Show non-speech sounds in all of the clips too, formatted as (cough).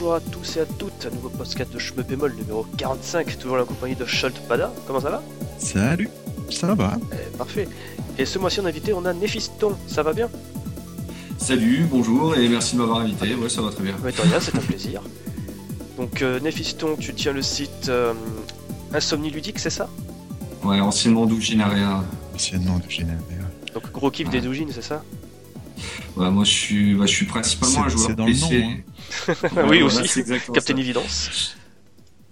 bonjour à tous et à toutes, un nouveau podcast de Chme Bémol numéro 45, toujours en compagnie de Schult Pada, comment ça va? Salut, ça va Eh, Parfait. Et ce mois-ci en invité on a Néphiston, ça va bien? Salut, bonjour et merci de m'avoir invité. Ouais, ça va très bien. Rien, c'est un plaisir. (laughs) Donc euh, Néphiston, tu tiens le site euh, Insomnie Ludique, c'est ça? Ouais, anciennement Douginaria. Anciennement Genève. Donc gros kiff des doujines, c'est ça? Ouais, moi je suis, bah, je suis principalement un joueur dans le PC. nom, hein. (laughs) Oui voilà, aussi, Captain ça. Évidence.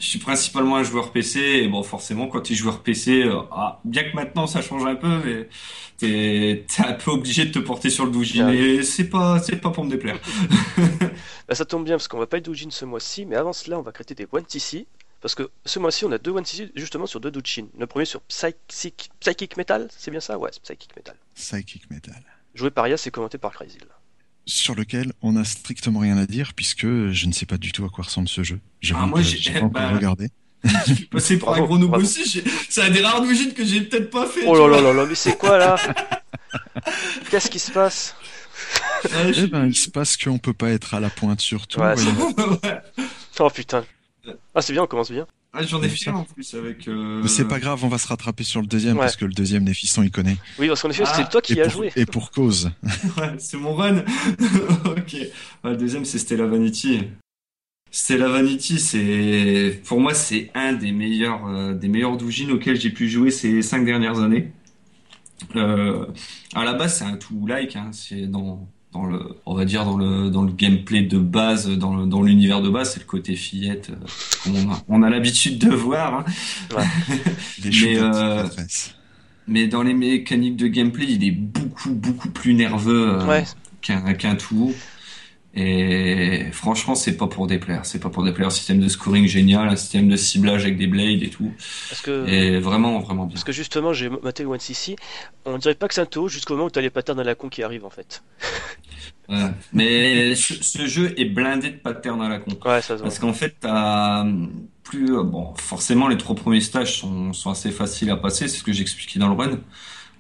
Je suis principalement un joueur PC et bon, forcément, quand tu es joueur PC, euh, ah, bien que maintenant ça change un peu, mais t'es es un peu obligé de te porter sur le Doujin Ouais. et c'est pas, c'est pas pour me déplaire. (laughs) Bah, ça tombe bien parce qu'on va pas être doujin ce mois-ci, mais avant cela on va créer des One TC. Parce que ce mois-ci on a deux One TC justement sur deux doujins. Le premier sur Psychic, Psychic Metal, c'est bien ça? Ouais, c'est Psychic Metal. Psychic Metal. Joué par Yas et commenté par Crazy. Sur lequel on n'a strictement rien à dire puisque je ne sais pas du tout à quoi ressemble ce jeu. J'ai Ah, pas, moi, encore- j'ai- j'ai pas encore (laughs) bah, regardé. Je suis passé pour un gros noob bravo. aussi. C'est un des rares Doujins que j'ai peut-être pas fait. Oh là là là là, mais c'est quoi là (laughs) Qu'est-ce qui se passe Ouais, je Eh ben, il se passe qu'on peut pas être à la pointe sur tout. Ouais, voyons. (laughs) Ouais. Oh putain. Ah c'est bien, on commence bien. Ah, J'en ai fait un en plus avec. euh, Mais c'est pas grave, on va se rattraper sur le deuxième Ouais. parce que le deuxième Néphiston il connaît. Oui, parce qu'en effet, Ah, c'est toi qui as joué. et pour cause. (laughs) Ouais, c'est mon run. (laughs) ok. Ouais, le deuxième, c'est Stella Vanity. Stella Vanity, c'est pour moi, c'est un des meilleurs, euh, des meilleurs doujins auxquels j'ai pu jouer ces cinq dernières années. Euh, à la base, c'est un tout like. Hein, c'est dans, dans le, on va dire dans le, dans le gameplay de base, dans le, dans l'univers de base, c'est le côté fillette, euh, qu'on a, on a l'habitude de voir. hein. (laughs) Mais, euh. Mais dans les mécaniques de gameplay, il est beaucoup, beaucoup plus nerveux. euh, Ouais, qu'un qu'un tout. Et franchement, c'est pas pour déplaire. C'est pas pour déplaire. Un système de scoring génial, un système de ciblage avec des blades et tout. parce que. Et vraiment, vraiment bien. Parce que justement, j'ai maté le One CC, on dirait pas que c'est un taux jusqu'au moment où t'as les patterns à la con qui arrivent en fait. (laughs) Ouais. Mais ce, ce jeu est blindé de patterns à la con. Ouais, ça se voit. Parce qu'en fait, t'as plus, bon, forcément, les trois premiers stages sont, sont assez faciles à passer. C'est ce que j'expliquais dans le run.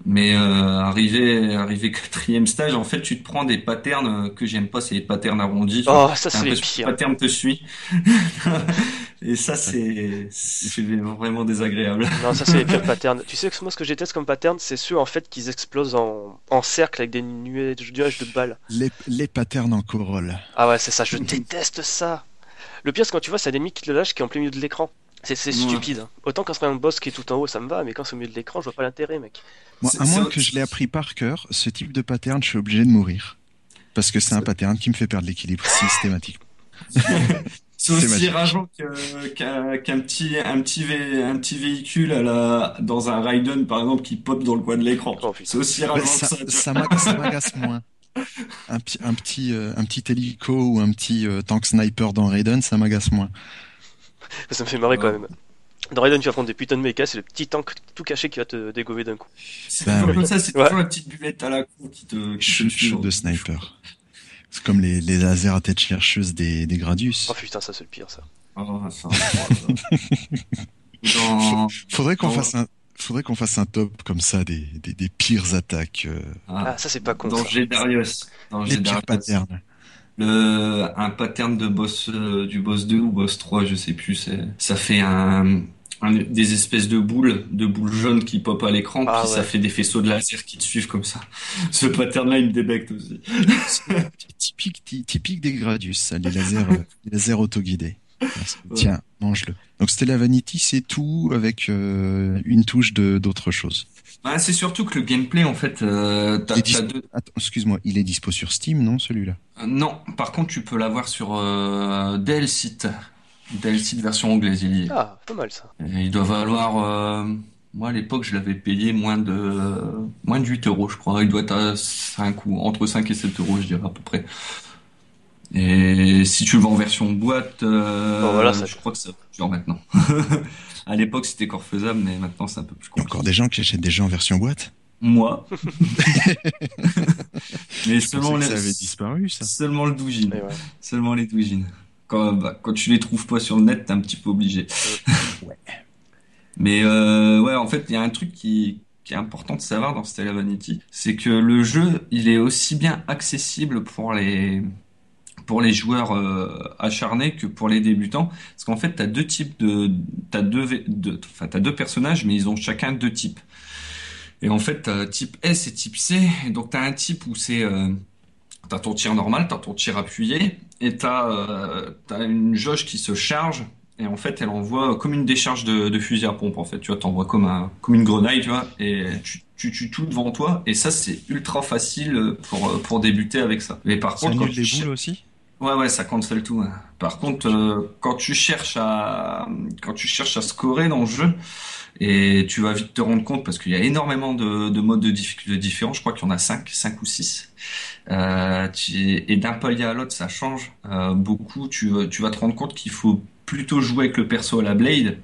Mais euh, arrivé, arrivé quatrième stage, en fait, tu te prends des patterns que j'aime pas, c'est les patterns arrondis. Oh, ça c'est les pires. Le pattern te suit. (laughs) Et ça, c'est c'est vraiment désagréable. Non, ça c'est les pires (laughs) patterns. Tu sais que moi ce que je déteste comme pattern, c'est ceux en fait qui explosent en, en cercle avec des nuages, nuages de balles. Les, les patterns en corolle. Ah ouais, c'est ça, je déteste ça. Le pire c'est quand tu vois, c'est des ennemis qui te le lâchent qui est en plein milieu de l'écran. C'est Ouais. stupide. hein. Autant quand c'est un boss qui est tout en haut, ça me va, mais quand c'est au milieu de l'écran, je vois pas l'intérêt, mec. Moi, à moins que je l'ai appris par cœur, ce type de pattern, je suis obligé de mourir. Parce que c'est un pattern qui me fait perdre l'équilibre (laughs) systématiquement. (laughs) C'est aussi rageant qu'un petit un petit vé- un petit véhicule à la dans un Raiden par exemple qui pop dans le coin de l'écran. Oh. C'est aussi rageant ça que ça. ça (laughs) m'agace moins. Un, petit- un, petit, euh, un petit hélico ou un petit euh, tank sniper dans Raiden, ça m'agace moins. (laughs) Ça me fait marrer quand même. Dans Raiden, tu vas prendre des putains de mechas, c'est le petit tank tout caché qui va te dégommer d'un coup. C'est Ben toujours oui. comme ça, c'est Ouais. toujours la petite buvette à la con qui te Shoot, de sniper. C'est comme les, les lasers à tête chercheuse des, des Gradius. Oh putain, ça c'est le pire ça. Oh, ça, (laughs) dans... Faudrait qu'on dans- fasse un. Faudrait qu'on fasse un top comme ça des, des, des pires attaques, euh, ah, Ah, ça c'est pas con. dans les pires patterns. Le, un pattern de boss euh, du boss 2 ou boss 3, je sais plus, c'est, ça fait un, un- des espèces de boules, de boules jaunes qui pop à l'écran, Ah puis ça fait des faisceaux de laser qui te suivent comme ça. (laughs) Ce pattern-là, il me débecte aussi. (laughs) Typique, ty- typique des Gradius, ça, les lasers, euh, (laughs) les lasers autoguidés. Tiens, mange-le. Donc Stella Vanity, c'est tout avec euh, une touche de d'autre chose. Ah, c'est surtout que le gameplay, en fait, euh, t'as, dis- deux... Attends, excuse-moi, il est dispo sur Steam, non, celui-là? Euh, non, par contre, tu peux l'avoir sur euh, DLC. DLC version anglaise, il y est. Ah, pas mal ça. Et il doit valoir, euh, moi à l'époque je l'avais payé moins de moins de 8 euros je crois. Il doit être à 5 ou entre 5 et 7 euros je dirais à peu près. Et si tu le vends en version boîte, euh, Bon, voilà, ça- je crois que ça coûte cher maintenant. (laughs) À l'époque c'était encore faisable mais maintenant c'est un peu plus Il y a compliqué. encore des gens qui achètent des jeux en version boîte? Moi. (laughs) mais Je seulement les- ça avait disparu, ça. seulement le doujin. Ouais. Seulement les doujins. Quand, bah, quand tu les trouves pas sur le net, t'es un petit peu obligé. (laughs) Mais euh, ouais, en fait, il y a un truc qui, qui est important de savoir dans Stella Vanity, c'est que le jeu, il est aussi bien accessible pour les pour les joueurs euh, acharnés que pour les débutants. Parce qu'en fait, tu as deux types de... T'as deux, deux, enfin, t'as deux personnages, mais ils ont chacun deux types. Et en fait, t'as type S et type C. Et donc, t'as un type où c'est... Euh, t'as ton tir normal, t'as ton tir appuyé, et t'as euh, as une jauge qui se charge. Et en fait, elle envoie comme une décharge de, de fusil à pompe, en fait. Tu vois, t'envoies comme, un, comme une grenaille, tu vois, et tu, tu tues tout devant toi. Et ça, c'est ultra facile pour, pour débuter avec ça. Mais par Ça contre, quand tu les boules aussi? Ouais, ouais, ça cancel tout. hein. Par contre, euh, quand tu cherches à, quand tu cherches à scorer dans le jeu, et tu vas vite te rendre compte parce qu'il y a énormément de, de modes de difficulté différents. Je crois qu'il y en a cinq, cinq ou six. Euh, tu- et d'un palier à l'autre, ça change euh, beaucoup. Tu, tu vas te rendre compte qu'il faut plutôt jouer avec le perso à la blade.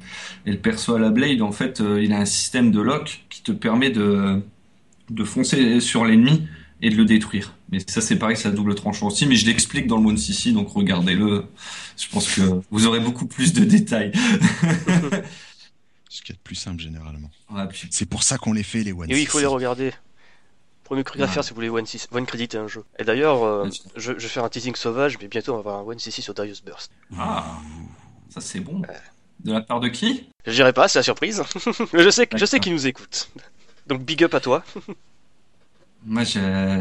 Et le perso à la blade, en fait, euh, il a un système de lock qui te permet de, de foncer sur l'ennemi et de le détruire. Mais ça, c'est pareil, c'est à double tranchant aussi. Mais je l'explique dans le One CC, donc regardez-le. Je pense que vous aurez beaucoup plus de détails. Ce qui est de plus simple généralement. Ouais, puis- C'est pour ça qu'on les fait les One Et oui, il faut les regarder. Premier truc à faire si vous voulez one, CC one créditer un jeu. Et d'ailleurs, euh, je, je vais faire un teasing sauvage, mais bientôt on va avoir un One CC sur Darius Burst. Ah, ça c'est bon. De la part de qui? Je dirais pas, c'est la surprise. mais (laughs) je sais, que- je sais qu'ils nous écoutent. Donc big up à toi. (laughs) Moi, je,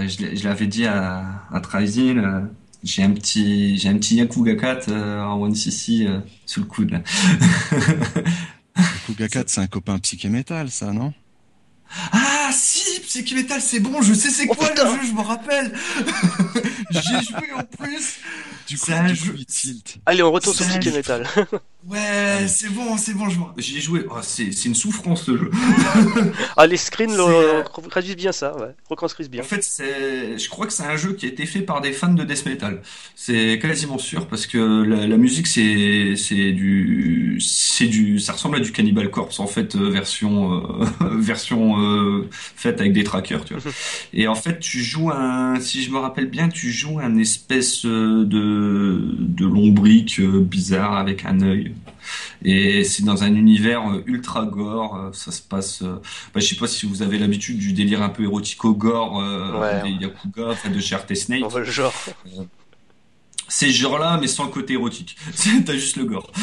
je, l'ai- je l'avais dit à, à euh, j'ai un petit, j'ai un petit Yakuga 4 euh, en One CC euh, sous le coude là. Le Kuga 4, c'est un copain psyché métal, ça, non? Ah si, Psyche Metal, c'est bon, je sais c'est Oh, quoi putain. le jeu, je me rappelle. (laughs) J'ai joué en plus. Du coup, C'est un du jeu- coup, il tilt. Allez, on retourne sur Psyché Metal. (laughs) Ouais, c'est bon, c'est bon, je. J'y ai joué. Oh, c'est, c'est une souffrance ce jeu. (laughs) ah, les screens le, C'est- traduisent bien ça, ouais. Retranscrivent bien. En fait, je crois que c'est un jeu qui a été fait par des fans de death metal. C'est quasiment sûr parce que la, la musique, c'est, c'est du, c'est du, ça ressemble à du Cannibal Corpse en fait, euh, version, euh, (laughs) version euh, faite avec des trackers, tu vois. Et en fait, tu joues un, si je me rappelle bien, tu joues un espèce euh, de, de lombric euh, bizarre avec un œil. Et c'est dans un univers euh, ultra gore. euh, Ça se passe. bah, je sais pas si vous avez l'habitude du délire un peu érotico gore euh, Ouais, des ouais. Yakuga, enfin de Arte Snake. Le genre. C'est ce genre-là, mais sans le côté érotique. (laughs) T'as juste le gore. (laughs)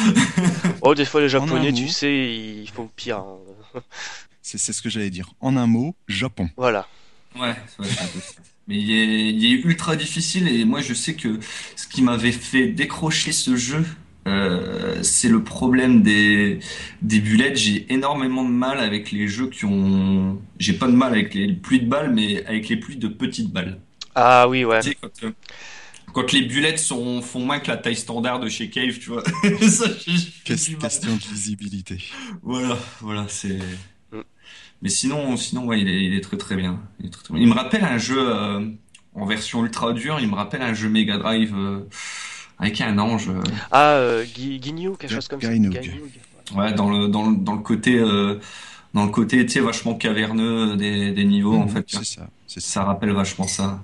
Oh, des fois les japonais, tu mot. sais, ils font pire. hein. C'est c'est ce que j'allais dire. En un mot, Japon. Voilà. Ouais, ouais, Mais il est, il est ultra difficile et moi je sais que ce qui m'avait fait décrocher ce jeu, euh, c'est le problème des, des bullets. J'ai énormément de mal avec les jeux qui ont... J'ai pas de mal avec les pluies de balles, mais avec les pluies de petites balles. Ah oui, ouais. Tu sais, quand, euh, quand les bullets sont, font moins que la taille standard de chez Cave, tu vois. (laughs) Ça. Question de visibilité. Voilà, voilà, c'est. Mais sinon, sinon, ouais, il est, il est très très bien. Il est très, très bien. Il me rappelle un jeu euh, en version ultra dure. Il me rappelle un jeu Mega Drive euh, avec un ange. euh, Ah, euh, Gui- quelque chose comme ça. Ouais, dans le dans le dans le côté euh, dans le côté, tu sais, vachement caverneux des, des niveaux en Mhm, fait. tu vois. c'est ça. C'est ça. Ça rappelle vachement ça.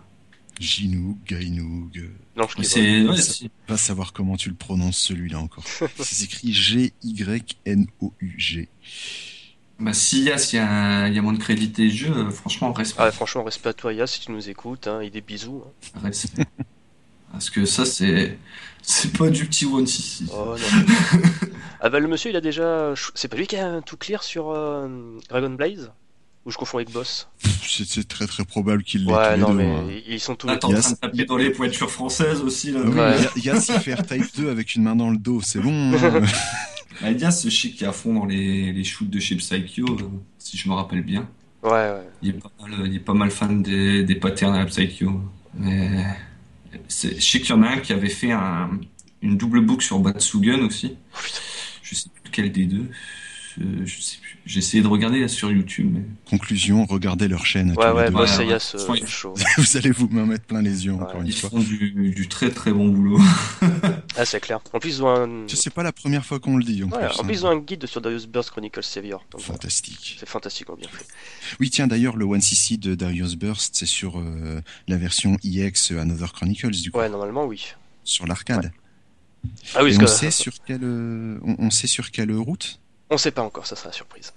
Ginoog, Gainoog. euh, Non, je. C'est ouais, Ça- c'est- Pas savoir comment tu le prononces celui-là encore. (laughs) C'est écrit G-Y-N-O-U-G. Bah s'il y a s'il y a il y a moins de crédité jeu, euh, franchement respect. Ah, ouais, franchement, respect à toi, Yas, si tu nous écoutes. Hein, et des bisous. hein. respect. (laughs) Parce que ça c'est c'est pas du petit one CC. Oh non. (laughs) ah bah le monsieur, il a déjà. C'est pas lui qui a un tout clear sur euh, Dragon Blaze? Ou je confonds avec Boss? C'est très très probable qu'il l'ait tous Ouais, les non, deux, mais hein. ils sont tous les t'es en train de taper dans les pointures françaises aussi là. Ah oui, Ouais. il y a- Yass, il fait R-Type 2 avec une main dans le dos, c'est bon. (laughs) hein. Bah, Elias, ce chic qui est à fond dans les, les shoots de chez Psycho, euh, si je me rappelle bien. Ouais, ouais. Il est pas mal, il est pas mal fan des, des patterns à la Psycho. Mais je sais qu'il y en a un qui avait fait un, une double boucle sur Batsugun aussi. Oh. Je sais plus lequel des deux. Je, je sais plus. J'ai essayé de regarder là sur YouTube. Mais... Conclusion, regardez leur chaîne. Ouais, ouais, ouais. Yas, euh, Ouais. c'est chaud. (laughs) Vous allez vous m'en mettre plein les yeux Ouais, encore une Ils fois. font du, du très très bon boulot. (laughs) Ah, c'est clair. En plus, ils ont un. C'est pas la première fois qu'on le dit en Ouais, plus. en hein. plus, ils ont un guide sur Darius Burst Chronicles Savior. Donc, voilà. Fantastique. C'est fantastiquement bien fait. Oui, tiens, d'ailleurs, le One CC de Darius Burst, c'est sur euh, la version EX Another Chronicles, du coup, Ouais, normalement, oui. sur l'arcade. Ah oui, Et on parce que sait sur quelle, euh, on, on sait sur quelle route? On sait pas encore, ça sera la surprise.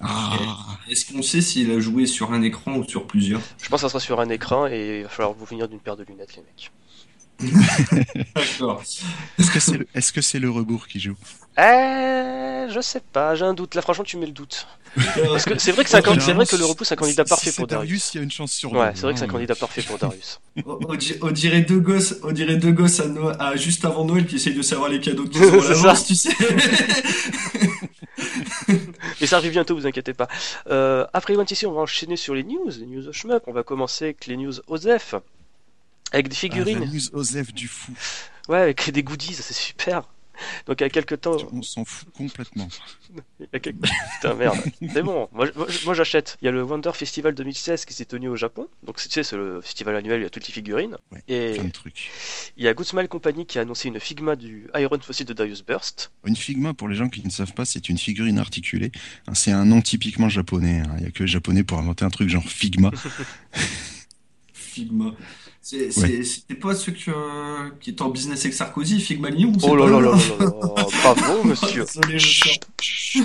Ah, Est-ce qu'on sait s'il a joué sur un écran ou sur plusieurs? Je pense que ça sera sur un écran et il va falloir vous venir d'une paire de lunettes, les mecs. (laughs) D'accord. Est-ce que c'est le, est-ce que c'est le rebours qui joue? Euh, je sais pas, j'ai un doute. Là, franchement, tu mets le doute. Parce que c'est vrai que c'est c'est vrai que le repousse un candidat parfait pour c'est Darius. Darius, il y a une chance sur deux. Ouais, c'est vrai que c'est un candidat parfait pour Darius. (laughs) On, on di- on dirait deux gosses, on dirait deux gosses à, Noël- à juste avant Noël qui essayent de savoir les cadeaux qu'ils (laughs) ont à C'est l'avance, tu sais. (laughs) Mais ça arrive bientôt, vous inquiétez pas. Euh, après ici, on va enchaîner sur les news, les news shmup. On va commencer avec les news OZEF. Avec des Ah, figurines. la news Osef du fou. Ouais, avec des goodies, c'est super. Donc il y a quelques temps, On s'en fout complètement. il y a quelques... putain merde, c'est bon. Moi, moi, moi, j'achète. Il y a le Wonder Festival 2016 qui s'est tenu au Japon. Donc tu sais, c'est le festival annuel, il y a toutes les figurines. Ouais, Et Plein de trucs. il y a Good Smile Company qui a annoncé une Figma du Iron Fossil de Darius Burst. Une Figma, pour les gens qui ne savent pas, c'est une figurine articulée. Hein, C'est un nom typiquement japonais. hein. Il n'y a que les japonais pour inventer un truc genre Figma. (laughs) (laughs) Figma. C'est- C'était pas ceux qui, euh, qui étaient en business avec Sarkozy, Figma Lyon c'est Oh là pas là eux là là là, (laughs) bravo monsieur. Désolé, je sors. tu,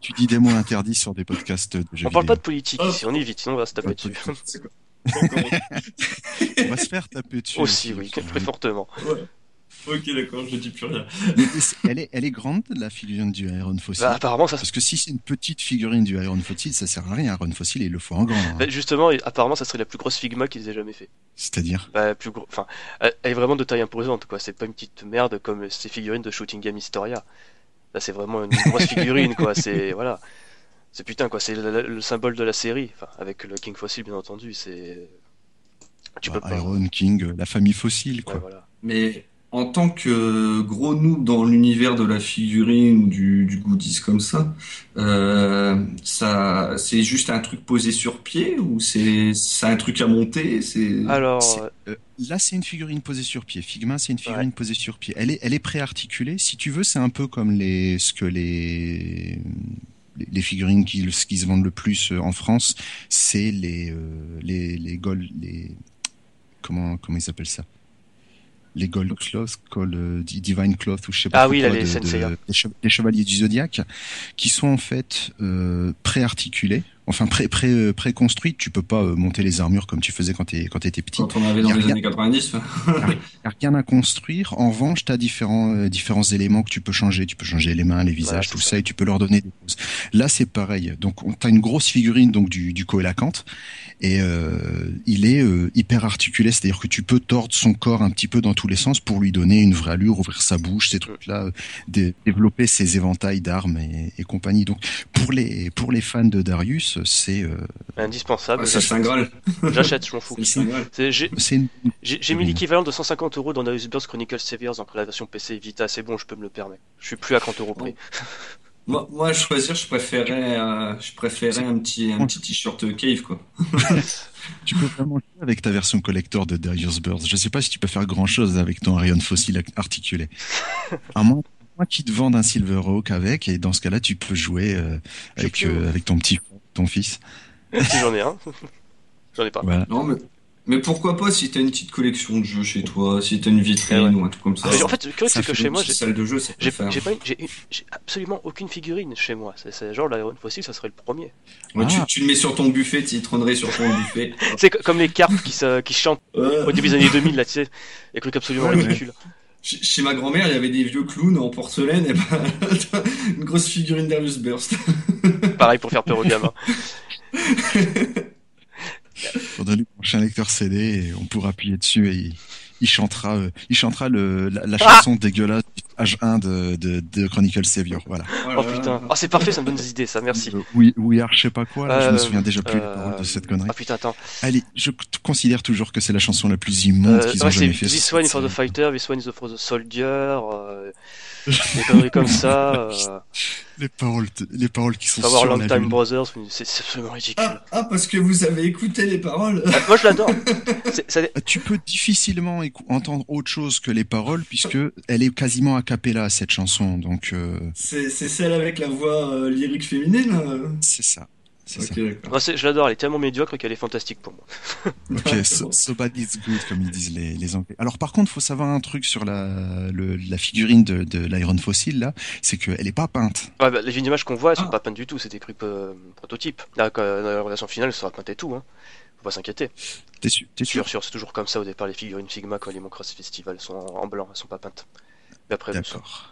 tu dis des mots interdits sur des podcasts de jeux On parle pas de politique Oh. ici, on évite, sinon on va se taper dessus. C'est quoi D'accord. (laughs) On va se faire taper dessus. Aussi, oui, très fortement. Ok, d'accord, je dis plus rien. Elle, est, elle est grande, la figurine du Iron Fossil? Bah, apparemment, ça, Parce que si c'est une petite figurine du Iron Fossil, ça sert à rien. Iron Fossil, il le faut en grand. hein. bah, justement, apparemment, ça serait la plus grosse Figma qu'ils aient jamais fait. C'est-à-dire? Bah, plus gros, enfin, elle est vraiment de taille imposante, quoi. C'est pas une petite merde comme ces figurines de Shooting Game Historia. Là, c'est vraiment une grosse figurine, quoi. C'est, (laughs) voilà. C'est putain, quoi. C'est le, le symbole de la série. Enfin, avec le King Fossil, bien entendu. C'est. Tu peux Bah, pas. Iron King, la famille fossile, Ouais, quoi. voilà. Mais en tant que gros noob dans l'univers de la figurine ou du, du goodies comme ça, euh, ça, c'est juste un truc posé sur pied ou c'est, un truc à monter, c'est... Alors, euh, Euh, là, c'est une figurine posée sur pied. Figma, c'est une figurine posée sur pied. Elle est, elle est préarticulée. Si tu veux, c'est un peu comme les, ce que les, les, les figurines qui, ce qui se vendent le plus euh, en France, c'est les, euh, les, les gold, les, comment, comment ils appellent ça? Les Gold Cloth, Gold, euh, Di- Divine Cloth, ou je sais pas Ah là, quoi, les de- de- des chevaliers du zodiaque, qui sont en fait euh, préarticulés, enfin pré pré euh, préconstruites. Tu peux pas euh, monter les armures comme tu faisais quand t'es quand t'étais petit. Quand on avait dans les rien. années 90. Y a rien à construire. En revanche, tu as différents, euh, différents éléments que tu peux changer. Tu peux changer les mains, les visages, tout ça. ça. et tu peux leur donner des choses. Là, c'est pareil. Donc, tu as une grosse figurine donc du, du coélacanthe et euh, il est euh, hyper articulé, c'est-à-dire que tu peux tordre son corps un petit peu dans tous les sens pour lui donner une vraie allure, ouvrir sa bouche, ces trucs-là, dé- développer ses éventails d'armes et, et compagnie. Donc, pour les pour les fans de Darius, c'est euh, indispensable. c'est le Saint Graal. (laughs) J'achète, je m'en fous. C'est. C'est- J'ai c'est mis l'équivalent de 150 euros dans Darius Burst Chronicles Saviors entre la version PC et Vita. C'est bon, je peux me le permettre. Je suis plus à 30 euros près. Moi, moi, à choisir, je préférais, euh, je préférais un petit, un petit t-shirt cave, quoi. (laughs) Tu peux vraiment jouer avec ta version collector de Darius Burst. Je sais pas si tu peux faire grand chose avec ton Arion fossile articulé. (laughs) À moins, à moins qu'ils te vendent un Silver Hawk avec, et dans ce cas-là, tu peux jouer euh, avec, euh, avec ton petit ton fils. si j'en ai un. (laughs) j'en ai pas. Voilà. Non, mais, mais pourquoi pas si t'as une petite collection de jeux chez toi, si t'as une vitrine Eh ouais. ou un truc comme ça. Mais en fait, le truc, ça c'est que chez moi, j'ai salle de jeu, le absolument aucune figurine chez moi. C'est- C'est genre l'Iron Fossil, ça serait le premier. Ouais, tu, Ah. tu le mets sur ton buffet, tu trônerais sur ton buffet. (laughs) C'est co- comme les cartes qui, se, qui chantent au début des années 2000, là, tu sais, les trucs absolument Ouais, ouais. ridicules. Chez ma grand-mère, il y avait des vieux clowns en porcelaine, et ben, (laughs) une grosse figurine Darius Burst. (laughs) Pareil pour faire peur aux gamins. Faudrait lui brancher un lecteur CD et on pourra appuyer dessus et il, il chantera, euh, il chantera le, la, la Ah chanson dégueulasse du page 1 de, de, de Chronicle Savior. Voilà. Voilà. Oh putain. Oh, c'est parfait, ça me donne des idées, ça, merci. Euh, oui, oui, je sais pas quoi. Là, je Euh, me souviens déjà plus euh, paroles de cette connerie. Ah putain, attends. Allez, je considère toujours que c'est la chanson la plus immonde Euh, qu'ils ouais, ont jamais fait. This one is for the fighter, this one is for the soldier. Euh, des (laughs) conneries comme ça. Euh, Les paroles, les paroles qui sont sur Long la Time lune. Brothers, c'est absolument ridicule. Ah, ah, parce que vous avez écouté les paroles. Ah, moi, je l'adore. (laughs) Ça- Euh, Tu peux difficilement entendre autre chose que les paroles puisque elle est quasiment a cappella cette chanson. Donc euh, C'est celle avec la voix euh, lyrique féminine. euh c'est ça. C'est Ok, ça. d'accord. moi, c'est- je l'adore, elle est tellement médiocre qu'elle est fantastique pour moi. (laughs) Ok, so, so bad it's good comme ils disent les, les Anglais. Alors par contre, faut savoir un truc sur la, le, la figurine de, de l'Iron Fossil là, c'est qu'elle est pas peinte. Ouais, bah, les images qu'on voit, elles sont Ah. pas peintes du tout, c'est des trucs euh, prototypes. Là, quand- dans la version finale, ça sera peint et tout. Hein. Faut pas s'inquiéter. T'es sûr, sûr Sûr, sûr, c'est toujours comme ça au départ, les figurines Figma quand les Cross Festival sont en en blanc, elles sont pas peintes. Mais après, elles le sont. D'accord.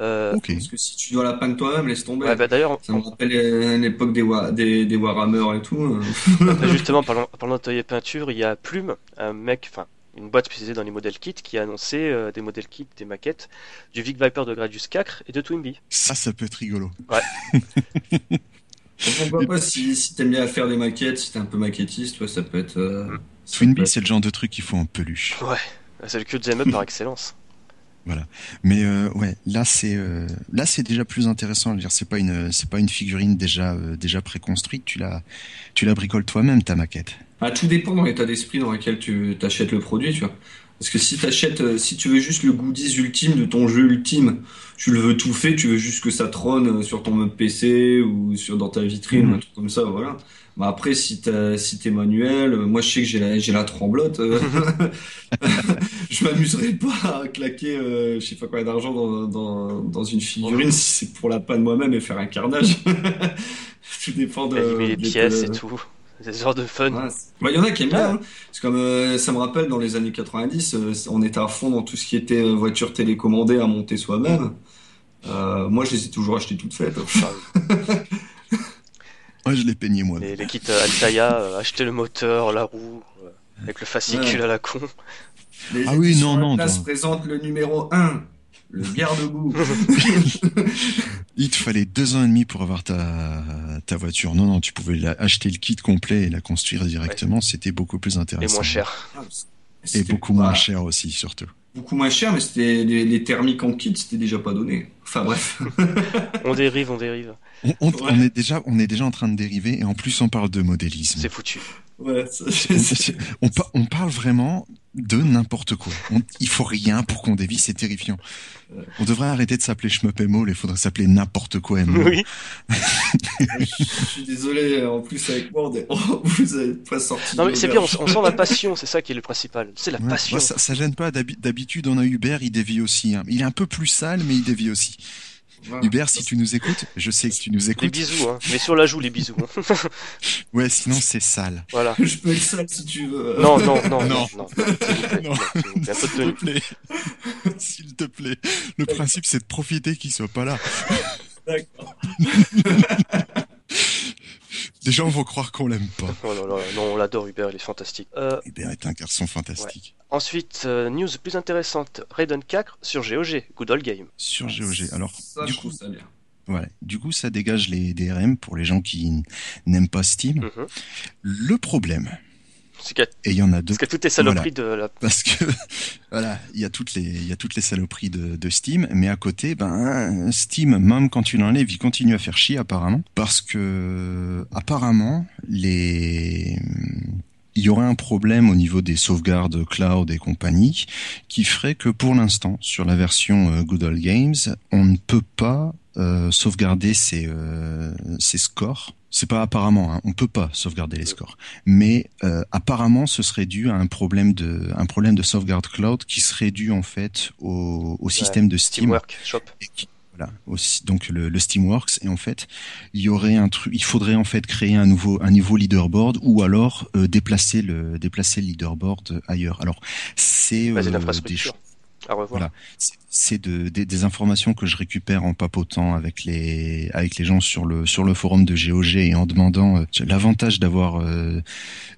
Euh, Ok. Parce que si tu dois la peindre toi-même, laisse tomber. ouais, bah d'ailleurs, Ça me rappelle l'époque des, Wa- des, des Warhammer et tout. euh. (laughs) Bah, justement, parlant, parlant d'atelier peinture, il y a Plume, un mec, enfin, une boîte spécialisée dans les modèles kits qui a annoncé euh, des modèles kits, des maquettes du Vic Viper de Gradius 4 et de Twimby. Ça, ça peut être rigolo. Donc, (laughs) Pourquoi pas si, si t'aimes bien faire des maquettes, si t'es un peu maquettiste, ouais, ça peut être. euh, Twinbee, c'est le genre de truc qu'il faut en peluche. Ouais, c'est le cul de par excellence. Mais euh, ouais, là c'est euh, là c'est déjà plus intéressant. Dire, c'est pas une c'est pas une figurine déjà euh, déjà préconstruite. Tu la tu la bricoles toi-même ta maquette. Ah, tout dépend dans l'état d'esprit dans lequel tu t'achètes le produit, tu vois. Parce que si t'achètes, si tu veux juste le goodies ultime de ton jeu ultime, tu le veux tout fait, tu veux juste que ça trône sur ton meuble PC ou sur dans ta vitrine, Mhm. un truc comme ça, voilà. Bah après, si t'es manuel, euh, moi je sais que j'ai la, j'ai la tremblote, euh, (laughs) (laughs) je m'amuserai pas à claquer, euh, je sais pas combien d'argent dans, dans, dans une figurine si c'est pour la peindre moi-même et faire un carnage. (laughs) Tout dépend de. Animer les de- pièces et tout. C'est ce genre de fun. Ouais, c'est- Bah, il y en a qui aiment bien. hein. C'est comme euh, ça me rappelle dans les années 90, euh, on était à fond dans tout ce qui était voiture télécommandée à monter soi-même. Moi, je les ai toujours achetées toutes faites. Ouais, je l'ai peigné moi. Les, les kits euh, Altaïa, euh, acheter le moteur, la roue, euh, avec le fascicule Ouais. à la con. Les Ah oui, non, non, Atlas non. présente le numéro 1, le garde-boue. (laughs) Il te fallait deux ans et demi pour avoir ta ta voiture. Non non, tu pouvais la- acheter le kit complet et la construire directement. C'était beaucoup plus Et intéressant. moins cher. Et C'était beaucoup pas- moins cher aussi surtout. Beaucoup moins cher, mais c'était les, les thermiques en kit, c'était déjà pas donné. Enfin bref. (laughs) On dérive, on dérive. On, on- Ouais. on est déjà on est déjà en train de dériver et en plus on parle de modélisme. C'est foutu. Ouais, On, parle vraiment de n'importe quoi. On- il faut rien pour qu'on dévie, c'est terrifiant. On devrait arrêter de s'appeler Shmup et Maul, il faudrait s'appeler n'importe quoi et Maul. Oui. je suis désolé, en plus avec moi, on est- vous avez pas sorti. Non mais c'est bien, on, sent la passion, c'est ça qui est le principal. C'est la Ouais, passion. ouais, ça, ça gêne pas. d'habi- D'habitude, on a Hubert, il dévie aussi. hein. Il est un peu plus sale, mais il dévie aussi. Voilà. Hubert, si tu nous écoutes, je sais que tu nous Les écoutes. bisous, hein. Mais sur la joue, les bisous. hein. (laughs) Ouais, sinon c'est sale. Voilà. (laughs) Je peux être sale si tu veux. Non, non, non, non, Non. non. (laughs) S'il te plaît. S'il te plaît. Le principe, c'est de profiter qu'il soit pas là. D'accord. Les gens vont croire qu'on l'aime pas. Oh là là, non, on l'adore, Hubert, il est fantastique. Euh, Hubert est un garçon fantastique. ensuite, euh, news plus intéressante, Raiden 4 sur GOG, Good Old Game. Sur GOG. Alors, ça, du je coup, ça bien. voilà. Du coup, ça dégage les DRM pour les gens qui n'aiment pas Steam. Mhm. Le problème, C'est qu'il y a, et il y en a deux, parce qu'il y a toutes les saloperies de la... parce que (laughs) voilà, il y a toutes les il y a toutes les saloperies de, de Steam, mais à côté, ben Steam, même quand tu l'enlèves, il continue à faire chier apparemment, parce que apparemment les il y aurait un problème au niveau des sauvegardes cloud et compagnie qui ferait que pour l'instant sur la version euh, Good Old Games, on ne peut pas euh, sauvegarder ses euh, ses scores. C'est pas apparemment, hein, on peut pas sauvegarder les scores. Mais euh, apparemment ce serait dû à un problème de un problème de sauvegarde cloud qui serait dû en fait au, au système de Steam. Teamwork Shop. et qui- voilà aussi donc le, le Steamworks. Et en fait il y aurait un truc il faudrait en fait créer un nouveau un nouveau leaderboard ou alors euh, déplacer le déplacer le leaderboard ailleurs. Alors c'est Basé euh, des d'infrastructure. À revoir. Voilà. c'est- de, des, informations que je récupère en papotant avec les avec les gens sur le sur le forum de GOG et en demandant euh, l'avantage d'avoir euh,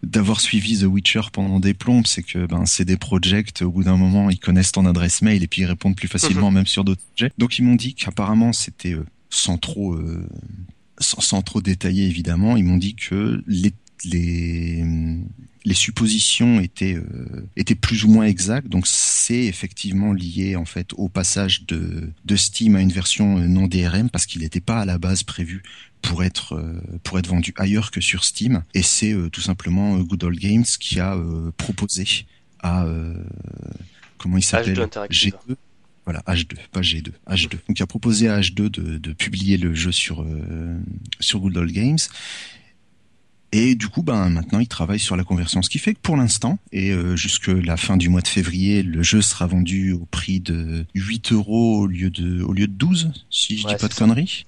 d'avoir suivi The Witcher pendant des plombes c'est que ben c'est des projects au bout d'un moment ils connaissent ton adresse mail et puis ils répondent plus facilement même sur d'autres projets donc ils m'ont dit qu'apparemment c'était euh, sans trop sans, sans trop détailler évidemment ils m'ont dit que les les les suppositions étaient euh, étaient plus ou moins exactes. Donc c'est effectivement lié en fait au passage de de Steam à une version euh, non DRM parce qu'il n'était pas à la base prévu pour être euh, pour être vendu ailleurs que sur Steam. Et c'est euh, tout simplement euh, Good Old Games qui a euh, proposé à euh, comment il s'appelle? H2 Interactive. G2 voilà H2 pas G2 H2 donc il a proposé à H2 de, de publier le jeu sur euh, sur Good Old Games et du coup, ben maintenant, il travaille sur la conversion, ce qui fait que pour l'instant et euh, jusque la fin du mois de février, le jeu sera vendu au prix de 8 euros au lieu de au lieu de 12, si je Ouais, dis pas de ça. conneries.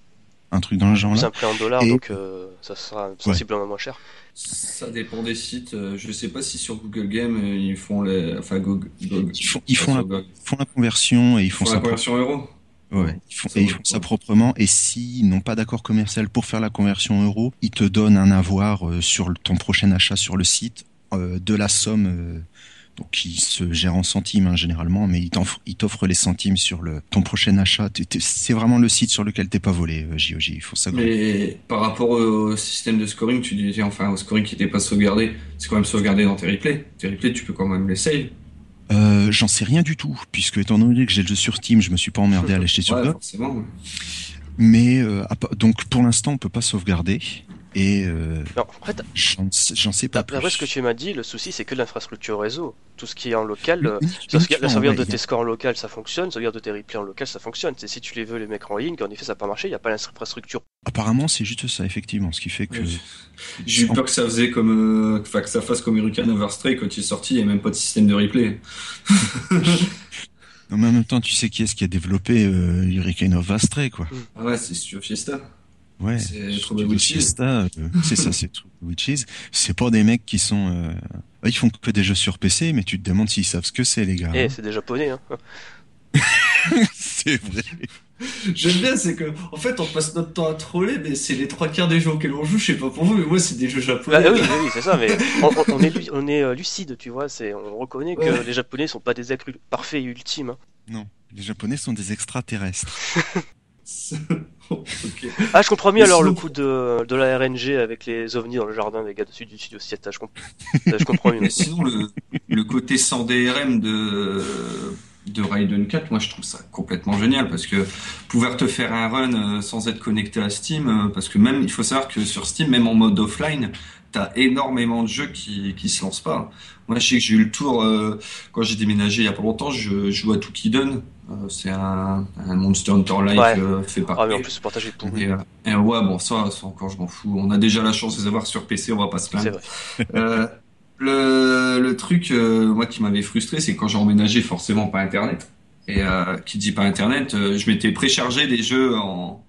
un truc dans le genre C'est là. un prix en dollars, Et- donc euh, ça sera sensiblement moins cher. Ça dépend des sites. euh, Je sais pas si sur Google Game ils font les, enfin Google, Google- Ils font, ils font, la, ils font conversion et ils font Font ça la conversion euro. Ouais, ils font, Ça et ils vaut font le ça coup. proprement. Et s'ils n'ont pas d'accord commercial pour faire la conversion euro, ils te donnent un avoir euh, sur ton prochain achat sur le site euh, de la somme. euh, donc qui se gère en centimes hein, généralement, mais ils t'offrent les centimes sur le ton prochain achat. C'est vraiment le site sur lequel t'es pas volé, euh, JOJ. Il faut ça. Mais par rapport au système de scoring, tu disais enfin au scoring qui n'était pas sauvegardé, c'est quand même sauvegardé dans tes replays. Tes replays, tu peux quand même les save. Euh, J'en sais rien du tout, puisque étant donné que j'ai le jeu sur Steam, je me suis pas emmerdé à l'acheter sur Ouais, forcément. Mais euh, donc pour l'instant, on peut pas sauvegarder. Et euh, Non, en fait, j'en sais- pas plus. d'après ce que tu m'as dit, le souci c'est que l'infrastructure réseau. Tout ce qui est en local, euh, Oui, la, sauvegarde de tes scores en local, ça fonctionne. La sauvegarde de tes replays en local, ça fonctionne. C'est si tu les veux les mecs en ligne, qu'en effet ça n'a pas marché, il n'y a pas l'infrastructure. Apparemment, c'est juste ça, effectivement, ce qui fait que. Oui. J'ai eu peur que ça faisait comme, euh, enfin que ça fasse comme Hurricane Overstray quand il est sorti, il n'y a même pas de système de replay. (laughs) Non, mais en même temps, tu sais qui est-ce qui a développé euh, Hurricane of Astray, quoi. Ah ouais, c'est Studio Fiesta. Ouais. C'est Trouble Witches. (laughs) C'est ça, c'est Trouble Witches. C'est pas des mecs qui sont. euh, Ils font que des jeux sur PC, mais tu te demandes s'ils savent ce que c'est, les gars. Eh, hein. c'est des japonais, hein. (laughs) c'est vrai. J'aime bien, c'est que, en fait, on passe notre temps à troller, mais c'est les trois quarts des jeux auxquels on joue, je sais pas pour vous, mais moi, c'est des jeux japonais. Ah, oui, oui, c'est ça, mais on, on- on est, on est euh, lucide, tu vois. C'est, on reconnaît que Ouais. les japonais sont pas des êtres parfaits et ultimes. hein. Non, les Japonais sont des extraterrestres. (laughs) Ah, je comprends mieux alors sinon- le coup de, de la RNG avec les ovnis dans le jardin des gars dessus du studio Siesta. Je, comp- (laughs) je comprends mieux. Mais sinon, le, le côté sans DRM de, de Raiden 4, moi je trouve ça complètement génial parce que pouvoir te faire un run euh, sans être connecté à Steam, euh, parce que même, il faut savoir que sur Steam, même en mode offline, t'as énormément de jeux qui, qui se lancent pas. Moi, je sais que j'ai eu le tour, euh, quand j'ai déménagé il y a pas longtemps, je, je joue à Toukiden. Euh, c'est un, un Monster Hunter Like Ouais. euh, fait par Ah, mais en plus, est pourri. et, euh, et ouais, bon, ça, ça encore, je m'en fous. On a déjà la chance de les avoir sur PC, on va pas se C'est plaindre. vrai. Euh, le, le truc, euh, moi, qui m'avait frustré, c'est quand j'ai emménagé, forcément pas Internet. Et euh, qui dit pas Internet, euh, je m'étais préchargé des jeux en,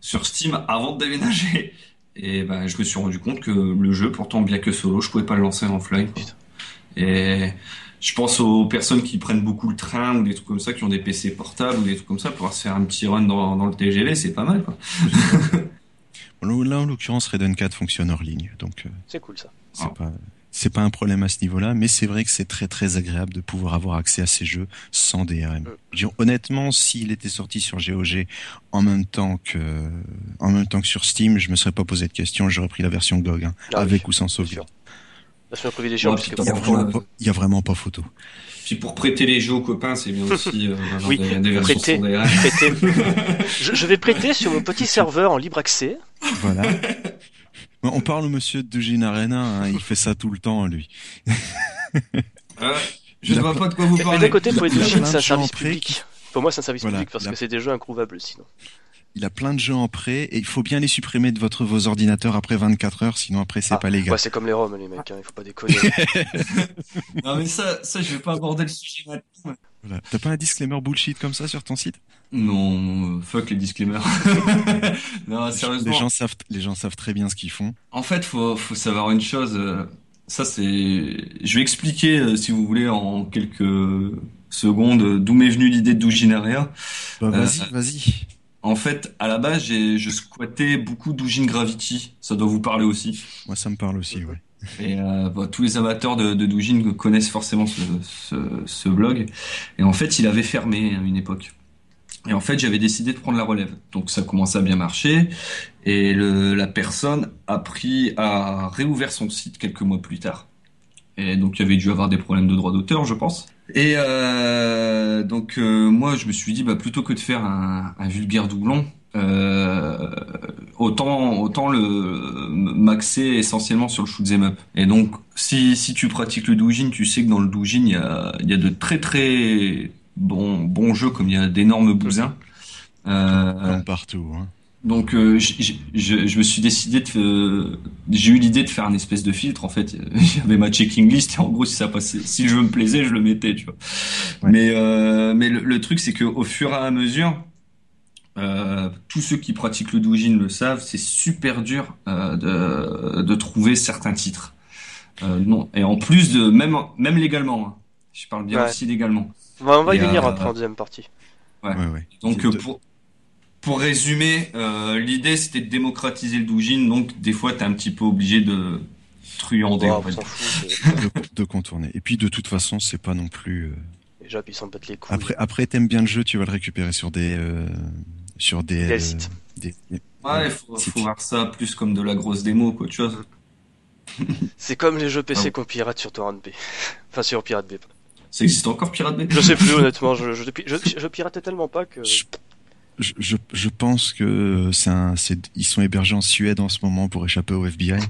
sur Steam avant de déménager. Et ben, je me suis rendu compte que le jeu, pourtant bien que solo, je pouvais pas le lancer en offline. quoi. Et je pense aux personnes qui prennent beaucoup le train ou des trucs comme ça, qui ont des PC portables ou des trucs comme ça, pour se faire un petit run dans, dans le TGV, c'est pas mal. Quoi. (laughs) Là, en l'occurrence, Raiden 4 fonctionne hors ligne, donc euh, C'est cool ça. c'est Ah. pas c'est pas un problème à ce niveau-là, mais c'est vrai que c'est très très agréable de pouvoir avoir accès à ces jeux sans DRM. Dire, honnêtement, s'il était sorti sur GOG en même temps que en même temps que sur Steam, je me serais pas posé de questions, j'aurais pris la version GOG, hein, Ah oui, avec ou sans bien La Ouais, Il y a vraiment pas, il y a vraiment pas photo. Puis pour prêter les jeux aux copains, c'est bien aussi euh, (laughs) Oui, des, prêter. (laughs) je, je vais prêter sur mon petit serveur en libre accès. Voilà. On parle au monsieur de Dujin Arena, hein, il fait ça tout le temps, lui. (laughs) Ah, je ne vois pas- de quoi vous Mais parlez. d'un côté, pour plein c'est un service public. Pour moi, c'est un service Voilà, public parce que c'est des jeux incrouvables sinon. Il a plein de jeux en prêt et il faut bien les supprimer de votre vos ordinateurs après 24 heures, sinon après c'est Ah, pas légal. Ouais, c'est comme les ROM, les mecs, hein, il faut pas déconner. (laughs) Non mais ça, ça je vais pas aborder le sujet maintenant. Voilà. T'as pas un disclaimer bullshit comme ça sur ton site? Non, fuck les disclaimers. (laughs) non, sérieusement. Les gens savent, les gens savent très bien ce qu'ils font. En fait, faut, faut savoir une chose. euh, Ça, c'est. Je vais expliquer, euh, si vous voulez, en quelques secondes, d'où m'est venue l'idée de Doujinaria. Bah, Euh, vas-y, vas-y. En fait, à la base, j'ai, je squattais beaucoup Doujin Gravity. Ça doit vous parler aussi. Moi, ça me parle aussi, ouais. Et euh, bah, tous les amateurs de, de Doujin connaissent forcément ce, ce, ce blog. Et en fait, il avait fermé à une époque. Et en fait, j'avais décidé de prendre la relève. Donc ça commençait à bien marcher. Et le, la personne a pris, a réouvert son site quelques mois plus tard. Et donc il y avait dû avoir des problèmes de droit d'auteur, je pense. Et euh, donc euh, moi, je me suis dit, bah, plutôt que de faire un, un vulgaire doublon, euh, autant autant le m'axer essentiellement sur le shoot 'em up. Et donc si si tu pratiques le doujin, tu sais que dans le doujin il y a il y a de très très bons bons jeux comme il y a d'énormes bousins. Euh, Comme partout. Hein. Donc euh, j- j- je, je me suis décidé de euh, j'ai eu l'idée de faire un espèce de filtre en fait (laughs) j'avais ma checking list et en gros si ça passait si le jeu me plaisait je le mettais tu vois Ouais. mais euh, mais le, le truc c'est que au fur et à mesure euh, tous ceux qui pratiquent le doujin le savent, c'est super dur euh, de, de trouver certains titres. Euh, non. Et en plus de même même légalement, hein. je parle bien Ouais. aussi légalement. On va, on va y Et, venir euh, après en deuxième partie. Ouais. Ouais, ouais. Donc euh, pour pour résumer, euh, l'idée c'était de démocratiser le doujin, donc des fois t'es un petit peu obligé de truander. C'est- (laughs) de, de contourner. Et puis de toute façon, c'est pas non plus. euh, Déjà, puis ils s'en battent les couilles. Après, après, t'aimes bien le jeu, tu vas le récupérer sur des, euh, sur des, Des euh, sites. des- Ouais, il faut, tu- voir ça plus comme de la grosse démo qu'autre (laughs) chose. C'est comme les jeux PC Ah. qu'on pirate sur Torrent B. (laughs) Enfin, sur Pirate Bay. Ça existe encore Pirate Bay Je sais plus, honnêtement. Je, je, je, je piratais tellement pas que. Je, je, je, je pense que c'est un, c'est, ils sont hébergés en Suède en ce moment pour échapper au FBI.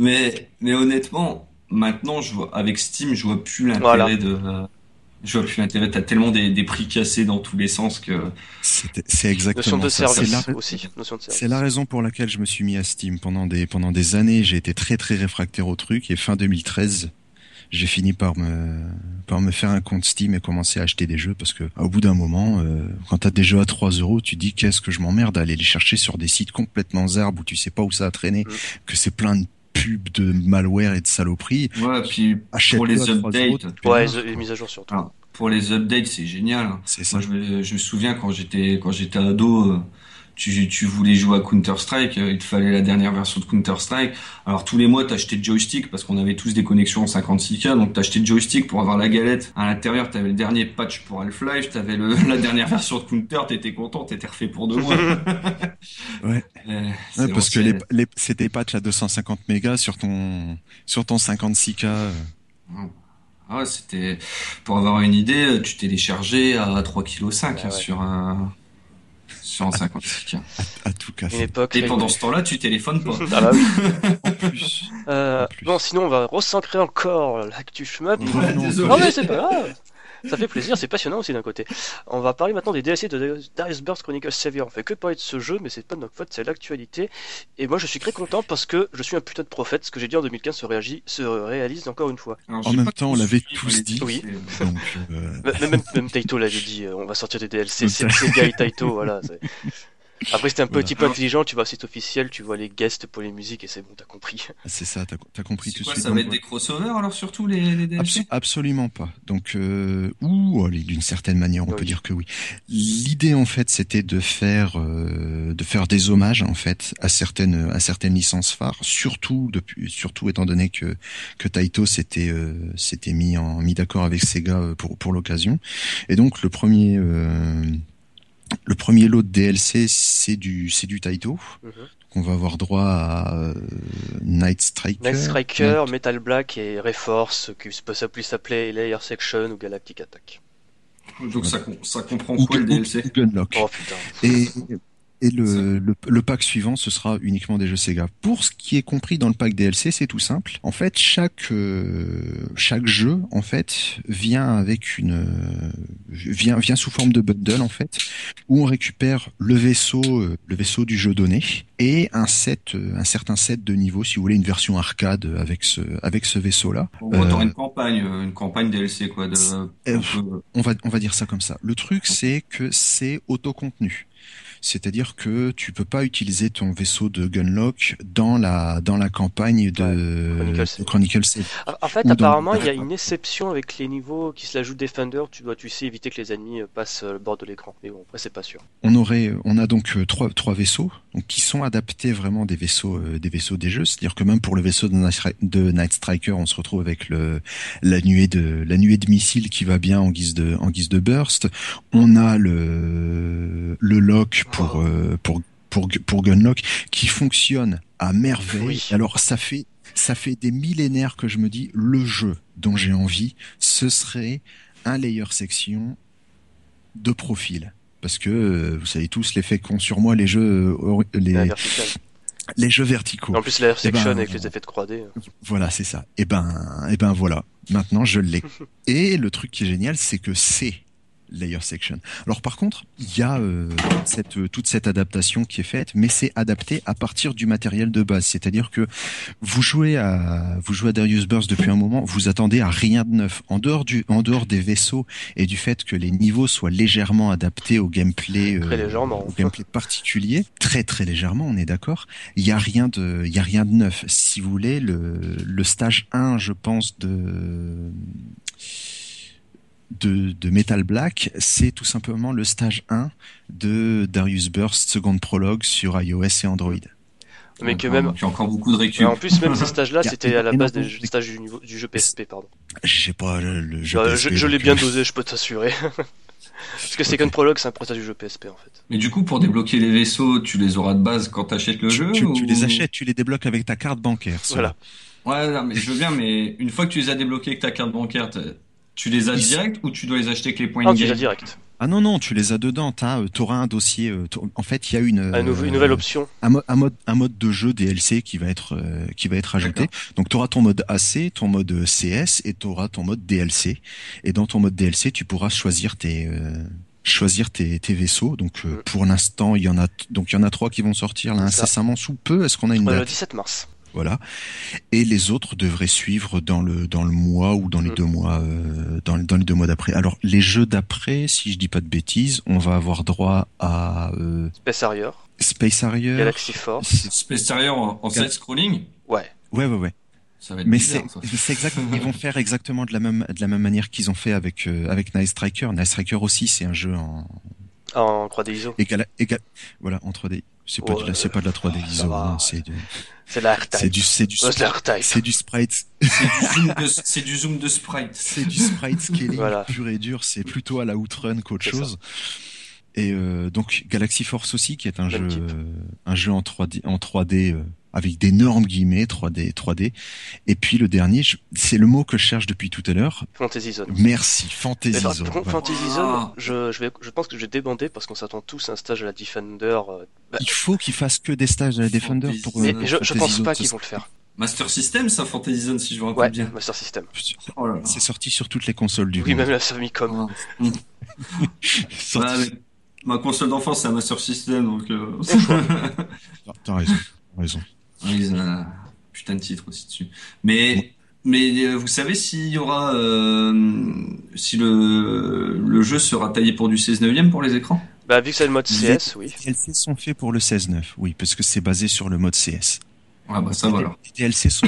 Mais, mais honnêtement, maintenant, je vois, avec Steam, je vois plus l'intérêt Voilà. de. euh, je vois plus l'intérêt. T'as tellement des, des prix cassés dans tous les sens que. C'est Notion exactement de ça. C'est service la, aussi. Notion de service. c'est la raison pour laquelle je me suis mis à Steam pendant des, pendant des années. J'ai été très très réfractaire au truc et fin 2013, j'ai fini par me, par me faire un compte Steam et commencer à acheter des jeux parce que au bout d'un moment, euh, quand t'as des jeux à 3 euros, tu dis qu'est-ce que je m'emmerde à aller les chercher sur des sites complètement zarbes où tu sais pas où ça a traîné, Mm. que c'est plein de pubs de malware et de saloperies. Ouais, puis Achète pour les updates. Ouais, les, mises à jour surtout. Ah, pour les updates, c'est génial. C'est ça. Moi, je me, je me souviens quand j'étais quand j'étais ado, euh, tu, tu voulais jouer à Counter Strike, il te fallait la dernière version de Counter Strike. Alors tous les mois, t'achetais le joystick parce qu'on avait tous des connexions en 56K, donc t'achetais le joystick pour avoir la galette. À l'intérieur, t'avais le dernier patch pour Half-Life, t'avais le, (laughs) la dernière version de Counter, t'étais content, t'étais refait pour deux mois. (laughs) Ouais. Euh, Ouais, parce que les, les, c'est des patchs à 250 mégas sur ton, sur ton 56K. euh, Ah ouais, c'était pour avoir une idée, tu téléchargeais à 3,5 kg Ouais, ouais. sur un sur un 56K. à tout Une époque. Et pendant ce temps-là, tu téléphones pas. Ah bah oui. (laughs) En plus. Euh, En plus. bon, sinon on va recenser encore l'actu shmup. Ouais. (laughs) Non mais c'est pas grave. Ça fait plaisir, c'est passionnant aussi d'un côté. On va parler maintenant des DLC de Darius Burst Chronicles Savior. On fait que parler de ce jeu, mais c'est pas de notre faute, c'est l'actualité. Et moi je suis très content parce que je suis un putain de prophète. Ce que j'ai dit en 2015 se, réagit, se réalise encore une fois. Alors, En même temps, on l'avait tous dit. Oui. Donc, euh, (laughs) Même, même, même Taito l'avait dit, euh, on va sortir des DLC. (laughs) C'est Guy Taito, voilà. Après c'était un Voilà. petit peu intelligent, tu vois, c'est officiel, tu vois les guests pour les musiques et c'est bon, t'as compris. c'est ça, t'as as compris tout de quoi, suite. ça va être des crossovers alors surtout les, les DLC Abso- absolument pas. Donc, euh, ou allez, d'une certaine manière, on Oui. peut dire que oui. L'idée en fait, c'était de faire, euh, de faire des hommages en fait à certaines, à certaines licences phares, surtout depuis, surtout étant donné que que Taito s'était, euh, s'était mis en mis d'accord avec Sega euh, pour pour l'occasion. Et donc le premier. Le premier lot de DLC, c'est du, c'est du Taito. Mhm. Donc on va avoir droit à euh, Night Striker. Night Striker, Metal Black et Reforce, qui peut puisse s'appeler Layer Section ou Galactic Attack. Donc ça, ça comprend ou, quoi le ou- DLC ou Gunlock. Oh putain. Et, (laughs) et le, le, le pack suivant, ce sera uniquement des jeux Sega. Pour ce qui est compris dans le pack DLC, c'est tout simple. En fait, chaque euh, chaque jeu, en fait, vient avec une euh, vient vient sous forme de bundle en fait, où on récupère le vaisseau euh, le vaisseau du jeu donné et un set euh, un certain set de niveaux, si vous voulez, une version arcade avec ce avec ce vaisseau là. T'auras Euh, une campagne, une campagne DLC quoi. De, on va on va dire ça comme ça. Le truc c'est que c'est autocontenu. C'est-à-dire que tu peux pas utiliser ton vaisseau de Gunlock dans la dans la campagne de Chronicle Save. En fait, Ou apparemment, il y a une exception avec les niveaux qui se l'ajoutent Defender. Tu dois, tu sais, éviter que les ennemis euh, passent euh, le bord de l'écran. Mais bon, après, c'est pas sûr. On aurait on a donc euh, trois trois vaisseaux donc qui sont adaptés vraiment des vaisseaux euh, des vaisseaux des jeux. C'est-à-dire que même pour le vaisseau de Night, de Night Striker, on se retrouve avec le la nuée de la nuée de missiles qui va bien en guise de en guise de burst. On a le le lock pour euh, pour pour pour Gunlock qui fonctionne à merveille. Oui. Alors ça fait ça fait des millénaires que je me dis le jeu dont j'ai envie, ce serait un layer section de profil. Parce que euh, vous savez tous l'effet qu'ont sur moi les jeux euh, La les, les jeux verticaux. En plus, Layer Section ben, avec les effets de 3D. euh. Voilà, c'est ça. Et ben, et ben voilà. Maintenant, je l'ai. (laughs) Et le truc qui est génial, c'est que c'est Layer Section. Alors par contre, il y a euh, cette, euh, toute cette adaptation qui est faite, mais c'est adapté à partir du matériel de base. C'est-à-dire que vous jouez à vous jouez à Darius Burst depuis un moment, vous attendez à rien de neuf. En dehors du en dehors des vaisseaux et du fait que les niveaux soient légèrement adaptés au gameplay, très légèrement. au gameplay particulier, très très légèrement, on est d'accord. Il y a rien de il y a rien de neuf. Si vous voulez, le le stage 1, je pense de de, de Metal Black, c'est tout simplement le stage 1 de Darius Burst Second Prologue sur iOS et Android. Mais que même. Il y a encore beaucoup de récup. En plus, même ces (laughs) stages-là, c'était à la base des stages du, niveau, du jeu PSP, pardon. Je sais pas, le jeu Bah, PSP, je je l'ai bien euh, dosé, je peux t'assurer. (laughs) Parce que Second Prologue, c'est un protège du jeu PSP en fait. Mais du coup, pour débloquer les vaisseaux, tu les auras de base quand t'achètes le tu, jeu tu- ou- tu les achètes, tu les débloques avec ta carte bancaire. Voilà. Ouais, non, mais je veux bien, mais une fois que tu les as débloqués avec ta carte bancaire, tu les as Ils- direct ou tu dois les acheter avec les points Ah, in tu direct. Ah non non, tu les as dedans. T'as, euh, t'auras un dossier. euh, en fait, il y a une, Un nouveau- euh, une nouvelle option. un, mo- un mode un mode de jeu DLC qui va être euh, qui va être ajouté. Donc tu auras ton mode AC, ton mode euh, CS et tu auras ton mode DLC. Et dans ton mode DLC, tu pourras choisir tes euh, choisir tes, tes vaisseaux. Donc euh, Mm. pour l'instant, il y en a donc il y en a trois qui vont sortir là incessamment sous peu. Est-ce qu'on a une Ouais, le date 17 mars. Voilà. Et les autres devraient suivre dans le dans le mois ou dans les Mm. deux mois euh, dans, dans les deux mois d'après. Alors les jeux d'après, si je dis pas de bêtises, on va avoir droit à euh, Space Harrier, Space Harrier. Galaxy Force. Space Terrier en, en Gal- side-scrolling Ouais. Ouais ouais ouais. Ça va être Mais bizarre, c'est ça. c'est exact. Ils vont faire exactement de la même de la même manière qu'ils ont fait avec euh, avec Night Striker. Night Striker aussi, c'est un jeu en En 3D ISO. égal égal voilà en 3D. C'est pas de Ouais. la c'est pas de la 3D Ça ISO, va. hein, c'est du C'est la c'est du c'est du Ouais, c'est du sprite C'est du zoom de- C'est du zoom de sprite. c'est du sprite scaling Voilà. pur et dur. C'est plutôt à la Outrun qu'autre ça. chose. Et euh, donc Galaxy Force aussi, qui est un Même jeu, type. euh, un jeu en 3D, en 3D euh, avec d'énormes guillemets, 3D, 3D. Et puis le dernier, c'est le mot que je cherche depuis tout à l'heure. Fantasy Zone. Merci, Fantasy par Zone. contre, Voilà. Fantasy Ah. Zone, je, je, vais, je pense que je vais débander parce qu'on s'attend tous à un stage à la Defender. euh, bah, Il faut qu'ils fassent que des stages à la Defender Fantasy pour. Euh, mais je, je pense Zone, pas qu'ils vont le faire. Master System, ça Fantasy Zone, si je me rappelle Ouais, bien. Master System. Oh. C'est sorti sur toutes les consoles du Oui, monde. même la Famicom. Ouais. (laughs) Sorti- Ouais, mais ma console d'enfance, c'est un Master System, donc. Euh... (laughs) T'as raison, t'as raison. Ils ont un putain de titre aussi dessus. Mais, mais euh, vous savez s'il y aura, euh, si le, le jeu sera taillé pour du 16 neuvième pour les écrans? Bah, vu que c'est le mode Les CS, oui. DLC sont faits pour le 16.9, oui, parce que c'est basé sur le mode CS. Ah bah ça va alors. Les DLC sont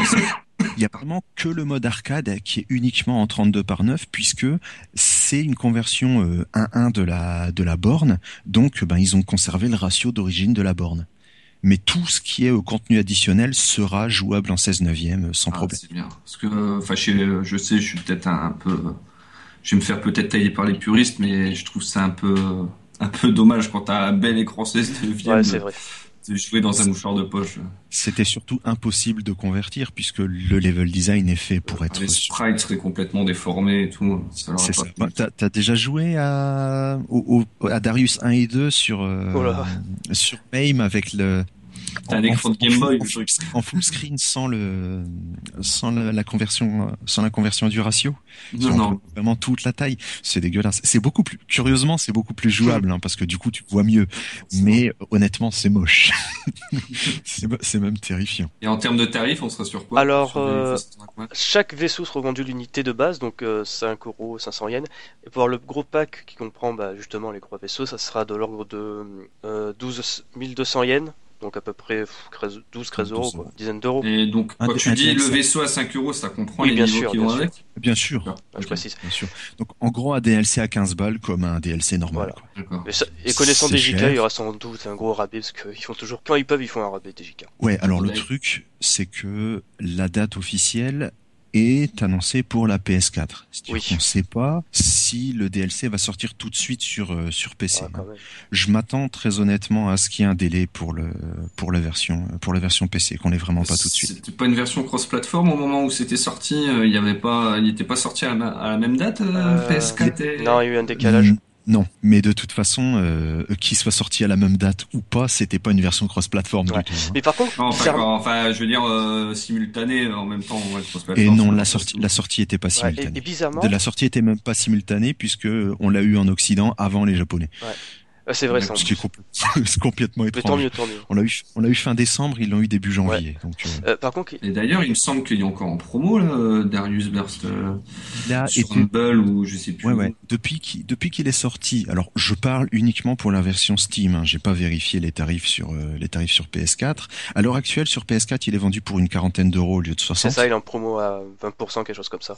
il y a vraiment que le mode arcade qui est uniquement en 32 par 9 puisque c'est une conversion euh, 1-1 de la de la borne donc ben ils ont conservé le ratio d'origine de la borne. Mais tout ce qui est au contenu additionnel sera jouable en 16 neuvième euh, sans Ah, problème. c'est bien. Parce que, euh, enfin, je, je sais, je suis peut-être un, un peu, je vais me faire peut-être tailler par les puristes, mais je trouve ça un peu, un peu dommage quand t'as un bel écran 16 neuvième Ouais, de, c'est vrai. Jouer dans un mouchoir de poche. C'était surtout impossible de convertir puisque le level design est fait pour être Les sprites seraient complètement déformés et tout. C'est ça. Bah, T'as t'as déjà joué à, au, au- à Darius 1 et 2 sur, euh, Oh là. sur MAME avec le. T'as un en- écran de Game Boy, en- le truc. En full screen sans le, sans la, la conversion, sans la conversion du ratio. Non, On non. Vraiment toute la taille. C'est dégueulasse. C'est beaucoup plus, curieusement, c'est beaucoup plus jouable, hein, parce que du coup, tu vois mieux. Mais honnêtement, c'est moche. (laughs) c'est même terrifiant. Et en termes de tarifs, on sera sur quoi Alors, Sur euh, Chaque vaisseau sera vendu l'unité de base, donc euh, 5 euros, 500 yens. Et pour le gros pack qui comprend bah, justement les gros vaisseaux, ça sera de l'ordre de euh, 12 1200 yens, donc à peu près pff, 13 12 13 euros, 12 quoi, dizaine d'euros. Et donc, quand tu dis le vaisseau à 5 euros, ça comprend Oui, les bien niveaux sûr, qui bien vont sûr. avec Bien sûr. Ah, je précise. Bien sûr. Donc, en gros, un DLC à 15 balles comme un DLC normal. Voilà. quoi. Et, ça- et connaissant DJK, il y aura sans doute un gros rabais parce qu'ils font toujours, quand ils peuvent, ils font un rabais DJK. Ouais, alors le truc, c'est que la date officielle est annoncée pour la PS4. C'est-à-dire Oui. qu'on ne sait pas si le DLC va sortir tout de suite sur euh, sur PC. Ah. Je m'attends très honnêtement à ce qu'il y ait un délai pour le pour la version pour la version PC, qu'on l'ait vraiment pas tout de suite. C'était pas une version cross-platform au moment où c'était sorti. euh, Il y avait pas, il était pas sorti à la, à la même date euh, Euh, PS4 et... Non, il y a eu un décalage. Non, mais de toute façon, euh, qu'il soit sorti à la même date ou pas, c'était pas une version cross-platform Ouais. du tout. hein. Mais par contre, Non, enfin, enfin, je veux dire euh, simultané en même temps. Ouais, Et non, la sortie, la sortie était pas ouais, et, simultanée. et bizarrement, De la sortie était même pas simultanée puisque on l'a eu en Occident avant les Japonais. Euh, c'est vrai ça. Ce qui est c'est (laughs) complètement Mais tant étrange. mieux, tant mieux. On l'a eu, on l'a eu fin décembre, ils l'ont eu début janvier. Donc euh, Euh, par contre, Et d'ailleurs, il me semble qu'il est encore en promo, là, Darius Burst, euh, il a sur été Humble ou je sais plus. Ouais, où. ouais. Depuis qu'il depuis qu'il est sorti, alors je parle uniquement pour la version Steam. Hein, J'ai pas vérifié les tarifs sur euh, les tarifs sur PS4. À l'heure actuelle, sur PS4, il est vendu pour une quarantaine d'euros au lieu de c'est 60. ça, il est en promo à 20%, quelque chose comme ça.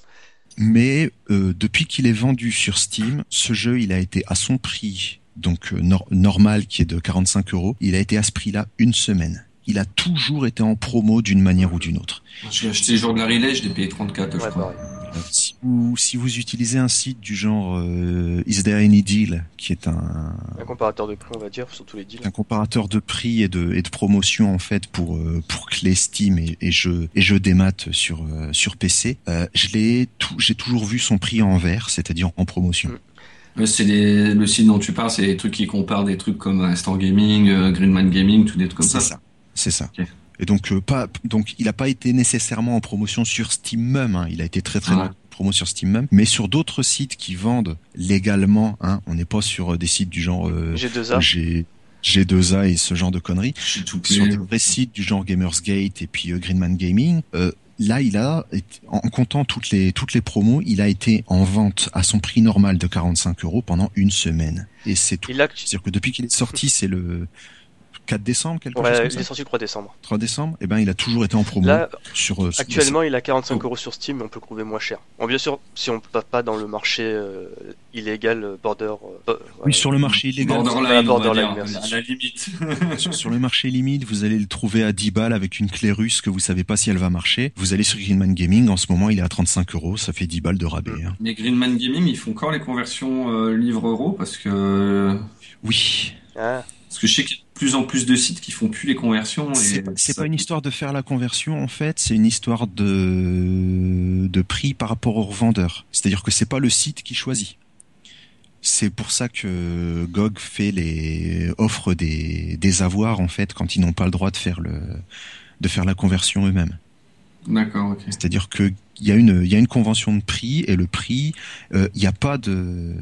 Mais euh, depuis qu'il est vendu sur Steam, ce jeu, il a été à son prix, donc euh, nor- normal, qui est de 45 euros. Il a été à ce prix-là une semaine. Il a toujours été en promo d'une manière ou d'une autre. Je l'ai acheté le jour de la relais, je l'ai payé 34, je Ouais, crois. pareil. Euh, Si vous, si vous utilisez un site du genre euh, Is There Any Deal, qui est un, Un comparateur de prix, on va dire, sur tous les deals. un comparateur de prix et de, et de promotion en fait pour euh, pour clés Steam et, et jeux et jeux des maths sur euh, sur PC. Euh, je l'ai tout, j'ai toujours vu son prix en vert, c'est-à-dire en promotion. Mm. C'est les- le site dont tu parles, c'est les trucs qui comparent des trucs comme Instant Gaming, euh, Greenman Gaming, tout des trucs comme C'est ça. ça. C'est ça. Et donc euh, pas donc il a pas été nécessairement en promotion sur Steam même. hein. Il a été très très Ouais. en promo sur Steam même, mais sur d'autres sites qui vendent légalement. Hein, on n'est pas sur euh, des sites du genre euh, G2A. G G2A et ce genre de conneries. Tout sur des vrais sites du genre Gamersgate et puis euh, Greenman Gaming. Là, il a, en comptant toutes les toutes les promos, il a été en vente à son prix normal de 45 euros pendant une semaine. Et c'est tout. C'est-à-dire que depuis qu'il est sorti, c'est le 4 décembre, quelque chose ouais, comme il ça. est sorti le 3 décembre. 3 décembre. Et ben, il a toujours été en promo Là, sur. euh, sur- actuellement, il a 45 Oh. euros sur Steam, mais on peut le trouver moins cher. Bon, bien sûr, si on va pas dans le marché euh, illégal, euh, border. euh, Oui, sur le marché illégal. Borderline, on va Borderline, dire, merci. à la limite. (laughs) sur, sur le marché limite, vous allez le trouver à 10 balles avec une clé russe que vous savez pas si elle va marcher. Vous allez sur Greenman Gaming, en ce moment, il est à 35 euros, ça fait 10 balles de rabais. hein. Les Greenman Gaming, ils font encore les conversions euh, livre-euro parce que Oui. Ah, parce que je sais qu'il y a de plus en plus de sites qui font plus les conversions. C'est pas, ça- pas une histoire de faire la conversion en fait, c'est une histoire de de prix par rapport au revendeur. C'est-à-dire que c'est pas le site qui choisit. C'est pour ça que GOG fait les offre des des avoirs en fait quand ils n'ont pas le droit de faire le de faire la conversion eux-mêmes. D'accord, ok. C'est-à-dire que il y a une il y a une convention de prix et le prix euh, il n'y a pas de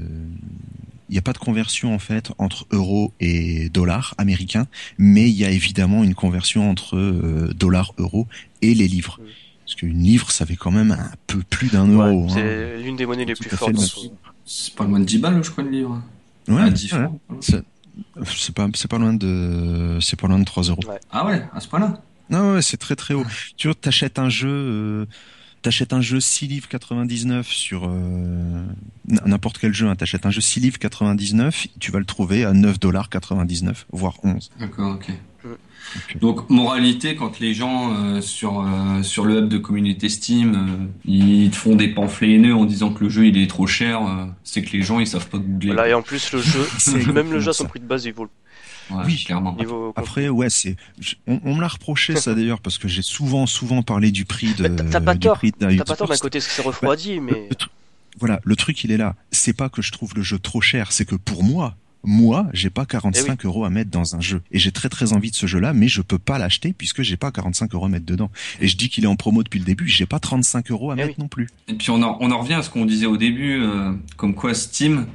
il n'y a pas de conversion en fait entre euros et dollars américains, mais il y a évidemment une conversion entre euh, dollars, euros et les livres. Parce qu'une livre, ça fait quand même un peu plus d'un ouais, euro. hein. c'est l'une des monnaies les plus fortes. C'est pas loin de 10 balles, je crois, le livre. Ouais, à 10 ouais. francs. C'est pas c'est pas loin de c'est pas loin de 3 euros. Ah ouais, à ce point-là? Non, ouais, c'est très très haut. Tu vois, t'achètes un jeu, euh, t'achètes un jeu 6 livres 99 sur euh, n'importe quel jeu, hein, t'achètes un jeu 6 livres 99, tu vas le trouver à 9 dollars 99, voire 11. D'accord, ok. Ok. Donc, moralité, quand les gens euh, sur, euh, sur le hub de communauté Steam, euh, ils te font des pamphlets haineux en disant que le jeu il est trop cher, euh, c'est que les gens ils savent pas googler. Voilà, et en plus, le jeu, C'est (laughs) même le jeu à son prix de base, il vaut Ouais, Oui. clairement. niveau. Après, ouais, c'est, on, on me l'a reproché ça (laughs) d'ailleurs parce que j'ai souvent souvent parlé du prix de. T'as- t'as pas du tort. T'as pas tort d'un côté, c'est refroidi, mais. Le voilà, le truc il est là. C'est pas que je trouve le jeu trop cher, c'est que pour moi, moi, j'ai pas 45 euros à mettre dans un jeu. Et j'ai très très envie de ce jeu-là, mais je peux pas l'acheter puisque j'ai pas 45 euros à mettre dedans. Et je dis qu'il est en promo depuis le début, j'ai pas 35 euros à Eh mettre oui. non plus. Et puis on en, on en revient à ce qu'on disait au début, euh, comme quoi Steam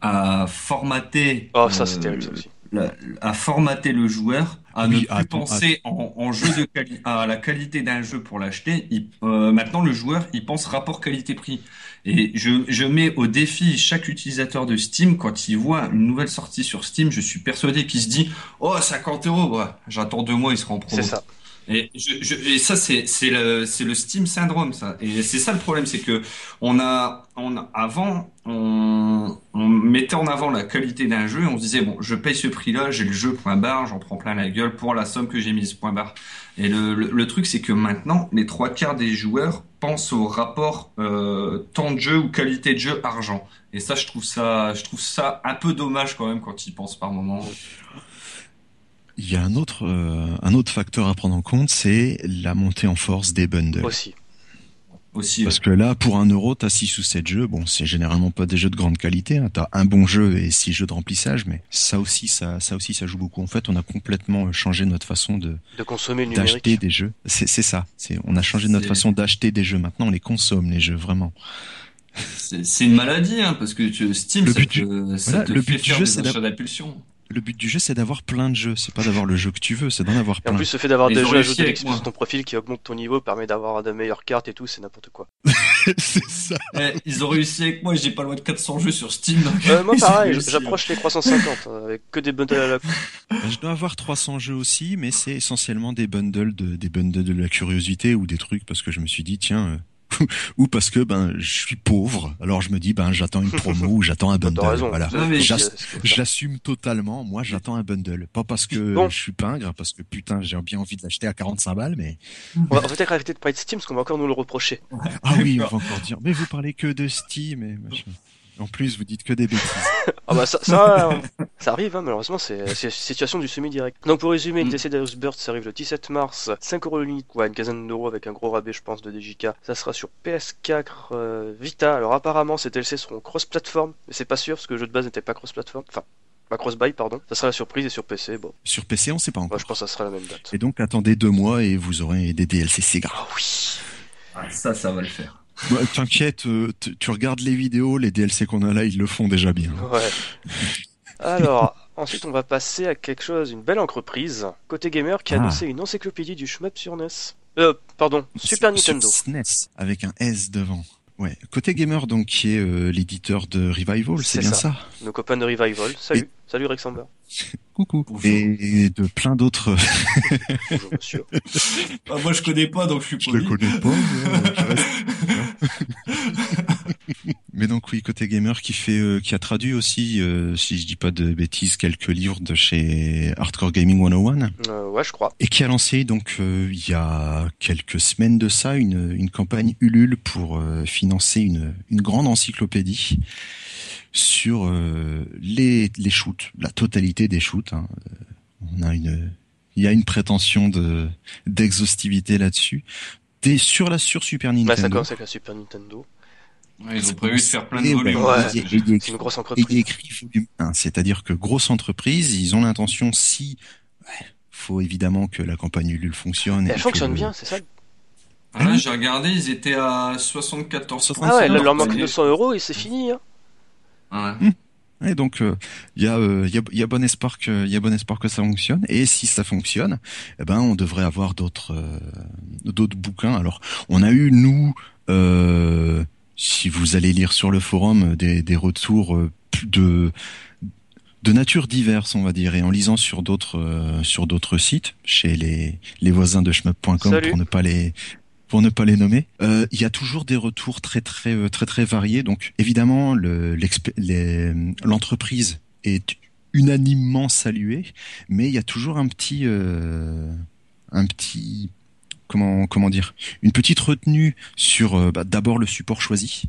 a formaté, Oh, ça, euh, c'est terrible, ça aussi. La- a formaté le joueur à Oui, ne plus attends, penser en, en jeu de quali- à la qualité d'un jeu pour l'acheter. Il- euh, maintenant, le joueur, il pense rapport qualité-prix. Et je, je mets au défi chaque utilisateur de Steam quand il voit une nouvelle sortie sur Steam, je suis persuadé qu'il se dit oh 50 euros, ouais, j'attends deux mois, il sera en promo. C'est ça. Et, je, je, et ça, c'est le, Steam syndrome, ça. Et c'est ça le problème, c'est que on a, on avant, on, mettait en avant la qualité d'un jeu et on se disait bon, je paye ce prix-là, j'ai le jeu point barre, j'en prends plein la gueule pour la somme que j'ai mise point barre. Et le, le, le truc, c'est que maintenant, les trois quarts des joueurs pensent au rapport euh, temps de jeu ou qualité de jeu argent. Et ça, je trouve ça, je trouve ça un peu dommage quand même quand ils pensent par moment. Il y a un autre, euh, un autre facteur à prendre en compte, c'est la montée en force des bundles. Aussi. aussi. Parce que là, pour un euro, t'as 6 ou 7 jeux. Bon, c'est généralement pas des jeux de grande qualité. Hein. T'as un bon jeu et 6 jeux de remplissage, mais ça aussi, ça, ça aussi, ça joue beaucoup. En fait, on a complètement changé notre façon de, De consommer d'acheter des jeux. C'est, c'est ça. C'est, on a changé notre façon d'acheter des jeux. Maintenant, on les consomme, les jeux, vraiment. C'est c'est une maladie, hein, parce que tu, Steam, Le ça but te, du- ça voilà, te le fait but du faire jeu, des c'est achats d'impulsion. Le but du jeu, c'est d'avoir plein de jeux. C'est pas d'avoir le jeu que tu veux, c'est d'en avoir Et en plein. plus, le fait d'avoir des jeux ajoutés sur ton profil qui augmente ton niveau permet d'avoir de meilleures cartes et tout, c'est n'importe quoi. (laughs) c'est ça. Eh, ils ont réussi avec moi, j'ai pas loin de 400 jeux sur Steam. donc Euh, moi, (laughs) pareil, j'approche les 350 euh, avec que des bundles à la Je dois avoir 300 jeux aussi, mais c'est essentiellement des bundles de, des bundles de la curiosité ou des trucs parce que je me suis dit, tiens, euh, ou parce que ben je suis pauvre, alors je me dis ben j'attends une promo ou j'attends un bundle. Raison. Voilà. J'assume totalement, moi j'attends un bundle. Pas parce que Bon. je suis pingre, parce que putain j'ai bien envie de l'acheter à 45 balles, mais On va on va peut-être arrêter de parler de Steam parce qu'on va encore nous le reprocher. ah oui, on va encore dire, mais vous parlez que de Steam et machin. En plus, vous dites que des bêtises. (laughs) Ah bah ça, ça, ça arrive, hein, malheureusement, c'est situation du semi-direct. Donc pour résumer, Mm. TC Darius Burst, ça arrive le 17 mars, 5 euros l'unité, quoi, une quinzaine d'euros avec un gros rabais, je pense, de DJK. Ça sera sur PS4 euh, Vita. Alors apparemment, ces DLC seront cross-platform, mais c'est pas sûr parce que le jeu de base n'était pas cross-platform. Enfin, pas cross-buy, pardon. Ça sera la surprise et sur PC, bon, Sur PC, on sait pas encore. je pense que ça sera la même date. Et donc attendez deux mois et vous aurez des DLC Sega. Ah oui Ah, ça, ça va le faire. Ouais, T'inquiète, euh, tu regardes les vidéos, les DLC qu'on a là, ils le font déjà bien. Ouais. Alors, (laughs) ensuite on va passer à quelque chose, une belle entreprise, côté gamer, qui a Ah. annoncé une encyclopédie du shmup sur NES. Euh, pardon, Super Nintendo. SNES, avec un S devant. Ouais. Côté gamer, donc, qui est euh, l'éditeur de Revival, c'est bien ça. ça. Nos copains de Revival. Salut, salut Rex Amber. (laughs) Coucou. Bonjour. Et de plein d'autres. (laughs) Bonjour monsieur. Ah, moi, je connais pas, donc je suis Je poli. le connais pas. mais, euh, je reste- (laughs) (laughs) Mais donc oui, côté gamer qui fait, euh, qui a traduit aussi, euh, si je dis pas de bêtises, quelques livres de chez Hardcore Gaming 101 Euh, ouais, je crois. et qui a lancé donc euh, il y a quelques semaines de ça une, une campagne Ulule pour euh, financer une, une grande encyclopédie sur euh, les, les shoots, la totalité des shoots. hein. On a une, il y a une prétention de d'exhaustivité là-dessus. Des, sur la sur Super Bah, ça Nintendo. commence avec la Super Nintendo. Ouais, ils ont prévu de faire plein de volumes. ouais, C'est une grosse et il y a entreprise. écrit volume 1, c'est-à-dire que grosse entreprise, ils ont l'intention si ouais, faut évidemment que la campagne Ulule fonctionne. et Elle fonctionne que- bien, c'est ça Ah, là, j'ai regardé, ils étaient à 74 Ah ouais, là, leur manque panier. 200 euros et c'est fini. Hein. Ouais. Et donc euh, il y a euh, il y a il y a bon espoir que il y a bon espoir que ça fonctionne et si ça fonctionne, eh ben on devrait avoir d'autres euh, d'autres bouquins. Alors, on a eu nous euh, si vous allez lire sur le forum des des retours euh, de de nature diverse, on va dire, et en lisant sur d'autres euh, sur d'autres sites, chez les les voisins de shmup.com pour ne pas les pour ne pas les nommer, euh, il y a toujours des retours très très euh, très très variés. Donc évidemment, le- l'entreprise est unanimement saluée, mais il y a toujours un petit euh, un petit comment comment dire une petite retenue sur euh, bah, d'abord le support choisi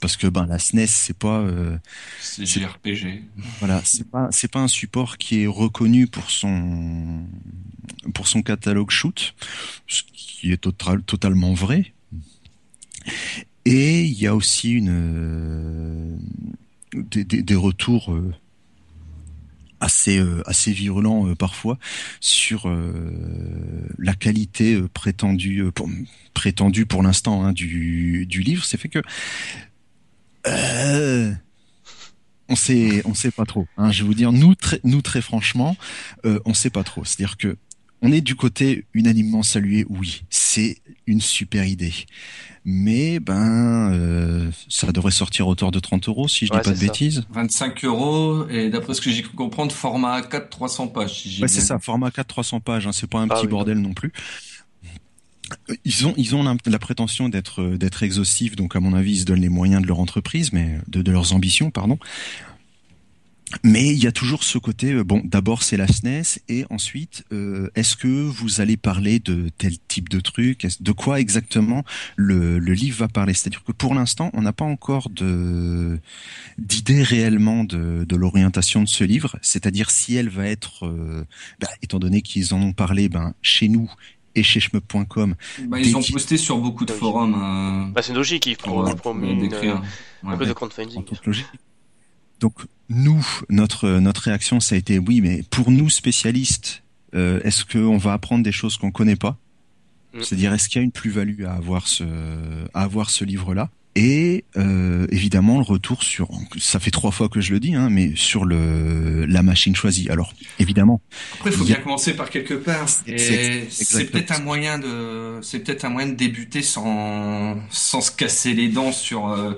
parce que ben la SNES c'est pas euh, C'est JRPG. voilà, c'est pas c'est pas un support qui est reconnu pour son pour son catalogue shoot, ce qui est total, totalement vrai. Et il y a aussi une euh, des, des, des retours euh, assez euh, assez virulents euh, parfois sur euh, la qualité euh, prétendue euh, pour, prétendue pour l'instant hein, du du livre. C'est fait que euh, on sait, on sait pas trop. Hein, je vais vous dire, nous très, nous très franchement, on sait pas trop. C'est-à-dire que on est du côté unanimement salué. Oui, c'est une super idée. Mais ben, euh, ça devrait sortir à hauteur de 30 euros si je Ouais, dis pas de ça. bêtises. 25 euros, et d'après ce que j'ai cru comprendre, format A4, 300 pages. Si Ouais, c'est ça, format 4 300 pages. Hein, c'est pas un Ah petit oui, bordel non plus. Ils ont, ils ont la, la prétention d'être, d'être exhaustifs, donc à mon avis, ils se donnent les moyens de leur entreprise, mais de, de leurs ambitions, pardon. Mais il y a toujours ce côté, euh, bon, d'abord c'est la SNES, et ensuite, euh, est-ce que vous allez parler de tel type de truc? De quoi exactement le, le livre va parler? C'est-à-dire que pour l'instant, on n'a pas encore de d'idée réellement de, de l'orientation de ce livre, c'est-à-dire si elle va être, euh, bah, étant donné qu'ils en ont parlé, ben chez nous et chez shmup.com. Bah, ils ont posté sur beaucoup de forums. Euh, bah, c'est logique, ils font un peu de crowdfunding. Donc nous, notre notre réaction, ça a été oui, mais pour nous spécialistes, euh, est-ce qu'on va apprendre des choses qu'on connaît pas? Mm. C'est-à-dire, est-ce qu'il y a une plus-value à avoir ce à avoir ce livre-là? Et euh, évidemment le retour sur ça fait trois fois que je le dis hein, mais sur le la machine choisie. Alors évidemment après il faut bien commencer par quelque part. Et c'est peut-être un moyen de c'est peut-être un moyen de débuter sans sans se casser les dents sur euh,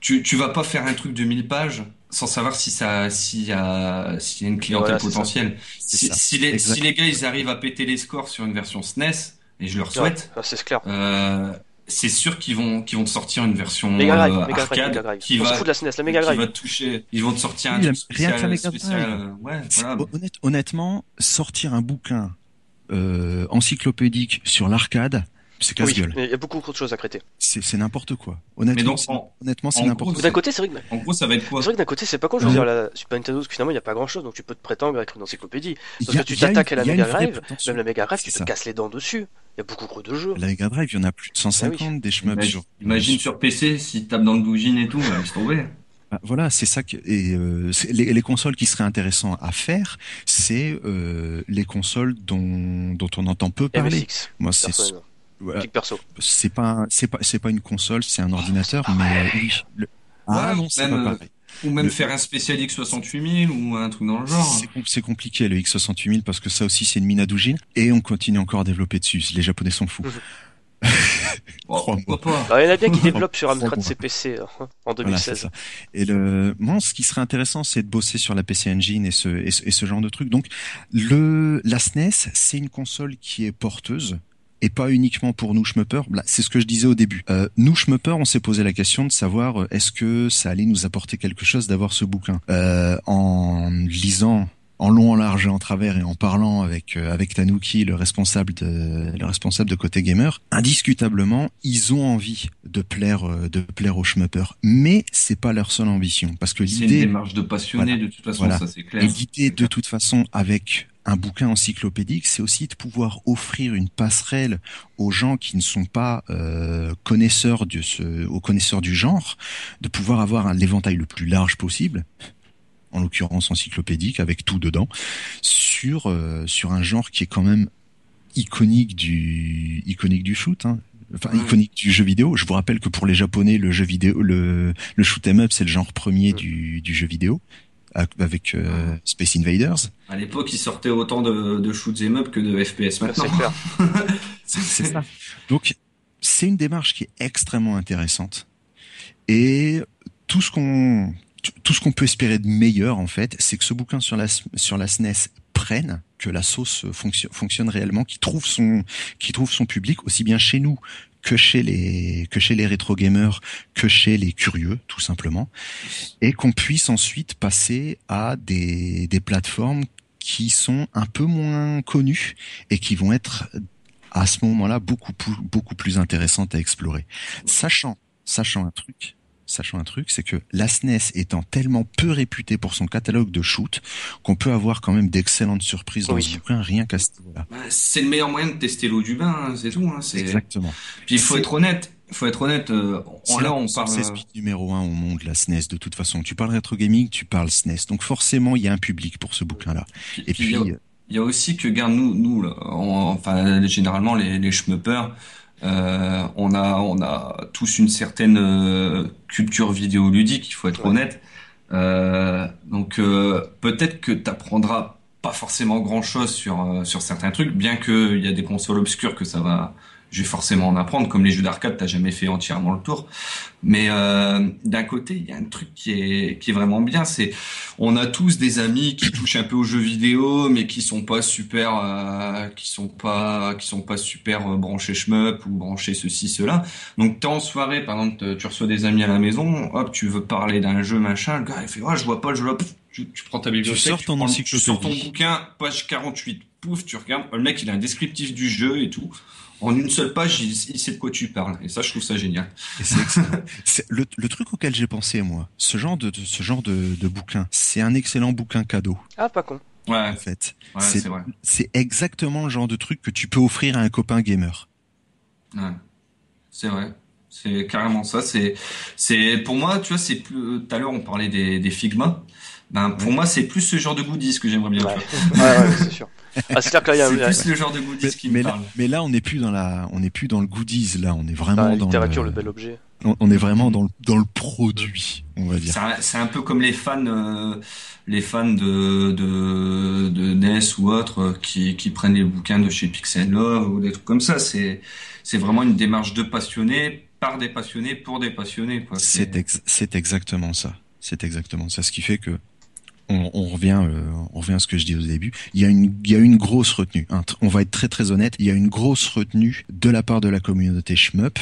tu tu vas pas faire un truc de 1000 pages sans savoir si ça s'il y a s'il y a une clientèle potentielle si, si, les si les gars ils arrivent à péter les scores sur une version SNES et je leur souhaite c'est clair euh, c'est sûr qu'ils vont qu'ils vont te sortir une version Mega Drive, euh, arcade Mega Drive. qui va de la SNES, la Mega Drive. qui va toucher ils vont te sortir un truc spécial, spécial euh, ouais, voilà. honnêtement sortir un bouquin euh, encyclopédique sur l'arcade c'est casse-gueule. Oui, il y a beaucoup de choses à traiter. C'est n'importe quoi. Honnêtement, c'est n'importe quoi. D'un côté, c'est vrai que. En gros, ça va être quoi C'est vrai que d'un côté, c'est pas con. Je veux dire, la Super Nintendo, finalement, il n'y a pas grand-chose, donc tu peux te prétendre avec une encyclopédie. Parce que tu t'attaques à la Mega Drive, même la Mega Drive, tu te casses les dents dessus. Il y a beaucoup trop de jeux. La Mega Drive, il y en a plus de 150 ah des shmups. Imagine, imagine sur PC, si tu tapes dans le doujin et tout, bah, laisse tomber. Bah, voilà, c'est ça que et euh, les, les, consoles qui seraient intéressantes à faire, c'est euh, les consoles dont dont on entend peu parler. MSX, Moi, c'est perso. C'est pas c'est pas c'est pas une console, c'est un ordinateur, ah, mais oui. Le... Ah non, c'est pas euh, pareil. Ou même faire un spécial X68000 ou un truc dans le genre. C'est compliqué le X68000 parce que ça aussi c'est une mine à doujine et on continue encore à développer dessus. Les Japonais sont fous. (laughs) oh, bah, il y en a bien qui développent sur Amstrad CPC hein, en 2016. et le, moi, ce qui serait intéressant, c'est de bosser sur la PC Engine et ce, et ce, genre de trucs. Donc, le, la SNES, c'est une console qui est porteuse et pas uniquement pour nous schmuppers. C'est ce que je disais au début. Euh, nous schmuppers, on s'est posé la question de savoir euh, est-ce que ça allait nous apporter quelque chose d'avoir ce bouquin? Euh, en lisant en long, en large et en travers et en parlant avec euh, avec Tanuki, le responsable de le responsable de côté gamer, indiscutablement, ils ont envie de plaire euh, de plaire aux schmuppers, mais c'est pas leur seule ambition parce que l'idée c'est une démarche de passionné de toute façon, ça c'est clair. Et l'idée de toute façon avec un bouquin encyclopédique, c'est aussi de pouvoir offrir une passerelle aux gens qui ne sont pas euh, connaisseurs de ce, aux connaisseurs du genre, de pouvoir avoir l'éventail le plus large possible, en l'occurrence encyclopédique avec tout dedans, sur euh, sur un genre qui est quand même iconique du iconique du shoot. Hein. Enfin, iconique du jeu vidéo. Je vous rappelle que pour les Japonais, le jeu vidéo, le, le shoot 'em up, c'est le genre premier du, du jeu vidéo avec euh, Space Invaders. À l'époque, il sortait autant de, de shoot 'em up que de FPS maintenant. (laughs) C'est ça. Donc, c'est une démarche qui est extrêmement intéressante. Et tout ce qu'on tout ce qu'on peut espérer de meilleur en fait, c'est que ce bouquin sur la sur la SNES prenne, que la sauce fonctionne, fonctionne réellement, qui trouve son qui trouve son public aussi bien chez nous que chez les que chez les rétro gamers, que chez les curieux tout simplement, et qu'on puisse ensuite passer à des des plateformes qui sont un peu moins connues et qui vont être à ce moment-là beaucoup beaucoup plus intéressantes à explorer, sachant sachant un truc, sachant un truc, c'est que la SNES étant tellement peu réputée pour son catalogue de shoot, qu'on peut avoir quand même d'excellentes surprises dans ce bouquin, rien qu'à ce niveau-là. Bah, c'est le meilleur moyen de tester l'eau du bain, hein, c'est tout. Hein, Exactement. Puis il faut être honnête, il faut être honnête, euh, là on parle... C'est speed numéro un au monde, la SNES, de toute façon. Tu parles rétro gaming, tu parles SNES. Donc forcément, il y a un public pour ce bouquin-là. Et puis... Il y, a, aussi que, garde nous, nous enfin, généralement, les, les schmuppers, euh, on a on a tous une certaine euh, culture vidéoludique, il faut être honnête. Euh, donc euh, peut-être que tu apprendras pas forcément grand chose sur sur certains trucs, bien qu'il y a des consoles obscures que ça va je vais forcément en apprendre. Comme les jeux d'arcade, t'as jamais fait entièrement le tour. Mais euh, d'un côté, il y a un truc qui est qui est vraiment bien, c'est on a tous des amis qui touchent un peu aux jeux vidéo, mais qui sont pas super, euh, qui sont pas qui sont pas super euh, branchés shmup ou branchés ceci cela. Donc t'es en soirée, par exemple, tu reçois des amis à la maison, hop, tu veux parler d'un jeu machin, le gars il fait ouais, je vois pas le jeu là, tu, prends ta bibliothèque, tu sors ton tu, tu sors ton bouquin, page 48, pouf, tu regardes, le mec il a un descriptif du jeu et tout en une seule page, il, sait de quoi tu parles. Et ça, je trouve ça génial. (laughs) c'est le, le, truc auquel j'ai pensé, moi, ce genre de, ce genre de, de bouquin, c'est un excellent bouquin cadeau. Ah, pas con. Ouais. En fait, c'est exactement le genre de truc que tu peux offrir à un copain gamer. Ouais. C'est vrai. C'est carrément ça. C'est, c'est pour moi, tu vois, c'est plus. Tout à l'heure, on parlait des, des Figma. Ben, pour moi, c'est plus ce genre de goodies que j'aimerais bien ouais. (laughs) ouais, ouais, c'est sûr. Ah, c'est clair y a plus le genre de goodies qui mais me parle. Là, mais là, on n'est plus dans la, on n'est plus dans le goodies. Là, on est vraiment dans la littérature, le... bel objet. On, est vraiment dans le, dans le produit, on va dire. C'est un, peu comme les fans, euh, les fans de, de, de NES ou autres euh, qui, qui prennent les bouquins de chez Pixel Love ou des trucs comme ça. C'est, c'est vraiment une démarche de passionnés par des passionnés pour des passionnés. C'est, c'est exactement ça. C'est exactement ça. Ce qui fait que on, revient, euh, on revient à ce que je dis au début. Il y a une, il y a une grosse retenue. On va être très très honnête. Il y a une grosse retenue de la part de la communauté shmup,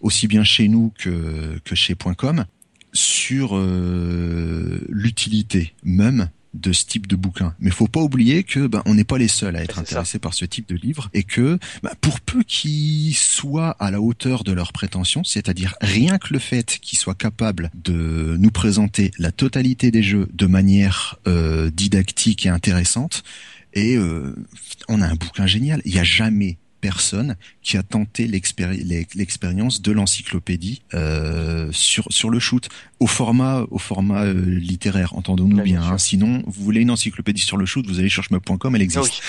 aussi bien chez nous que que chez .com, sur euh, l'utilité même de ce type de bouquin. Mais faut pas oublier que ben, on n'est pas les seuls à être intéressés par ce type de livre et que ben, pour peu qu'ils soient à la hauteur de leurs prétentions, c'est-à-dire rien que le fait qu'ils soient capables de nous présenter la totalité des jeux de manière euh, didactique et intéressante, et euh, on a un bouquin génial. Il n'y a jamais personne qui a tenté l'expérience de l'encyclopédie euh, sur sur le shoot au format au format euh, littéraire entendons-nous bien, hein. sinon vous voulez une encyclopédie sur le shoot vous allez sur shmup.com elle existe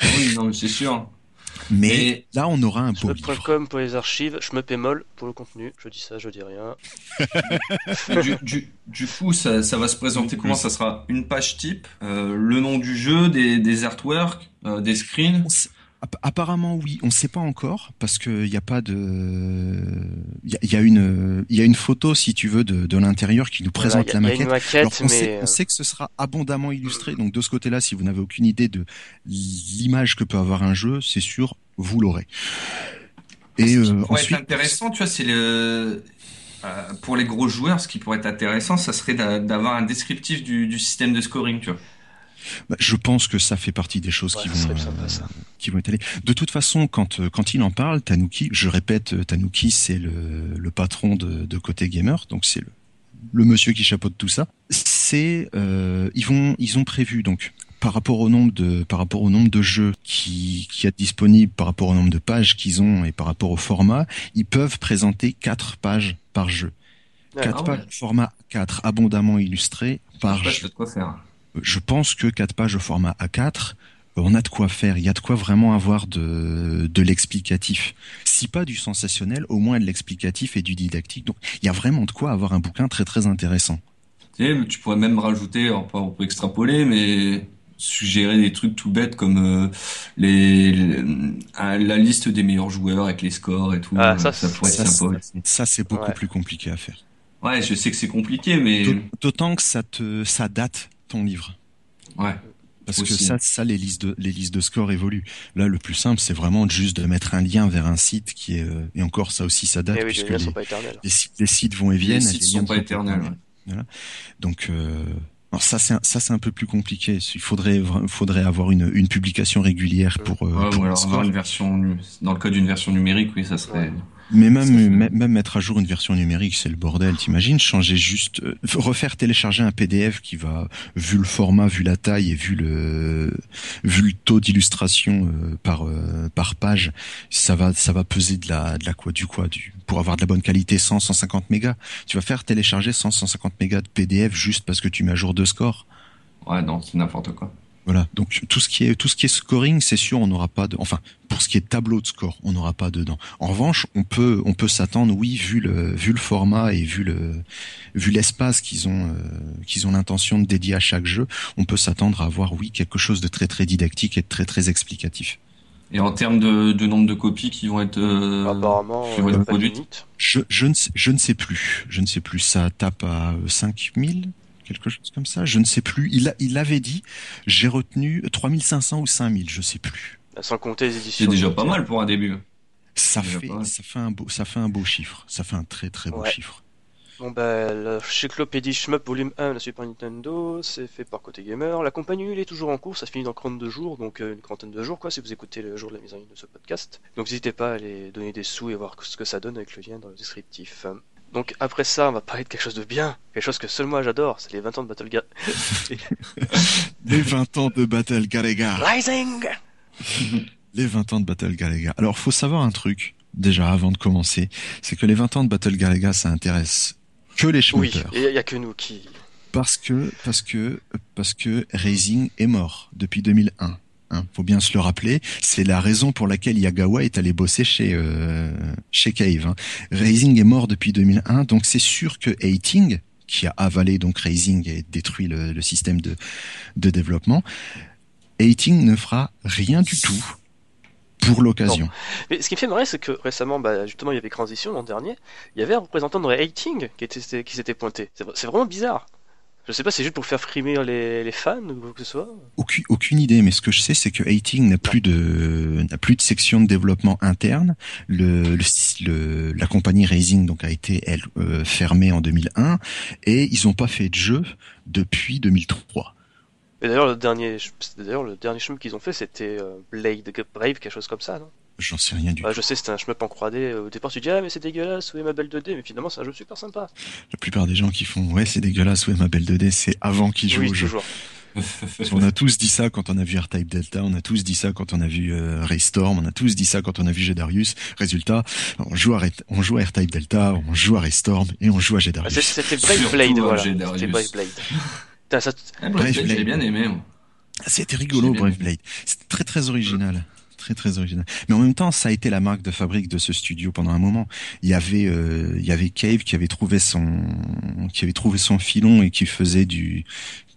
ah oui, non c'est sûr mais là, on aura un beau livre. pour les archives, shmup et molle pour le contenu. Je dis ça, je dis rien. du, du, coup, ça, ça, va se présenter comment? Ça sera une page type, euh, le nom du jeu, des, des artworks, euh, des screens? Apparemment oui, on ne sait pas encore parce qu'il n'y a pas de, il y, a une, il y a une photo si tu veux de, de l'intérieur qui nous présente la maquette. on, sait, on, sait, que ce sera abondamment illustré, donc de ce côté-là, si vous n'avez aucune idée de l'image que peut avoir un jeu, c'est sûr, vous l'aurez. Et ce qui euh, pourrait être intéressant, tu vois, c'est le euh, pour les gros joueurs, ce qui pourrait être intéressant, ça serait d'avoir un descriptif du, du système de scoring, tu vois. Bah, je pense que ça fait partie des choses qui vont euh, qui vont étaler. De toute façon, quand euh, quand il en parle, Tanuki, je répète, euh, Tanuki, c'est le, le patron de, de côté gamer, donc c'est le, le monsieur qui chapeaute tout ça. C'est euh, ils vont ils ont prévu donc par rapport au nombre de par rapport au nombre de jeux qui qui est disponible, par rapport au nombre de pages qu'ils ont et par rapport au format, ils peuvent présenter quatre pages par jeu. Quatre ah pages format 4 abondamment illustrées par jeu. quoi faire je pense que quatre pages au format A4, on a de quoi faire. Il y a de quoi vraiment avoir de, de l'explicatif. Si pas du sensationnel, au moins de l'explicatif et du didactique. Donc, il y a vraiment de quoi avoir un bouquin très très intéressant. Tu, tu pourrais même rajouter, on peut, extrapoler, mais suggérer des trucs tout bêtes comme euh, les, la liste des meilleurs joueurs avec les scores et tout. Ah, ça, ça pourrait être sympa. Ça, c'est beaucoup plus compliqué à faire. Ouais, je sais que c'est compliqué, mais d'autant que ça te ça date ton livre. Ouais. Parce que ça, ça, les listes de, les listes de scores évoluent. Là, le plus simple, c'est vraiment juste de mettre un lien vers un site qui est, euh, et encore, ça aussi, ça date, eh puisque les, les, sites vont et viennent. Les sites sont pas éternels. Voilà. Donc, euh, alors ça, c'est ça, c'est un peu plus compliqué. Il faudrait, faudrait avoir une, une publication régulière pour. Euh, pour alors avoir une version, dans le cas d'une version numérique, oui, ça serait. Mais même, même mettre à jour une version numérique, c'est le bordel, t'imagines? Changer juste, euh, refaire télécharger un PDF qui va, vu le format, vu la taille et vu le, vu le taux d'illustration euh, par euh, par page, ça va ça va peser de la de la quoi du quoi du pour avoir de la bonne qualité 100 150 mégas. Tu vas faire télécharger 100 150 mégas de PDF juste parce que tu mets à jour deux scores. Ouais, non, c'est n'importe quoi. Voilà. Donc tout ce qui est tout ce qui est scoring, c'est sûr, on n'aura pas de. Enfin, pour ce qui est tableau de score, on n'aura pas dedans. En revanche, on peut on peut s'attendre, oui, vu le vu le format et vu le vu l'espace qu'ils ont euh, qu'ils ont l'intention de dédier à chaque jeu, on peut s'attendre à avoir oui quelque chose de très très didactique et de très très explicatif. Et en termes de, de nombre de copies qui vont être, euh, Apparemment, qui vont être produites, je, je, ne sais, je ne sais plus. Je ne sais plus. Ça tape à 5000 quelque chose comme ça, je ne sais plus. Il, il avait dit, j'ai retenu 3500 ou 5000, je sais plus. Sans compter les éditions. C'est déjà pas mal pour un début. Ça fait, ça fait un beau, ça fait un beau chiffre. Ça fait un très très beau chiffre. Bon bah, la Cyclopédie Shmup Volume 1 la Super Nintendo, c'est fait par Côté Gamer. La compagnie, il est toujours en cours, ça finit dans 32 jours, donc euh, une quarantaine de jours quoi, si vous écoutez le jour de la mise en ligne de ce podcast. Donc n'hésitez pas à aller donner des sous et voir ce que ça donne avec le lien dans le descriptif. Donc après ça, on va parler de quelque chose de bien, quelque chose que seul moi j'adore, c'est les 20 ans de Battle Ga... (laughs) les 20 ans de Battle Galega Rising (laughs) Les 20 ans de Battle Galega. Alors faut savoir un truc, déjà avant de commencer, c'est que les 20 ans de Battle Galega, ça intéresse que les schmuppers. Oui, il y a que nous qui... Parce que, parce que, parce que Raising est mort depuis 2001. Hein, faut bien se le rappeler. C'est la raison pour laquelle Yagawa est allé bosser chez euh, chez Cave. Hein. Raising est mort depuis 2001, donc c'est sûr que Hating, qui a avalé donc Raising et détruit le, système de de développement, Hating ne fera rien du tout pour l'occasion. Mais ce qui me fait marrer, c'est que récemment, bah, justement, il y avait Transition l'an dernier, il y avait un représentant de Hating qui était qui s'était pointé. C'est vraiment bizarre. Je sais pas, c'est juste pour faire frimer les, les, fans ou quoi que ce soit. Aucune, aucune idée, mais ce que je sais, c'est que Hating n'a plus de n'a plus de section de développement interne. Le, le, la compagnie Raising donc a été elle euh, fermée en 2001 et ils n'ont pas fait de jeu depuis 2003. Et d'ailleurs le dernier d'ailleurs le dernier chemin qu'ils ont fait c'était euh, Blade Brave quelque chose comme ça, non? J'en sais rien du bah, tout. Je sais, c'était un shmup en 3D. Au départ, tu dis, ah, mais c'est dégueulasse, où est ma belle 2D Mais finalement, c'est un jeu super sympa. La plupart des gens qui font, ouais, c'est dégueulasse, où est ma belle 2D, c'est avant qu'ils jouent oui, au jeu. toujours. (laughs) on a tous dit ça quand on a vu R-Type Delta, on a tous dit ça quand on a vu euh, Raystorm, on a tous dit ça quand on a vu Jedarius. Résultat, on joue à, on joue à R-Type Delta, on joue à Raystorm et on joue à Jedarius. C'était Brave Blade, voilà. C'était Brave Blade. Ça... Ah, Brave Blade, j'ai bien aimé. C'était rigolo, Brave Blade. C'était très très original très original. Mais en même temps, ça a été la marque de fabrique de ce studio pendant un moment. Il y avait euh, il y avait Cave qui avait trouvé son qui avait trouvé son filon et qui faisait du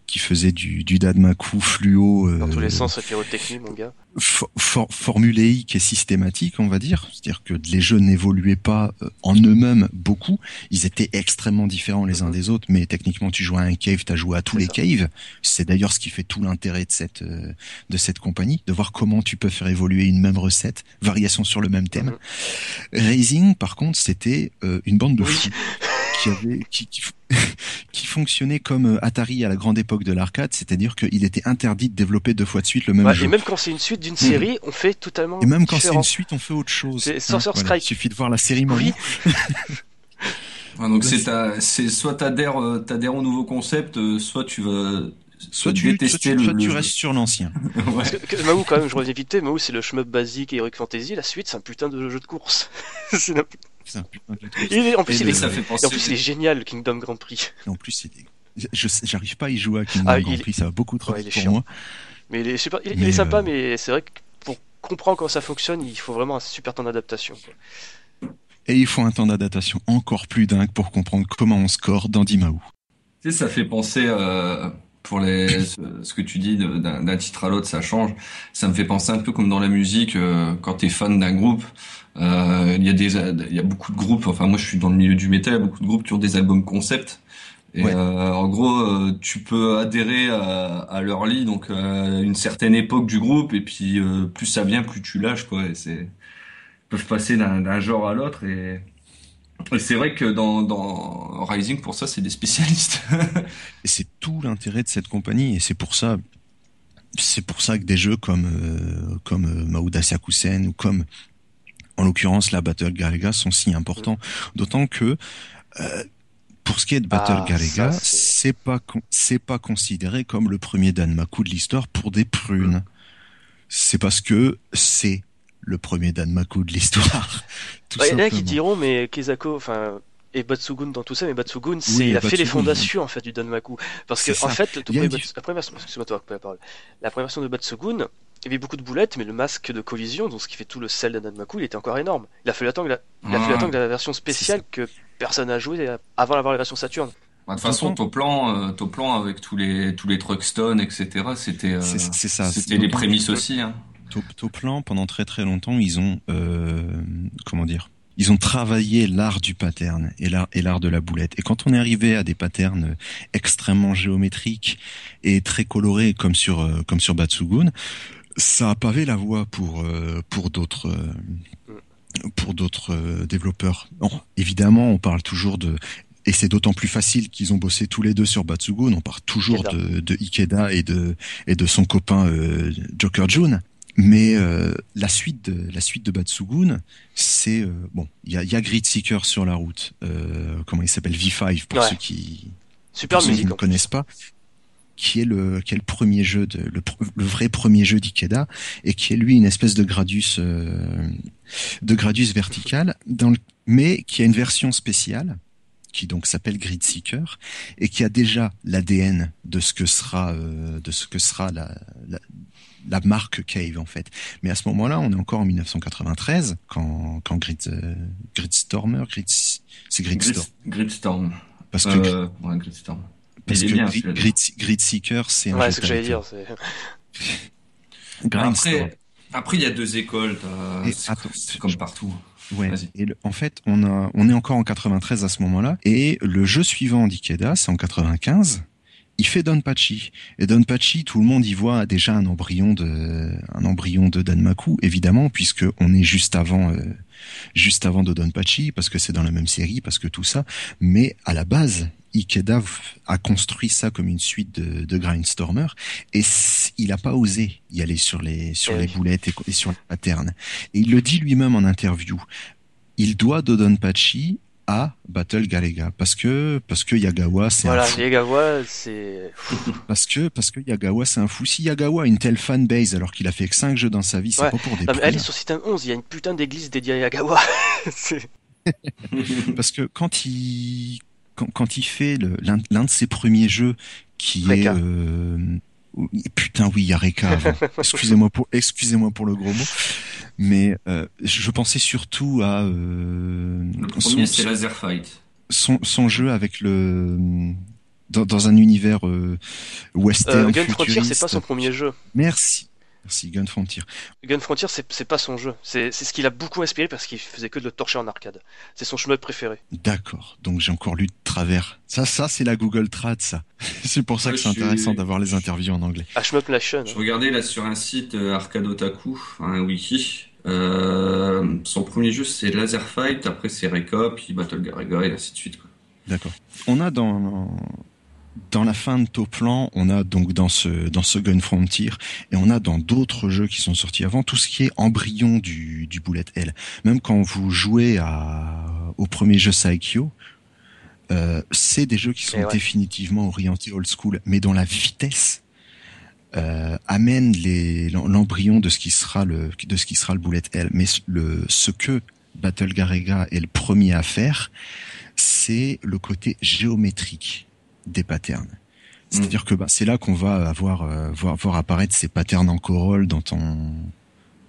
qui faisait du, du Dadmaku fluo. Euh, Dans tous les sens, pyrotechnie, mon gars. For, for, formuléique et systématique, on va dire. C'est-à-dire que les jeux n'évoluaient pas euh, en eux-mêmes beaucoup. Ils étaient extrêmement différents les uns des autres, mais techniquement, tu jouais à un cave, tu as joué à tous les caves. C'est d'ailleurs ce qui fait tout l'intérêt de cette euh, de cette compagnie, de voir comment tu peux faire évoluer une même recette, variation sur le même thème. Mm-hmm. Raising, par contre, c'était euh, une bande de fous (laughs) qui avait qui, qui, (laughs) qui, fonctionnait comme Atari à la grande époque de l'arcade, c'est-à-dire qu'il était interdit de développer deux fois de suite le même ouais, jeu. Et même quand c'est une suite d'une série, mmh. on fait totalement Et même quand c'est une suite, on fait autre chose. C'est Sorcerer hein, Strike. Il suffit de voir la série oui. (laughs) ouais, donc c'est ta, c'est soit t'adhères, t'adhères au nouveau concept, soit tu vas soit tu, soit tu, le, soit tu le restes sur l'ancien. (laughs) ouais. Parce que, que Mahou, quand même, je reviens vite fait, Mahou, c'est le shmup basique et Heroic Fantasy, la suite, c'est un putain de jeu de course. c'est putain en plus, il est, ça fait penser- et en plus, il est génial, le Kingdom Grand Prix. Et en plus, c'est des... je j'arrive pas à y jouer à Kingdom Ah, Grand Prix, ça va beaucoup trop Ouais, vite pour chiant. moi. Mais il est super, il, est sympa, euh, mais c'est vrai que pour comprendre comment ça fonctionne, il faut vraiment un super temps d'adaptation. Et il faut un temps d'adaptation encore plus dingue pour comprendre comment on score dans Dimaou. Tu sais, ça fait penser euh, pour les ce, que tu dis d'un titre à l'autre, ça change. Ça me fait penser un peu comme dans la musique, euh, quand t'es fan d'un groupe. euh, Il y a des, il y a beaucoup de groupes. Enfin, moi, je suis dans le milieu du métal. Il y a beaucoup de groupes qui ont des albums concept. Et Ouais. euh, en gros, euh, tu peux adhérer à, à leur lit, donc euh, à une certaine époque du groupe, et puis euh, plus ça vient, plus tu lâches, quoi. Et c'est ils peuvent passer d'un d'un genre à l'autre, et, et c'est vrai que dans, dans Rising, pour ça, c'est des spécialistes. (laughs) Et c'est tout l'intérêt de cette compagnie, et c'est pour ça, c'est pour ça que des jeux comme euh, comme euh, Maouda Sakusen ou comme en l'occurrence la Battle Galega sont si importants. D'autant que euh, pour ce qui est de Battle Ah, Galega, ça, c'est- pas c'est pas considéré comme le premier Danmaku de l'histoire pour des prunes. C'est parce que c'est le premier Danmaku de l'histoire. (laughs) Ouais, Il y en a qui diront, mais Kezako, enfin, et Batsugun dans tout ça, mais Batsugun, c'est, Oui, il a fait les fondations, en fait, du Danmaku. Parce que, en fait, tout premier la première version, excuse-moi, toi, la parole. La première version de Batsugun, il y avait beaucoup de boulettes, mais le masque de collision, donc ce qui fait tout le sel de Danmaku, il était encore énorme. Il a fallu attendre la, il a fallu attendre la version spéciale que personne n'a joué avant d'avoir la version Saturn. Bah, De toute façon, ton plan, euh, ton plan avec tous les tous les Truckstone, etc. C'était euh, C'est- c'est ça. C'était les prémices aussi. Hein. Top, Toplan, pendant très très longtemps, ils ont euh, comment dire ils ont travaillé l'art du pattern et l'art et l'art de la boulette. Et quand on est arrivé à des patterns extrêmement géométriques et très colorés comme sur euh, comme sur Batsugun, ça a pavé la voie pour euh, pour d'autres pour d'autres développeurs. Évidemment, on parle toujours de et c'est d'autant plus facile qu'ils ont bossé tous les deux sur Batsugun. On part toujours de, de, Ikeda et de et de son copain euh, Joker June. Mais euh, la suite de la suite de Batsugun, c'est euh, bon, il y a, y a Grid Seeker sur la route. Euh, comment il s'appelle? V5 pour ceux qui super musique ne connaissent pas. Qui est le qui est le premier jeu de le, le vrai premier jeu d'Ikeda et qui est lui une espèce de Gradus euh, de Gradus vertical dans le, mais qui a une version spéciale qui donc s'appelle Grid Seeker et qui a déjà l'ADN de ce que sera euh, de ce que sera la, la, la marque Cave en fait. Mais à ce moment-là, on est encore en 1993 quand quand Grid euh, Gridstormer, Grid c'est Gridstorm. Gridstorm. Parce que euh, ouais, Gridstorm. parce que bien, Grid, celui-là. Grid, Grid Seeker c'est un Ouais, c'est ce que j'allais dire. c'est-. Après, après il y a deux écoles. C'est comme partout. Ouais. Et le- en fait, on a, on est encore en 93 à ce moment-là, et le jeu suivant d'Ikeda, c'est en 95. Il fait Donpachi. Et Donpachi, tout le monde y voit déjà un embryon de, un embryon de Danmaku, évidemment, puisque on est juste avant, euh, juste avant de Donpachi, parce que c'est dans la même série, parce que tout ça. Mais à la base, Ikeda a construit ça comme une suite de, de Grindstormer, et il a pas osé y aller sur les, sur les boulettes et, et sur les patterns. Et il le dit lui-même en interview. Il doit Dodonpachi à Battle Galega parce que parce que Yagawa c'est Voilà, un fou. Yagawa, c'est. (laughs) parce que parce que Yagawa c'est un fou. Si Yagawa a une telle fanbase alors qu'il a fait que 5 jeux dans sa vie, c'est Ouais. pas pour des Non, mais allez sur système 11, il y a une putain d'église dédiée à Yagawa. (laughs) (laughs) Parce que quand il quand, quand il fait l'un de ses premiers jeux qui est euh, putain oui il y a Reka avant. (laughs) excusez-moi pour excusez-moi pour le gros mot mais euh, je pensais surtout à euh, Le son- premier, c'est Laser Fight. son, son jeu avec le dans, dans un univers euh, western Euh, Gun Frontier, c'est pas son premier jeu. Merci. Merci Gun Frontier. Gun Frontier, c'est pas son jeu. C'est c'est ce qui l'a beaucoup inspiré parce qu'il faisait que de le torcher en arcade. C'est son chemin préféré. D'accord. Donc j'ai encore lu de travers. Ça ça c'est la Google Trad ça. (laughs) c'est pour ça Ouais, que c'est suis- intéressant d'avoir les interviews en anglais. Ah, Shmup Nation. Je regardais là sur un site euh, Arcade Otaku, un wiki. Euh, son premier jeu c'est Laser Fight, après c'est Reka, puis Battle Garega et ainsi de suite. D'accord. On a dans dans la fin de Toplan, on a donc dans ce dans ce Gun Frontier et on a dans d'autres jeux qui sont sortis avant tout ce qui est embryon du du bullet L. Même quand vous jouez à au premier jeu Saikyo, euh, c'est des jeux qui sont ouais. définitivement orientés old school, mais dont la vitesse euh, amène les l'embryon de ce qui sera le de ce qui sera le bullet L. Mais le ce que Battle Garega est le premier à faire, c'est le côté géométrique des patterns. C'est-à-dire que bah, c'est là qu'on va avoir euh, voir, voir apparaître ces patterns en corolle dont on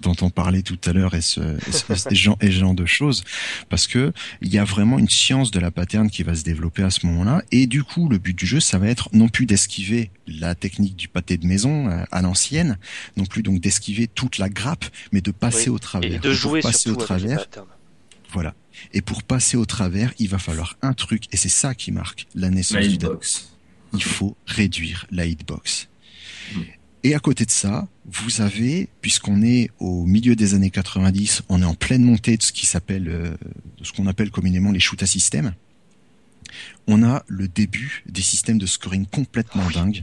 dont on parlait tout à l'heure et ce, et ce, et ce genre, et ce genre de choses. Parce que il y a vraiment une science de la pattern qui va se développer à ce moment-là. Et du coup le but du jeu ça va être non plus d'esquiver la technique du pâté de maison euh, à l'ancienne non plus donc d'esquiver toute la grappe mais de passer Oui. au travers. Et de jouer passer au travers voilà et pour passer au travers il va falloir un truc et c'est ça qui marque la naissance La du hitbox. il faut réduire la hitbox. Mm. Et à côté de ça, vous avez, puisqu'on est au milieu des années 90, on est en pleine montée de ce qui s'appelle, euh, de ce qu'on appelle communément les shoot à système. On a le début des systèmes de scoring complètement dingues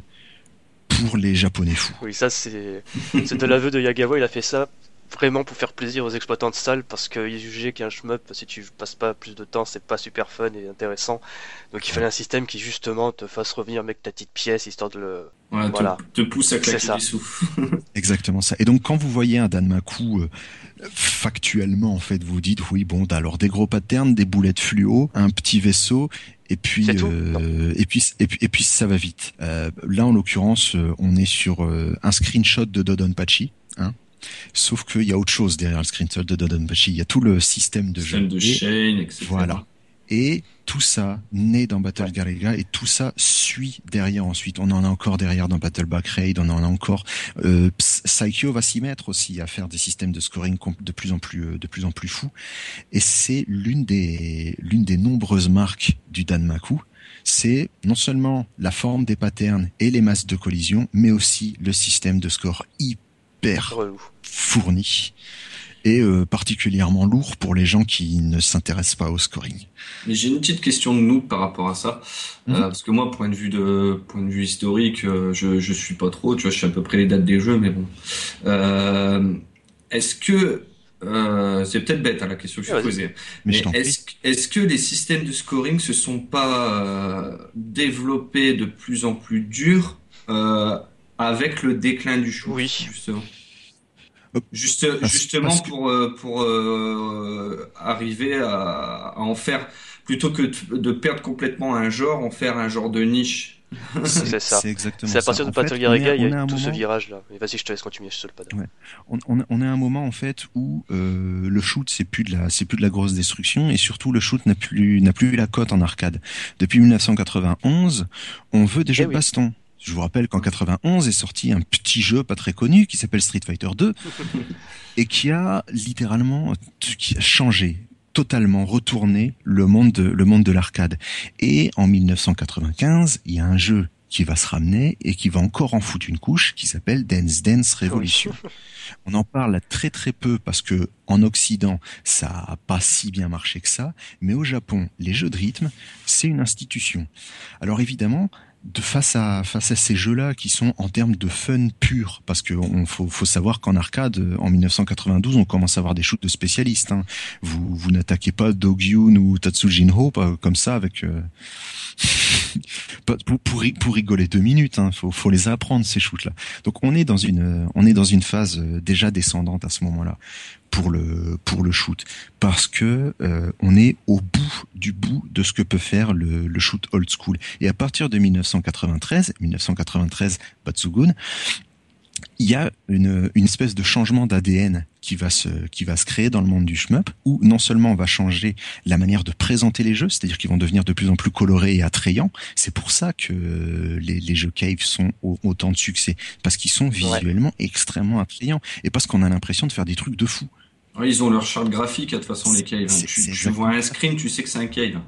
pour les japonais fous. Oui, ça c'est c'est de l'aveu de Yagawa, il a fait ça vraiment pour faire plaisir aux exploitants de salles parce qu'il jugeait qu'un shmup, si tu passes pas plus de temps, c'est pas super fun et intéressant. Donc il fallait un système qui justement te fasse revenir avec ta petite pièce histoire de le. Voilà, te- Voilà. Te, pousse à claquer ça. des sous. (laughs) Exactement ça. Et donc quand vous voyez un Danmaku euh, factuellement en fait, vous dites oui bon alors des gros patterns, des boulettes fluo, un petit vaisseau et puis euh, et puis et puis et puis ça va vite. Euh, là en l'occurrence euh, on est sur euh, un screenshot de Dodonpachi. Hein Sauf qu'il y a autre chose derrière le screenshot de Dodonpachi. Il y a tout le système de jeu. Système de Et- chain, etc. voilà. Et tout ça naît dans Battle Galaga et tout ça suit derrière ensuite. On en a encore derrière dans Battle Back Raid, on en a encore. Euh, Ps- Psycho va s'y mettre aussi à faire des systèmes de scoring de plus en plus euh, de plus en plus fous. Et c'est l'une des l'une des nombreuses marques du Danmaku. C'est non seulement la forme des patterns et les masses de collision, mais aussi le système de score hyper Relou. Fourni et euh, particulièrement lourd pour les gens qui ne s'intéressent pas au scoring. Mais j'ai une petite question de nous par rapport à ça, mhm. parce que moi, point de vue de point de vue historique, je je suis pas trop, tu vois, je sais à peu près les dates des jeux, mais bon. Est-ce que euh, c'est peut-être bête à hein, la question que je suis posée. Mais, est-ce que les systèmes de scoring se sont pas euh, développés de plus en plus durs euh, avec le déclin du shoot Oui. Justement, justement pour pour arriver à, en faire plutôt que de perdre complètement un genre, en faire un genre de niche. C'est ça. C'est exactement C'est à partir de Battle Gear il y a, tout ce virage-là. Vas-y, je te laisse continuer sur le pad. On, on, est à un moment en fait où euh, le shoot c'est plus de la c'est plus de la grosse destruction et surtout le shoot n'a plus n'a plus la cote en arcade. Depuis 1991, on veut des jeux eh de baston. Je vous rappelle qu'en 91 est sorti un petit jeu pas très connu qui s'appelle Street Fighter 2 (laughs) et qui a littéralement qui a changé totalement retourné le monde de, le monde de l'arcade. Et en 1995, il y a un jeu qui va se ramener et qui va encore en foutre une couche qui s'appelle Dance Dance Revolution. (laughs) On en parle très très peu parce que en Occident, ça a pas si bien marché que ça, mais au Japon, les jeux de rythme, c'est une institution. Alors évidemment, de face à face à ces jeux-là qui sont en termes de fun pur parce que on faut, faut savoir qu'en arcade en 1992 on commence à avoir des shoots de spécialistes hein. vous vous n'attaquez pas Dogyun ou Tatsujinho pas comme ça avec euh... pour, pour, rigoler deux minutes hein. faut, faut les apprendre ces shoots là donc on est dans une on est dans une phase euh, déjà descendante à ce moment-là pour le pour le shoot parce que euh, on est au bout du bout de ce que peut faire le, le shoot old school et à partir de 1993 1993 Batsugun il y a une, une espèce de changement d'ADN qui va se qui va se créer dans le monde du shmup où non seulement on va changer la manière de présenter les jeux, c'est-à-dire qu'ils vont devenir de plus en plus colorés et attrayants. C'est pour ça que les, les jeux cave sont autant de succès parce qu'ils sont visuellement extrêmement attrayants et parce qu'on a l'impression de faire des trucs de fou ils ont leur charte graphique, de toute façon, les caves. Hein. Tu, vois un screen, tu sais que c'est un cave.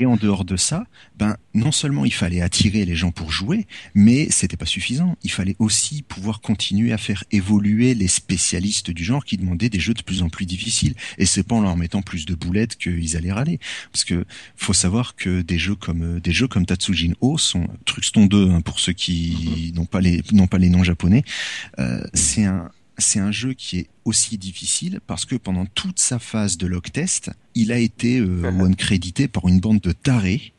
Et, en dehors de ça, ben, non seulement il fallait attirer les gens pour jouer, mais c'était pas suffisant. Il fallait aussi pouvoir continuer à faire évoluer les spécialistes du genre qui demandaient des jeux de plus en plus difficiles. Et c'est pas en leur mettant plus de boulettes qu'ils allaient râler. Parce que, faut savoir que des jeux comme, des jeux comme Tatsujin O sont, Truxton 2, hein, pour ceux qui mm-hmm. n'ont pas les, n'ont pas les noms japonais, euh, c'est un, c'est un jeu qui est aussi difficile parce que pendant toute sa phase de log test, il a été euh, (laughs) one crédité par une bande de tarés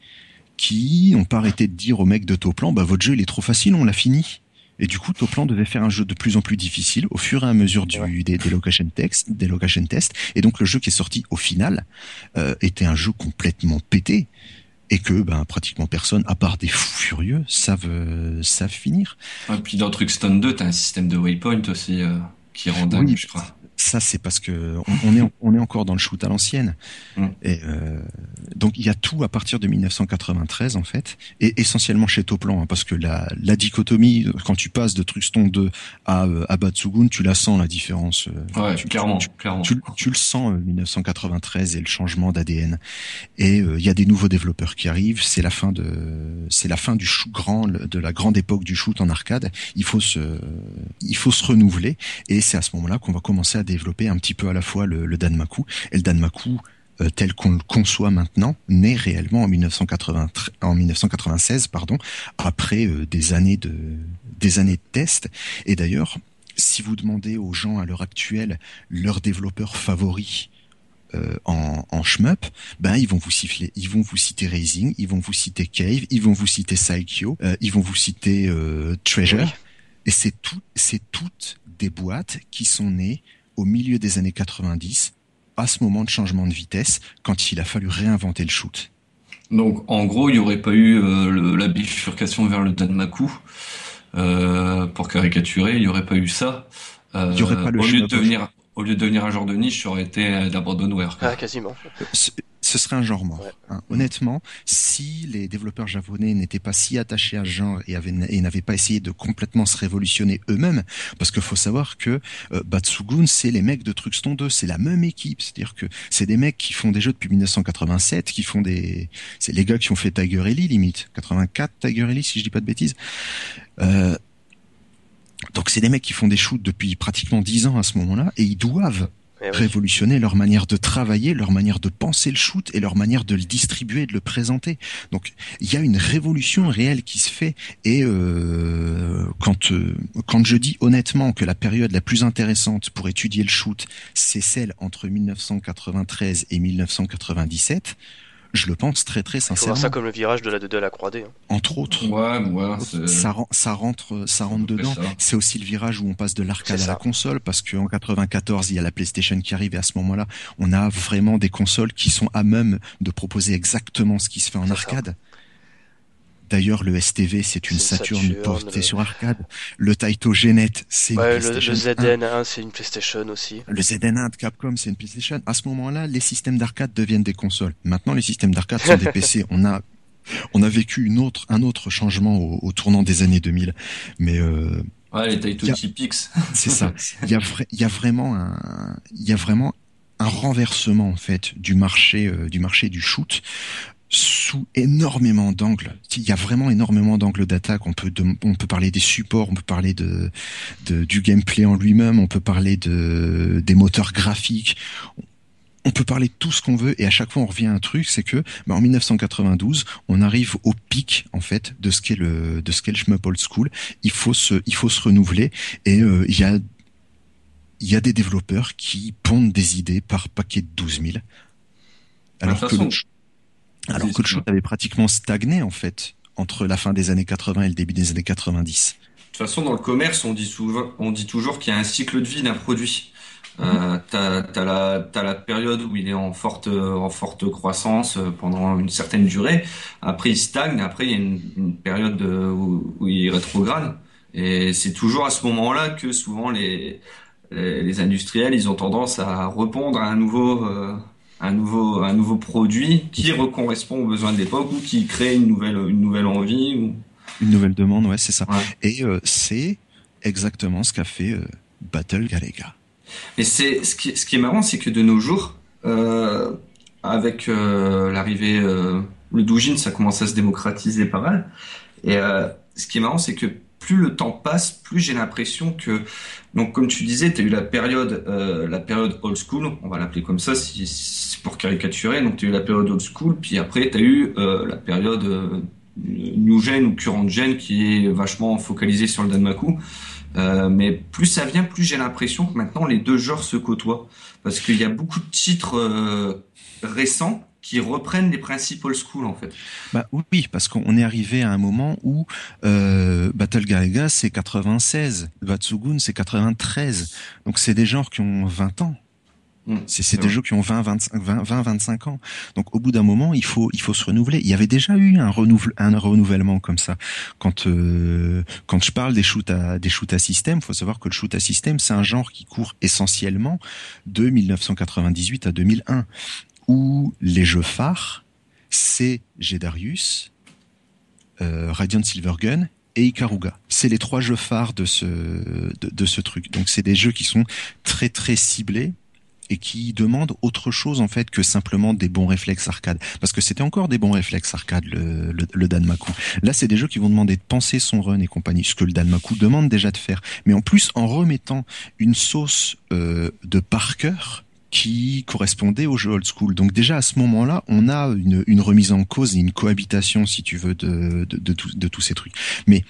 qui n'ont pas arrêté de dire au mec de Toplan, bah votre jeu il est trop facile, on l'a fini. Et du coup, Toplan devait faire un jeu de plus en plus difficile au fur et à mesure du, des, des, location tests, des location tests. Et donc le jeu qui est sorti au final euh, était un jeu complètement pété et que ben pratiquement personne, à part des fous furieux, savent euh, savent finir. Et puis dans Truxton 2, t'as un système de waypoint aussi euh, qui rend dingue, je crois ça c'est parce que on, est on est encore dans le shoot à l'ancienne. Mm. Et euh, donc il y a tout à partir de 1993 en fait, et essentiellement chez Toplan, hein, parce que la, la dichotomie quand tu passes de Truxton 2 à euh, à Batsugun, tu la sens la différence. Euh, ouais, tu, clairement, tu, clairement. Tu, le sens 1993 et le changement d'ADN. Et il y a des nouveaux développeurs qui arrivent. C'est la fin de c'est la fin du shoot grand de la grande époque du shoot en arcade. Il faut se il faut se renouveler et c'est à ce moment-là qu'on va commencer à développer un petit peu à la fois le, le Danmaku. Et le Danmaku euh, tel qu'on le conçoit maintenant naît réellement en 1980, en 1996 pardon après euh, des années de des années de tests et d'ailleurs si vous demandez aux gens à l'heure actuelle leur développeur favori euh, en, en shmup, ben ils vont vous siffler, ils vont vous citer Raising, ils vont vous citer Cave, ils vont vous citer Saikyo, ils vont vous citer Treasure, et c'est tout, c'est toutes des boîtes qui sont nées au milieu des années 90, à ce moment de changement de vitesse, quand il a fallu réinventer le shoot. Donc en gros, il n'y aurait pas eu euh, la bifurcation vers le Danmaku. Euh, pour caricaturer, il n'y aurait pas eu ça. Euh, il y aurait pas le au lieu de devenir au lieu de devenir un genre de niche, ça aurait été l'abandonware. Ah, quasiment ce serait un genre mort. Hein. Honnêtement, si les développeurs japonais n'étaient pas si attachés à ce genre et, et n'avaient pas essayé de complètement se révolutionner eux-mêmes, parce qu'il faut savoir que euh, Batsugun, c'est les mecs de Truxton 2, c'est la même équipe, c'est-à-dire que c'est des mecs qui font des jeux depuis 1987, qui font des, c'est les gars qui ont fait Tiger Ellie limite, 84 Tiger Ellie si je dis pas de bêtises. Euh, donc c'est des mecs qui font des shoots depuis pratiquement 10 ans à ce moment-là et ils doivent eh révolutionner leur manière de travailler, leur manière de penser le shoot et leur manière de le distribuer de le présenter. Donc il y a une révolution réelle qui se fait et euh, quand euh, quand je dis honnêtement que la période la plus intéressante pour étudier le shoot, c'est celle entre 1993 et 1997 je le pense très très sincèrement. ça comme le virage de la 2D à la 3D. Hein. Entre autres. Ouais, ouais, ça, ça rentre, ça rentre dedans. C'est aussi le virage où on passe de l'arcade à la console parce qu'en 94 il y a la PlayStation qui arrive et à ce moment-là on a vraiment des consoles qui sont à même de proposer exactement ce qui se fait en arcade. D'ailleurs, le STV, c'est une Saturn, portée sur arcade. Le Taito Genet, c'est une PlayStation. Le, ZN1, c'est une PlayStation aussi. Le ZN1 de Capcom, c'est une PlayStation. À ce moment-là, les systèmes d'arcade deviennent des consoles. Maintenant, les systèmes d'arcade sont des PC. (laughs) On a on a vécu une autre, un autre changement au, tournant des années 2000. Mais euh, ouais, les Taito Typics. (laughs) C'est ça. Il y a, il y a vraiment un, il y a vraiment un renversement en fait du marché, euh, du marché du shoot sous énormément d'angles. Il y a vraiment énormément d'angles d'attaque. On peut, on peut parler des supports, on peut parler de, du gameplay en lui-même, on peut parler de, des moteurs graphiques. On peut parler de tout ce qu'on veut et à chaque fois on revient à un truc, c'est que bah, en 1992, on arrive au pic en fait de ce qu'est le de ce qu'est le shmup old school. Il faut se il faut se renouveler et euh, il y a il y a des développeurs qui pondent des idées par paquet de 12 000. Alors que alors que le shoot avait pratiquement stagné en fait entre la fin des années 80 et le début des années 90. De toute façon, dans le commerce, on dit souvent, on dit toujours qu'il y a un cycle de vie d'un produit. Euh, mhm. t'as as la as la période où il est en forte en forte croissance euh, pendant une certaine durée. Après, il stagne. Après, il y a une, période où, où, il rétrograde. Et c'est toujours à ce moment-là que souvent les, les, industriels ils ont tendance à répondre à un nouveau euh, un nouveau un nouveau produit qui correspond aux besoins de l'époque ou qui crée une nouvelle une nouvelle envie ou une nouvelle demande ouais c'est ça. Et euh, c'est exactement ce qu'a fait euh, Battle Galega. Mais c'est ce qui ce qui est marrant c'est que de nos jours euh, avec l'arrivée le doujin ça commence à se démocratiser pas mal. Et ce qui est marrant c'est que plus le temps passe, plus j'ai l'impression que donc comme tu disais, tu as eu la période euh, la période old school, on va l'appeler comme ça si, pour caricaturer. Donc tu eu la période old school, puis après tu as eu euh, la période euh, new gen ou current gen qui est vachement focalisée sur le Danmaku. mais plus ça vient, plus j'ai l'impression que maintenant les deux genres se côtoient parce qu'il y a beaucoup de titres récents qui reprennent les principes old school en fait. Bah oui, parce qu'on est arrivé à un moment où euh, Battle Galaga c'est 96, Vatsugun c'est 93, donc c'est des genres qui ont 20 ans. Mm. c'est des jeux qui ont 20, 20, 25 ans. Donc au bout d'un moment, il faut il faut se renouveler. Il y avait déjà eu un, renouvel, un renouvellement comme ça. Quand euh, quand je parle des shoots à des shoots à système, faut savoir que le shoot à système, c'est un genre qui court essentiellement de 1998 à 2001 où les jeux phares, c'est Gedarius, euh, Radiant Silvergun et Ikaruga. C'est les trois jeux phares de ce de, ce truc. Donc c'est des jeux qui sont très très ciblés et qui demandent autre chose en fait que simplement des bons réflexes arcade. Parce que c'était encore des bons réflexes arcade le, le, Danmaku. Là c'est des jeux qui vont demander de penser son run et compagnie, ce que le Danmaku demande déjà de faire. Mais en plus en remettant une sauce euh, de par cœur qui correspondait au jeu old school. Donc déjà à ce moment-là, on a une, une, remise en cause et une cohabitation, si tu veux, de, de, de, de tous ces trucs. Mais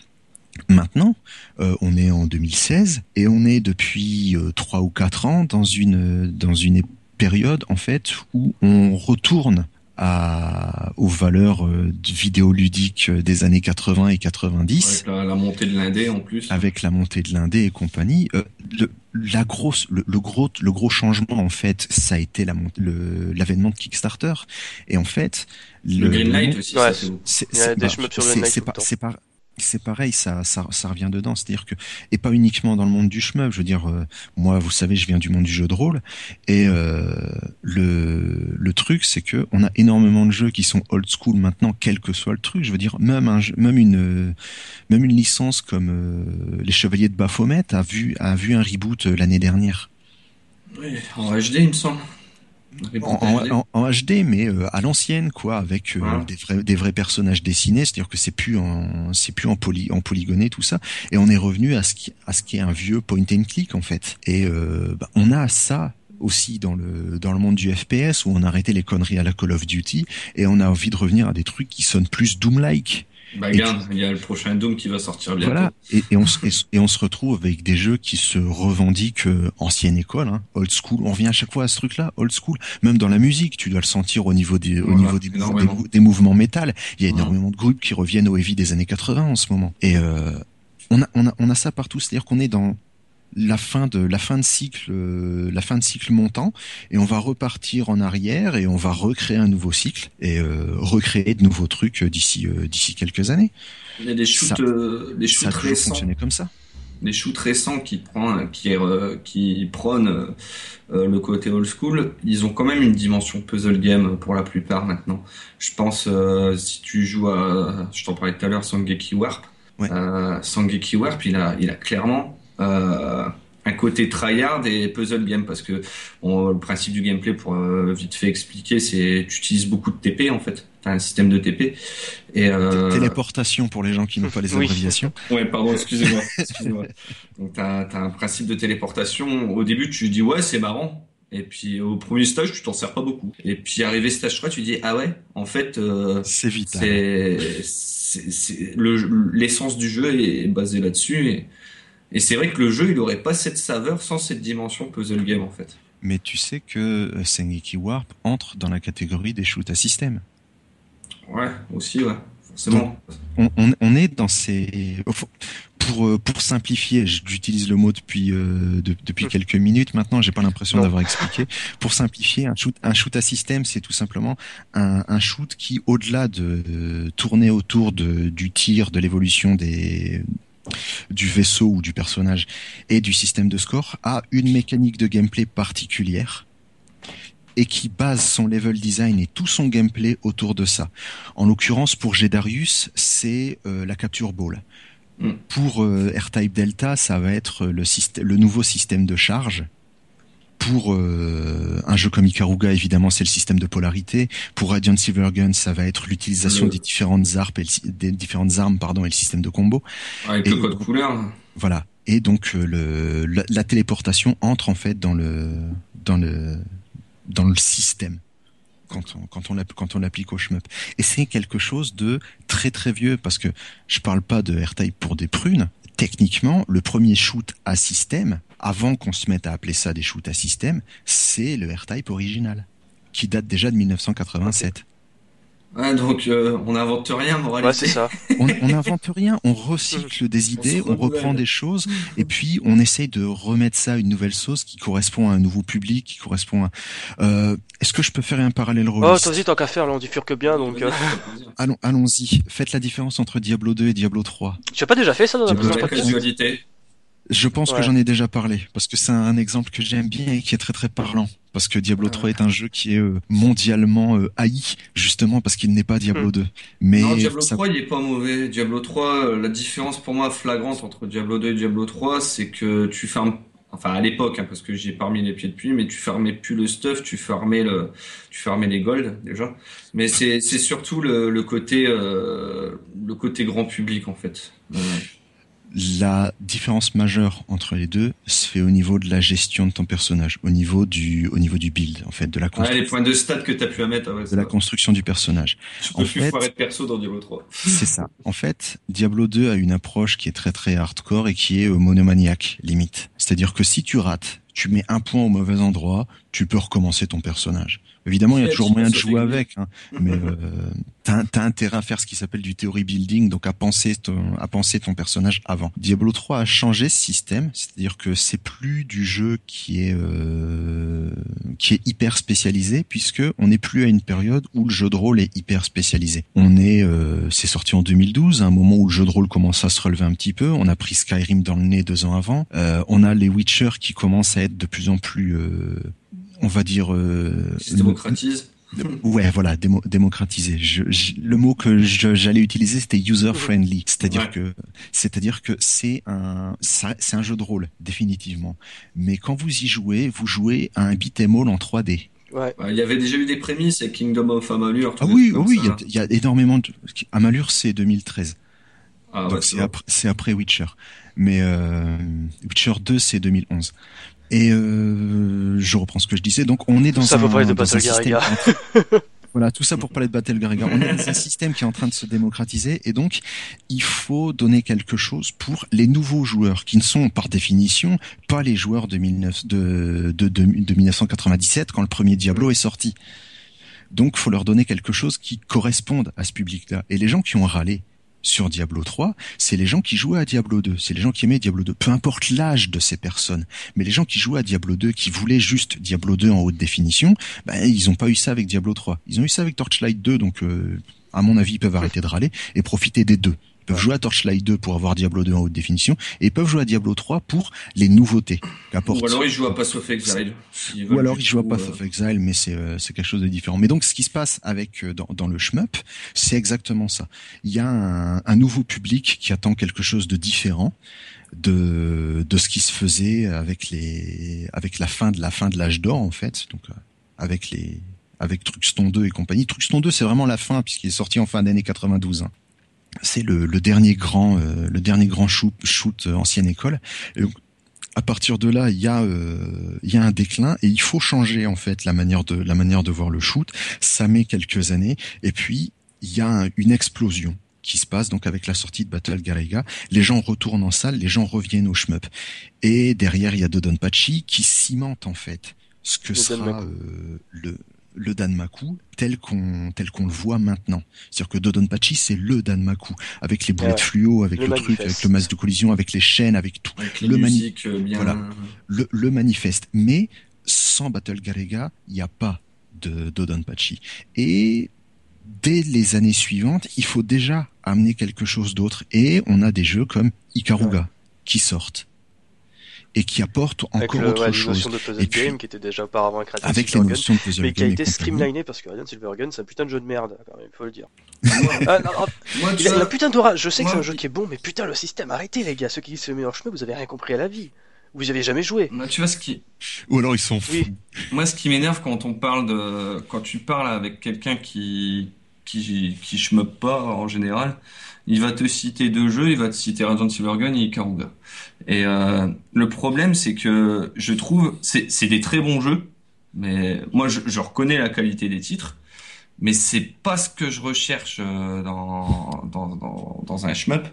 Maintenant, euh, on est en 2016 et on est depuis euh, trois ou quatre ans dans une dans une période en fait où on retourne à, aux valeurs euh, vidéoludiques des années 80 et 90. Avec la, la montée de l'indé en plus. Avec la montée de l'indé et compagnie. Euh, le, la grosse, le, le, gros, le gros changement en fait, ça a été l'avènement de Kickstarter. Et en fait, le, le Greenlight aussi. Ouais, c'est pas, c'est pareil, ça, ça, revient dedans. C'est-à-dire que et pas uniquement dans le monde du shmup. Je veux dire, euh, moi, vous savez, je viens du monde du jeu de rôle et euh, le le truc, c'est que on a énormément de jeux qui sont old school maintenant, quel que soit le truc. Je veux dire, même un, même une même une licence comme euh, les Chevaliers de Baphomet a vu a vu un reboot l'année dernière. Oui, en HD, il me semble. En, HD, mais euh, à l'ancienne, quoi, avec euh, des, vrais, des vrais personnages dessinés, c'est-à-dire que c'est plus en c'est plus en poly en polygoné tout ça, et on est revenu à ce qui à ce qui est un vieux point and click en fait. Et euh, bah, on a ça aussi dans le dans le monde du FPS où on a arrêté les conneries à la Call of Duty et on a envie de revenir à des trucs qui sonnent plus Doom-like. Bah, regarde, il y a le prochain Doom qui va sortir bientôt. Voilà, et, et, on, se, et, on se retrouve avec des jeux qui se revendiquent euh, ancienne école, hein, old school. On revient à chaque fois à ce truc-là, old school. Même dans la musique, tu dois le sentir au niveau des, voilà, au niveau des, des, des, mouvements métal. Il y a énormément de groupes qui reviennent au heavy des années 80 en ce moment. Et euh, on, a, on, a, on a ça partout, c'est-à-dire qu'on est dans la fin de la fin de cycle euh, la fin de cycle montant et on va repartir en arrière et on va recréer un nouveau cycle et euh, recréer de nouveaux trucs d'ici euh, d'ici quelques années. Il y a des shoots ça, des shoots ça récents. comme ça. Des shoots récents qui prennent qui qui prônent le côté old school, ils ont quand même une dimension puzzle game pour la plupart maintenant. Je pense si tu joues à je t'en parlais tout à l'heure Sangeki Warp Ouais. Sangeki Warp, il a, il a clairement un côté tryhard et puzzle game parce que bon, le principe du gameplay pour euh, vite fait expliquer c'est tu utilises beaucoup de TP en fait. T'as un système de TP et euh... téléportation pour les gens qui n'ont pas les (laughs) abréviations. Oui. ouais pardon excusez-moi (laughs) excusez-moi. Donc t'as as un principe de téléportation. Au début tu dis ouais c'est marrant. Et puis au premier stage, tu t'en sers pas beaucoup. Et puis arrivé stage 3, tu dis ah ouais, en fait, euh, c'est vital. C'est l'essence du jeu est basée là-dessus. Et, et c'est vrai que le jeu, il aurait pas cette saveur sans cette dimension puzzle game en fait. Mais tu sais que Sengeki Warp entre dans la catégorie des shoots à système. Ouais, aussi ouais. Forcément. On, on, on, est dans ces pour pour simplifier, j'utilise le mot depuis euh, de, depuis quelques minutes maintenant. J'ai pas l'impression d'avoir expliqué. Pour simplifier, un shoot un shoot à système, c'est tout simplement un, un shoot qui, au-delà de, de, tourner autour de, du tir, de l'évolution des du vaisseau ou du personnage et du système de score, a une mécanique de gameplay particulière et qui base son level design et tout son gameplay autour de ça. En l'occurrence, pour Gedarius, c'est euh, la capture ball. Mm. Pour euh, R-Type Delta, ça va être le, le nouveau système de charge. Pour euh, un jeu comme Ikaruga, évidemment, c'est le système de polarité. Pour Radiant Silvergun, ça va être l'utilisation Le- des différentes armes, et le, des différentes armes, pardon, et le système de combo. Avec Et- le code couleur. Voilà. Et donc euh, le, la, la téléportation entre en fait dans le dans le dans le système quand on quand on l'app- quand on l'applique au shmup. Et c'est quelque chose de très très vieux parce que je parle pas de R-Type pour des prunes. Techniquement, le premier shoot à système, avant qu'on se mette à appeler ça des shoots à système, c'est le R-Type original qui date déjà de 1987. Ouais, donc euh, on n'invente rien, moralité. Ouais, (laughs) c'est ça. on on n'invente rien, on recycle des idées, se on reprend des choses, et puis on essaye de remettre ça à une nouvelle sauce qui correspond à un nouveau public, qui correspond à. Euh, Est-ce que je peux faire un parallèle Oh, toi aussi, tant qu'à faire, là, on diffure que bien, donc. euh, Allons, allons-y. Faites la différence entre Diablo 2 et Diablo 3. Tu as pas déjà fait ça dans la Diablo Je pense Ouais. que j'en ai déjà parlé parce que c'est un exemple que j'aime bien et qui est très très parlant. Parce que Diablo 3 est un jeu qui est euh, mondialement euh, haï justement parce qu'il n'est pas Diablo Hmm. 2. Mais non, Diablo ça- 3, il est pas mauvais. Diablo 3, euh, la différence pour moi flagrante entre Diablo 2 et Diablo 3, c'est que tu fermes, enfin à l'époque, hein, parce que j'ai pas remis les pieds depuis, mais tu fermais plus le stuff, tu fermais le, tu fermais les golds déjà. Mais c'est c'est surtout le, le côté euh, le côté grand public en fait. Euh, La différence majeure entre les deux se fait au niveau de la gestion de ton personnage, au niveau du, au niveau du build, en fait, de la ouais, construction, les points de stats que t'as pu à mettre, ah ouais, de la construction du personnage. tu en peux plus fait- foirer de perso dans Diablo 3. C'est ça. (laughs) En fait, Diablo 2 a une approche qui est très très hardcore et qui est euh, monomaniaque, limite. C'est-à-dire que si tu rates, tu mets un point au mauvais endroit, tu peux recommencer ton personnage. Évidemment, il y a toujours moyen de jouer avec, hein, mais euh, t'as t'as intérêt à faire ce qui s'appelle du theory building, donc à penser ton, à penser ton personnage avant. Diablo 3 a changé ce système, c'est-à-dire que c'est plus du jeu qui est euh, qui est hyper spécialisé, puisque on n'est plus à une période où le jeu de rôle est hyper spécialisé. On est, euh, c'est sorti en 2012, à un moment où le jeu de rôle commence à se relever un petit peu. On a pris Skyrim dans le nez deux ans avant. Euh, on a les Witcher qui commencent à être de plus en plus, euh, on va dire, euh, se démocratise. (laughs) Ouais, voilà, démo-. Je, je- le mot que je- j'allais utiliser, c'était user friendly, c'est-à-dire Ouais. que, c'est-à-dire que c'est un, ça- c'est un jeu de rôle définitivement. Mais quand vous y jouez, vous jouez à un beat'em all en 3D. Ouais. Ouais, Il y avait déjà eu des prémices avec Kingdom of Amalur. Ah oui, oui, il y a, il y a énormément de. Amalur, c'est 2013, Ah donc après, c'est après Witcher. Mais euh, Witcher 2, c'est 2011. Et euh, je reprends ce que je disais. Donc on est dans ça un, pour parler de dans un Battle système. (laughs) Voilà, tout ça pour parler de Battle Garriga. On est dans un système qui est en train de se démocratiser et donc il faut donner quelque chose pour les nouveaux joueurs qui ne sont par définition pas les joueurs de, 19 de, de, de, de 1997 quand le premier Diablo est sorti. Donc faut leur donner quelque chose qui corresponde à ce public-là. Et les gens qui ont râlé sur Diablo 3, c'est les gens qui jouaient à Diablo 2, c'est les gens qui aimaient Diablo 2, peu importe l'âge de ces personnes, mais les gens qui jouaient à Diablo 2, qui voulaient juste Diablo 2 en haute définition, ben, ils ont pas eu ça avec Diablo 3. Ils ont eu ça avec Torchlight 2, donc euh, à mon avis, ils peuvent arrêter de râler et profiter des deux. Ils peuvent jouer à Torchlight 2 pour avoir Diablo 2 en haute définition, et ils peuvent jouer à Diablo 3 pour les nouveautés qu'apporte. Ou alors ils jouent à Pass of Exile. Ou alors ils jouent à Path euh, of Exile, mais c'est euh, quelque chose de différent. Mais donc ce qui se passe avec euh, dans, dans le shmup, c'est exactement ça. Il y a un, un nouveau public qui attend quelque chose de différent de de ce qui se faisait avec les avec la fin de la fin de l'âge d'or en fait. Donc euh, avec les avec Truxton 2 et compagnie. Truxton 2 c'est vraiment la fin puisqu'il est sorti en fin d'année 92. hein. C'est le, le dernier grand euh, le dernier grand shoot, shoot euh, ancienne école. Et donc, à partir de là, il y a euh, il y a un déclin et il faut changer en fait la manière de la manière de voir le shoot. Ça met quelques années et puis il y a un- une explosion qui se passe donc avec la sortie de Battle Garriga. Les gens retournent en salle, les gens reviennent au shmup. Et derrière, il y a Dodonpachi qui cimente en fait ce que sera euh, le le Danmaku tel qu'on tel qu'on le voit maintenant. C'est-à-dire que Dodonpachi c'est le Danmaku avec les boulets Ouais. de fluo, avec Le le, truc, avec le masque de collision, avec les chaînes, avec tout Avec le musiques euh, bien. Voilà. le, le manifeste. Mais sans Battle Garriga, il n'y a pas de Dodonpachi. Et dès les années suivantes, il faut déjà amener quelque chose d'autre. Et on a des jeux comme Ikaruga qui sortent et qui apportent Avec encore le, autre ouais, les chose notions de puzzle Et puis- game qui était déjà auparavant avec Silvergun, notions de puzzle mais qui a été streamliné parce que Radiant Silvergun c'est un putain de jeu de merde, quand même, il faut le dire. Ah, (laughs) non, non, il, a, il a putain d'aura, je sais que c'est un jeu qui est bon, mais putain le système, arrêtez les gars, ceux qui disent le meilleur chemin, vous avez rien compris à la vie. Vous avez jamais joué. moi, tu vois ce qui, Ou alors ils sont fous. Oui. Moi, ce qui m'énerve quand on parle de, quand tu parles avec quelqu'un qui, qui, qui shmup pas en général, il va te citer deux jeux, il va te citer Radiant Silvergun et Ikaruga. Et euh, le problème, c'est que je trouve, c'est, des très bons jeux, mais moi, je, je reconnais la qualité des titres, mais c'est pas ce que je recherche euh, dans, dans, dans, dans un shmup.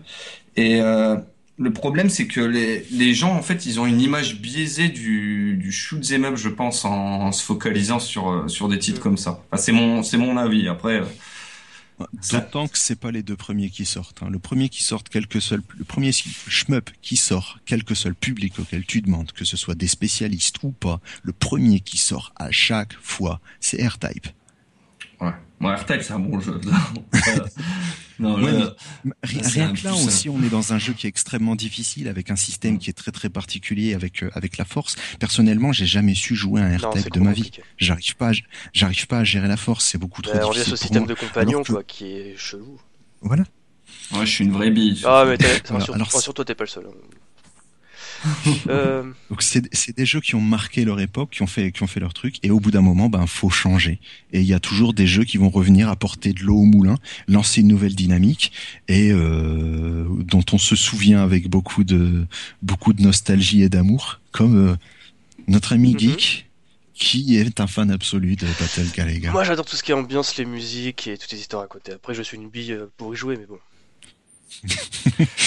Et euh, le problème, c'est que les, les gens, en fait, ils ont une image biaisée du, du shoot 'em up, je pense, en, en se focalisant sur, euh, sur des titres Mm. comme ça. Enfin, c'est mon, c'est mon avis. Après, euh, D'autant que c'est pas les deux premiers qui sortent. hein. Le premier qui sort, quel que soit le, premier shmup qui sort, quel que soit public auquel tu demandes, que ce soit des spécialistes ou pas, le premier qui sort à chaque fois, c'est R-Type. Ouais. Bon, R-Type, c'est un bon jeu. (laughs) non, Ouais, là, Rien, que là plus, hein. aussi, on est dans un jeu qui est extrêmement difficile, avec un système qui est très très particulier, avec euh, avec la force. Personnellement, j'ai jamais su jouer à un R-Type c'est de ma vie. J'arrive pas, à- j'arrive pas à gérer la force. C'est beaucoup trop Ouais, on vient difficile ce système moi. de compagnon, que- quoi, qui est chelou. Voilà. ouais, je suis une vraie bille. Ah, mais alors sur toi, t'es pas le seul. hein. (laughs) euh, Donc c'est des jeux qui ont marqué leur époque, qui ont fait qui ont fait leur truc, et au bout d'un moment, ben faut changer. Et il y a toujours des jeux qui vont revenir apporter de l'eau au moulin, lancer une nouvelle dynamique, et euh, dont on se souvient avec beaucoup de beaucoup de nostalgie et d'amour, comme euh, notre ami Mhm. Geek, qui est un fan absolu de Battle Galaga. moi, j'adore tout ce qui est ambiance, les musiques et toutes les histoires à côté. Après, je suis une bille euh, pour y jouer, mais bon.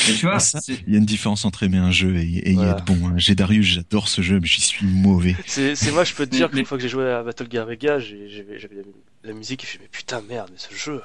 Et tu vois, Ah, ça, Il y a une différence entre aimer un jeu et, et y Voilà. être bon. hein. J'ai Darius, j'adore ce jeu, mais j'y suis mauvais. C'est moi, je peux te dire qu'une fois que j'ai joué à Battle Garriga, j'ai- j'avais j'avais la, la musique et je fais, mais putain, merde, mais ce jeu.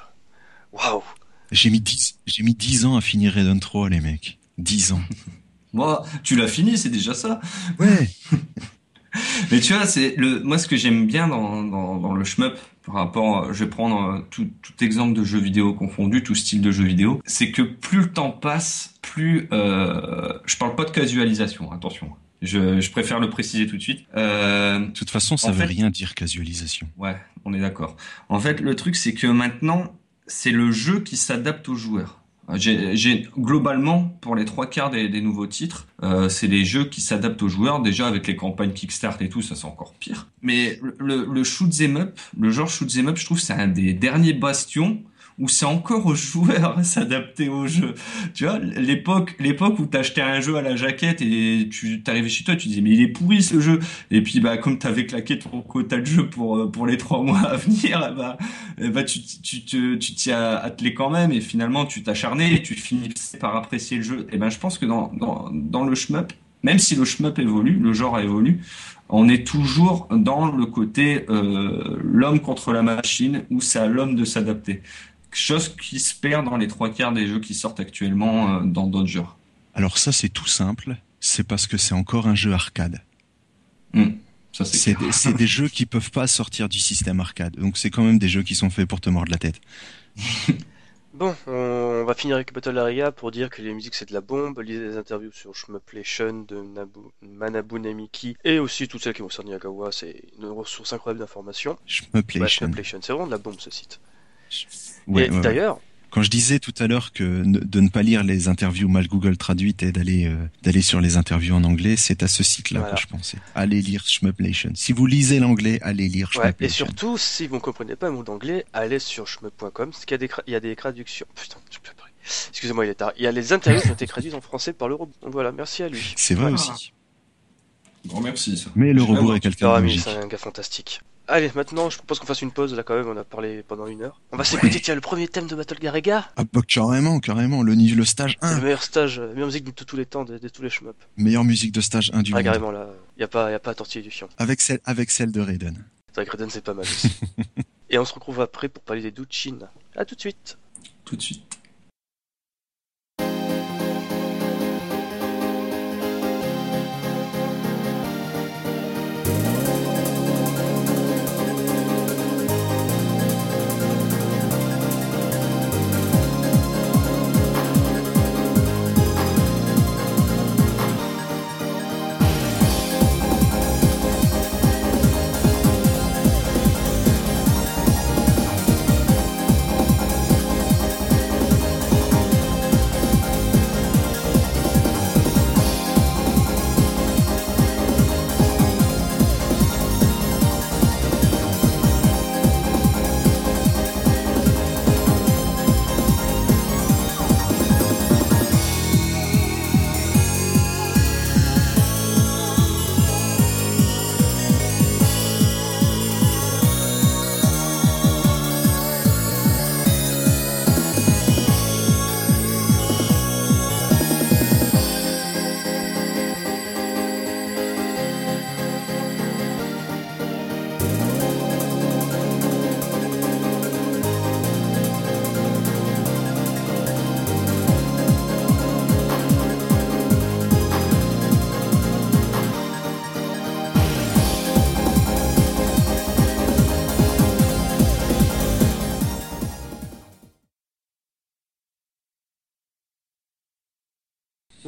Waouh! J'ai mis 10, j'ai mis 10 ans à finir Red 3, les mecs. 10 ans. (laughs) moi, tu l'as fini, c'est déjà ça. Ouais. (laughs) Mais tu vois, c'est le, moi, ce que j'aime bien dans, dans, dans le shmup, par rapport, je vais prendre euh, tout, tout exemple de jeu vidéo confondu, tout style de jeu vidéo, c'est que plus le temps passe, plus, euh, je parle pas de casualisation, attention. Je, je préfère le préciser tout de suite. Euh, De toute façon, ça veut fait- rien dire casualisation. ouais, on est d'accord. En fait, le truc, c'est que maintenant, c'est le jeu qui s'adapte aux joueurs. J'ai, globalement, pour les trois quarts des, des nouveaux titres, euh, c'est des jeux qui s'adaptent aux joueurs. Déjà avec les campagnes Kickstart et tout, ça c'est encore pire. Mais le, le, shoot up, le genre shoot 'em up, je trouve c'est un des derniers bastions où c'est encore aux joueurs à s'adapter au jeu. Tu vois, l'époque, l'époque où t'achetais un jeu à la jaquette et tu t'arrivais chez toi, tu disais mais il est pourri ce jeu. Et puis bah comme t'avais claqué ton quota de jeu pour euh, pour les trois mois à venir, bah bah tu tu tu tu t'y attelé quand même et finalement tu t'acharnais et tu finissais par apprécier le jeu. Et ben je pense que dans dans dans le shmup, même si le shmup évolue, le genre évolue, on est toujours dans le côté euh, l'homme contre la machine où c'est à l'homme de s'adapter chose qui se perd dans les trois quarts des jeux qui sortent actuellement euh, dans d'autres genres. Alors ça c'est tout simple, c'est parce que c'est encore un jeu arcade. Hmm, c'est des, des, (laughs) jeux qui peuvent pas sortir du système arcade, donc c'est quand même des jeux qui sont faits pour te mordre la tête. (laughs) Bon, on va finir avec Battle Area pour dire que les musiques c'est de la bombe. Lisez les interviews sur Shmuplation de Manabu Namiki et aussi toutes celles qui vont sur Niyagawa. C'est une ressource incroyable d'informations. Shmuplation. c'est vraiment de la bombe ce site. Ouais, D'ailleurs, quand je disais tout à l'heure que de ne pas lire les interviews mal Google traduites et d'aller euh, d'aller sur les interviews en anglais, c'est à ce site-là que je pensais. Allez lire Shmuplation. Si vous lisez l'anglais, allez lire Shmuplation. et surtout, si vous ne comprenez pas un mot d'anglais, allez sur shmup.com parce qu'il y a des il y a des traductions. Putain, je peux pas. Excusez-moi, il est tard. Il y a les interviews qui ont été (laughs) traduites en français par le robot. Donc voilà, merci à lui. C'est vrai aussi. Grand merci. Ça. Mais le robot est quelqu'un de C'est un gars fantastique. Allez, maintenant, je propose qu'on fasse une pause, là, quand même, on a parlé pendant une heure. On va s'écouter, tiens, le premier thème de Battle Garega. Ah, bah, carrément, carrément, le, le stage 1. Le meilleur stage, la meilleure musique de tous les temps, de, tous les shmups. Meilleure musique de stage 1 du ah, monde. carrément, là, y a pas, y a pas à tortiller du fion. Avec celle, avec celle de Raiden. C'est vrai que Raiden, c'est pas mal (laughs) aussi. Et on se retrouve après pour parler des Douchin. À tout de suite. Tout de suite.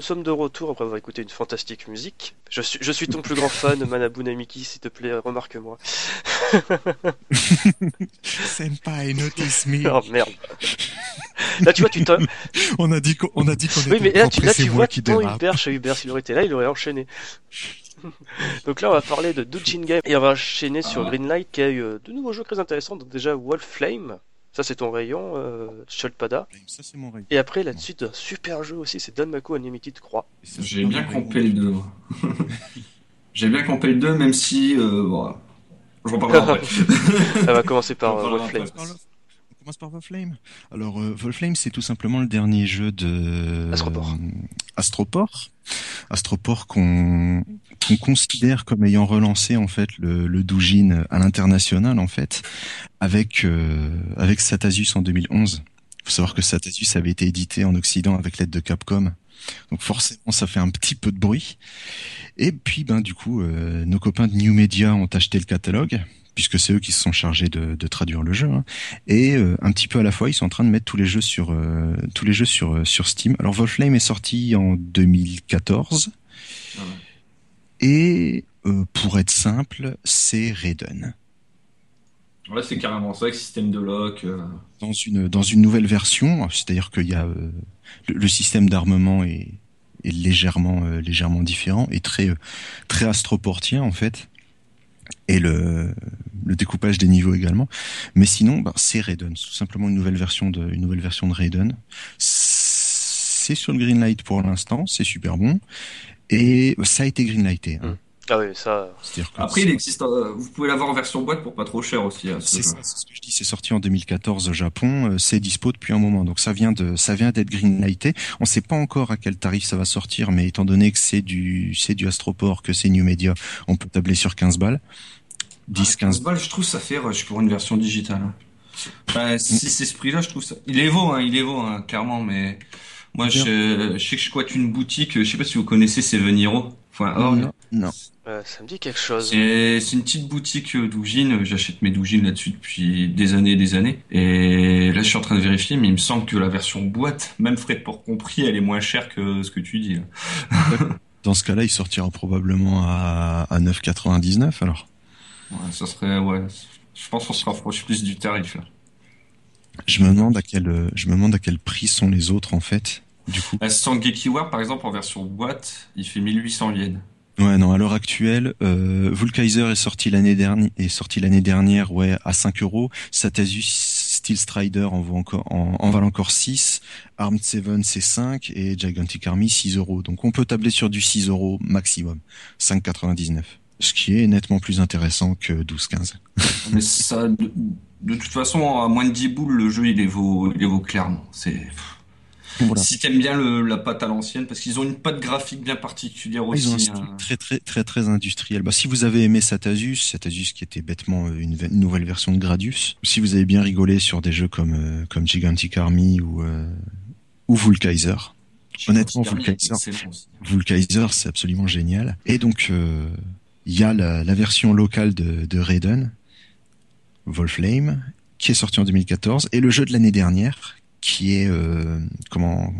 Sommes de retour après avoir écouté une fantastique musique. Je suis, je suis ton plus grand fan, (laughs) Manabu Namiki, s'il te plaît, remarque-moi. (laughs) Senpai, notice me. Oh merde. Là, tu vois, tu t'as... (laughs) On a dit qu'on dit qu'on Oui, mais là, tu, là, tu vois, tant Hubert, chez Hubert, s'il aurait été là, il aurait enchaîné. Donc là, on va parler de Dujin Game et on va enchaîner sur ah. Greenlight qui a eu euh, de nouveaux jeux très intéressants. Donc déjà Wolf Flame, ça, c'est ton rayon, euh, Cholpada. Ça, c'est mon rayon. Et après, là-dessus, un super jeu aussi, c'est Danmaku Unlimited Croix. J'ai bien compris le 2. (laughs) J'ai bien compris le 2, même si. Euh, bon, je (laughs) après. Elle va commencer par (laughs) euh, Wolflame. On commence par Wolflame. Alors, euh, Wolflame, c'est tout simplement le dernier jeu de. Astroport. Euh, Astroport. Astroport qu'on qu'on considère comme ayant relancé en fait le, le Doujin à l'international en fait avec euh, avec Satasus en 2011. Il faut savoir que Satasus avait été édité en Occident avec l'aide de Capcom. Donc forcément ça fait un petit peu de bruit. Et puis ben du coup euh, nos copains de New Media ont acheté le catalogue puisque c'est eux qui se sont chargés de, de traduire le jeu. Hein. Et euh, un petit peu à la fois, ils sont en train de mettre tous les jeux sur tous les jeux sur sur Steam. Alors Wolflame est sorti en 2014. Ah ouais. Et euh, pour être simple, c'est Raiden. Ouais, c'est carrément ça, avec système de lock. Euh. Dans une dans une nouvelle version, c'est-à-dire qu'il y a euh, le, système d'armement est, est, légèrement légèrement différent et très très astroportien en fait. et le, le découpage des niveaux également. Mais sinon, bah, c'est Raiden, tout simplement une nouvelle version de, une nouvelle version de Raiden. C'est sur le Greenlight pour l'instant, c'est super bon, et ça a été greenlighté. Hein. Mm. Ah oui, ça. Après, il existe, euh, vous pouvez l'avoir en version boîte pour pas trop cher aussi. Hein, c'est ce que je dis. C'est sorti en 2014 au Japon. Euh, c'est dispo depuis un moment. Donc ça vient de, ça vient d'être greenlighté. On sait pas encore à quel tarif ça va sortir, mais étant donné que c'est du, c'est du Astroport, que c'est New Media, on peut tabler sur 15 balles. 10, 15 balles, je trouve ça fait rush pour une version digitale. Bah, si c'est ce prix-là, je trouve ça. Il est vaut, hein, il est vaut, hein, clairement, mais moi, je, je sais que je squatte une boutique. Je sais pas si vous connaissez Seven Hero. Enfin, non, non. Euh, ça me dit quelque chose. C'est une petite boutique d'ougines. J'achète mes dougines là-dessus depuis des années et des années. Et là, je suis en train de vérifier, mais il me semble que la version boîte, même frais de port compris, elle est moins chère que ce que tu dis. (laughs) Dans ce cas-là, il sortira probablement à, à 9,99 alors. Ouais, ça serait, ouais. Je pense qu'on se rapproche plus du tarif là. Je me demande à quel, je me demande à quel prix sont les autres en fait. Du coup. La Sangeki War, par exemple, en version boîte, il fait 1800 yens. Ouais, non, à l'heure actuelle, euh, Vulkaiser est sorti l'année dernière, est sorti l'année dernière, ouais, à 5 euros. Satasus Steel Strider en vaut encore, en, en valent encore 6. Armed 7 c'est 5 et Gigantic Army 6 euros. Donc on peut tabler sur du 6 euros maximum. 5,99. Ce qui est nettement plus intéressant que 12-15. (laughs) Mais ça, de, de, toute façon, à moins de 10 boules, le jeu, il les vaut, il les vaut clairement. C'est, voilà. Si t'aimes bien le, la pâte à l'ancienne, parce qu'ils ont une pâte graphique bien particulière aussi. Ils ont un hein. très très très très industriel. Bah, si vous avez aimé Satasus, Satasus qui était bêtement euh, une, une, nouvelle version de Gradius, si vous avez bien rigolé sur des jeux comme euh, comme Gigantic Army ou euh, ou Vulkaiser, honnêtement Vulkaiser, Vulkaiser c'est absolument génial. Et donc euh, il y a la, la, version locale de, de Raiden, Wolflame, qui est sorti en 2014, et le jeu de l'année dernière qui est euh, comment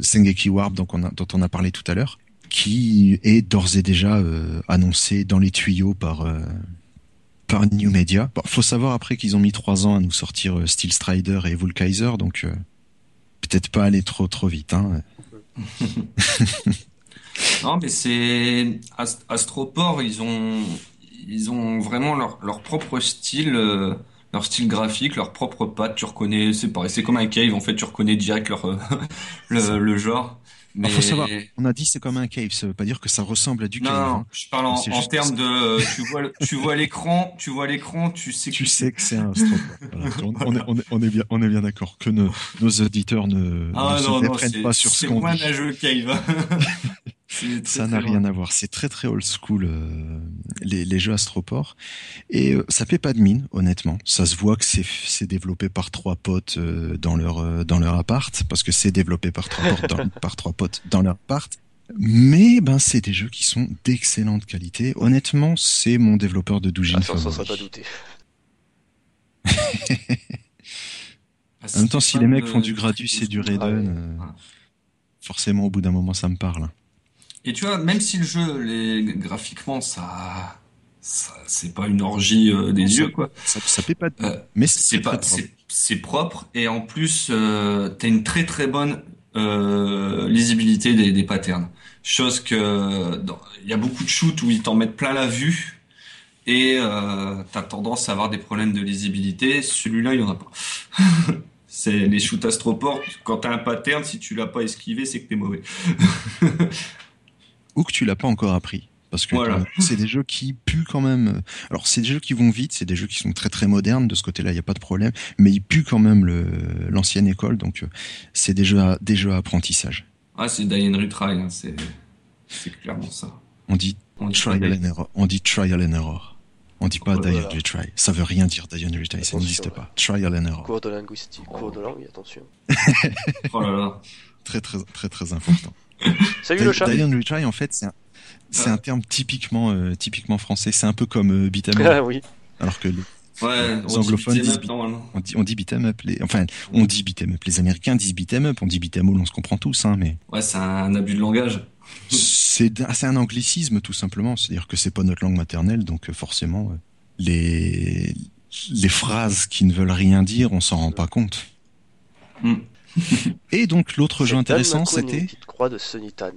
Sengeki Warp donc dont on a parlé tout à l'heure, qui est d'ores et déjà euh, annoncé dans les tuyaux par euh, par New Media. Bon, faut savoir après qu'ils ont mis trois ans à nous sortir Steel Strider et Vulkaiser, donc peut-être pas aller trop trop vite. Hein. (laughs) non, mais c'est Ast Astroport, ils ont ils ont vraiment leur leur propre style. Leur style graphique, leur propre patte, tu reconnais, c'est pareil, c'est comme un cave, en fait, tu reconnais direct leur, (laughs) le, le, genre. Mais... Il faut savoir, on a dit c'est comme un cave, ça veut pas dire que ça ressemble à du non, cave. Non, hein. je parle en, en termes de, tu vois, tu vois l'écran, tu vois l'écran, tu sais que tu sais que c'est un voilà. (laughs) on, est, on, est, on, est, bien, on est bien d'accord que nos, nos auditeurs ne, ah, ne non, se non, prennent pas sur ce qu'on dit. C'est moins un jeu cave. (laughs) ça n'a rien à voir. C'est très très old school euh, les, les, jeux Astroport et euh, ça paie pas de mine honnêtement. Ça se voit que c'est c'est développé par trois potes euh, dans leur euh, dans leur appart parce que c'est développé par trois potes dans, (laughs) par trois potes dans leur appart. Mais ben c'est des jeux qui sont d'excellente qualité. Honnêtement, c'est mon développeur de Doujin ah, ça, ça, ça pas douté. (laughs) en même temps, si les mecs font du Gradius et du Raiden, ouais. forcément au bout d'un moment ça me parle. Et tu vois, même si le jeu, les, graphiquement, ça, ça c'est pas une orgie euh, des yeux, quoi. Ça, ça fait pas. De... Euh, mais c'est pas, c'est propre et en plus, euh, t'as une très très bonne euh, lisibilité des, des patterns. Chose que il y a beaucoup de shoots où ils t'en mettent plein la vue et euh, t'as tendance à avoir des problèmes de lisibilité. Celui-là, il y en a pas. (laughs) c'est les shoots astroport. Quand t'as un pattern, si tu l'as pas esquivé, c'est que t'es mauvais. (laughs) ou que tu l'as pas encore appris. Parce que voilà. c'est des jeux qui puent quand même. Alors c'est des jeux qui vont vite, c'est des jeux qui sont très très modernes. De ce côté-là, il n'y a pas de problème. Mais ils puent quand même l'ancienne école. Donc c'est des jeux à, des jeux à apprentissage. Ah, c'est Die and Retry. Hein. C'est c'est clairement ça. On dit, on dit trial and error. On dit trial and error. On dit pas oh, die and retry. Ça veut rien dire die and retry. Ça n'existe pas. Trial and error. Cours de linguistique, cours de langue, attention. oh là là. (laughs) Très très très très important. Salut le chat. And retry, en fait, c'est un, c'est ah. un terme typiquement, euh, typiquement français. C'est un peu comme euh, beat'em Ah oui. Alors que les, ouais, les anglophones disent beat, on dit, on dit beat'em up. Les, enfin, on dit beat'em up. Les Américains disent beat'em up. On dit beat'em all. On se comprend tous, hein, mais. Ouais, c'est un abus de langage. c'est un anglicisme tout simplement. C'est-à-dire que c'est pas notre langue maternelle, donc forcément les les phrases qui ne veulent rien dire, on s'en rend pas compte. Mm. (laughs) Et donc l'autre jeu intéressant, c'était petite croix de Sonitan.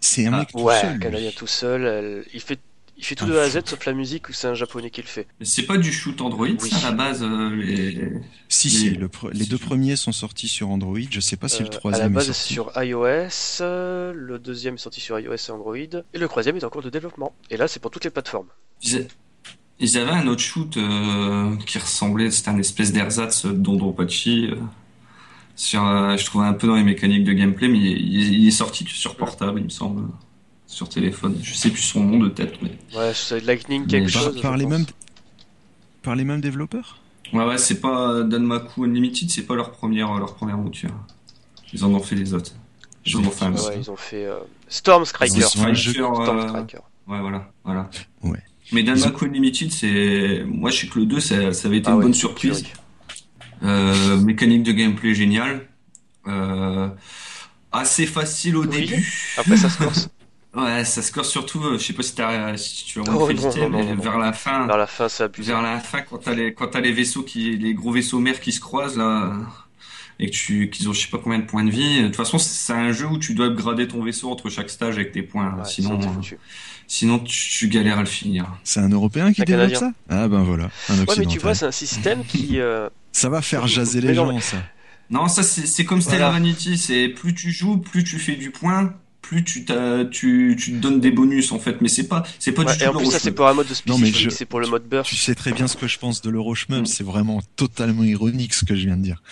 C'est un ah, mec tout ouais, seul. Canadien tout seul. Elle, il fait, Il fait tout de A à Z sauf la musique où c'est un japonais qui le fait. Mais C'est pas du shoot Android, Oui. ça, à la base. euh, les- Si, Mais- si, le pre- les deux premiers sont sortis sur Android. Je sais pas si Euh, le à la troisième base est c'est sorti. sur iOS, euh, le deuxième est sorti sur iOS et Android, et le troisième est en cours de développement. Et là c'est pour toutes les plateformes. Ils, a- ils avaient un autre shoot euh, qui ressemblait, c'était un espèce d'ersatz d'Ondropachi. Euh, sur, euh, je trouvais un peu dans les mécaniques de gameplay, mais il, est sorti que sur portable, il me semble, sur téléphone. Je sais plus son nom de tête, mais Ouais, c'est Lightning quelque chose. Par les mêmes, par les mêmes développeurs? Ouais, ouais, c'est pas Danmaku Unlimited, c'est pas leur première, leur première mouture. Ils en ont fait les autres. Ils en ont fait un Ouais, ils ont fait euh, Storm Striker. Euh. Ouais, voilà, voilà. Ouais. Mais Danmaku Unlimited, c'est, moi, je sais que le 2, ça, ça avait été Ah une ouais, bonne surprise. Euh, mécanique de gameplay géniale. Euh, assez facile au Oui. début. Après ça se corse. (laughs) Ouais, ça score surtout, euh, je sais pas si, t'as, si tu as Oh, envie de non, visiter, non, mais vers la fin, Vers la fin c'est abusé. vers la fin, quand t'as les, quand t'as les vaisseaux qui, les gros vaisseaux mers qui se croisent, là, et que tu, qu'ils ont je sais pas combien de points de vie. De toute façon, c'est un jeu où tu dois upgrader ton vaisseau entre chaque stage avec tes points. Ouais, sinon, euh, foutu. sinon, tu, tu galères à le finir. C'est un Européen qui développe ça? Ah ben voilà, un Ouais, mais tu vois, c'est un système qui. euh, Ça va faire jaser les gens, ça. Non, ça c'est c'est comme Stellar Voilà. Vanity, c'est plus tu joues, plus tu fais du point, plus tu t'as- tu tu te donnes des bonus en fait, mais c'est pas c'est pas ouais, du tout et en plus, ça c'est pour un mode de Non, mais spécifique, je- c'est pour le mode burst. Tu sais très bien ce que je pense de l'Euroshmup, Mm. c'est vraiment totalement ironique ce que je viens de dire.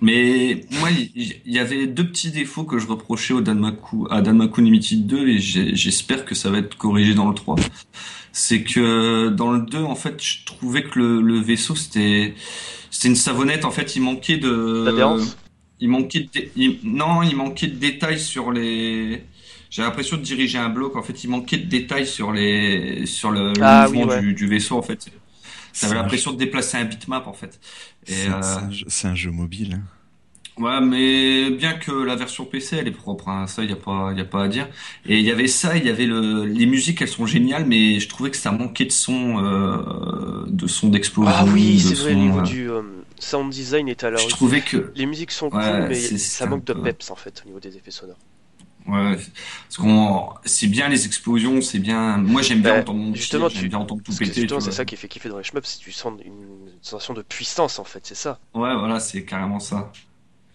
Mais moi, il y, avait deux petits défauts que je reprochais au Danmaku, à Danmaku Limited 2 et j'espère que ça va être corrigé dans le 3. C'est que dans le 2, en fait, je trouvais que le, le vaisseau, c'était, c'était une savonnette. En fait, il manquait de, il manquait de, dé- il- non, il manquait de détails sur les, j'ai l'impression de diriger un bloc. En fait, il manquait de détails sur les, sur le, le Ah, mouvement oui, ouais. du, du vaisseau, en fait. T'avais un, l'impression de déplacer un bitmap, en fait. C'est- euh, c'est un jeu- c'est un jeu mobile. hein. Ouais, mais bien que la version PC, elle est propre, hein, ça, il y a pas, y a pas à dire. Et il y avait ça, il y avait le, les musiques, elles sont géniales, mais je trouvais que ça manquait de son, euh, de son d'explosion. Ah oui, de c'est vrai, au niveau euh, du euh, sound design est à la Je trouvais que, Les musiques sont Ouais, cool, mais c'est- ça c'est manque de peps en fait au niveau des effets sonores. ouais, parce qu'on, c'est bien les explosions, c'est bien. Moi, j'aime bien Bah, entendre mon justement, tu- j'aime bien entendre tout péter. justement, c'est ça qui fait kiffer dans les shmups, c'est que tu sens une sensation de puissance en fait, c'est ça. Ouais, voilà, c'est carrément ça.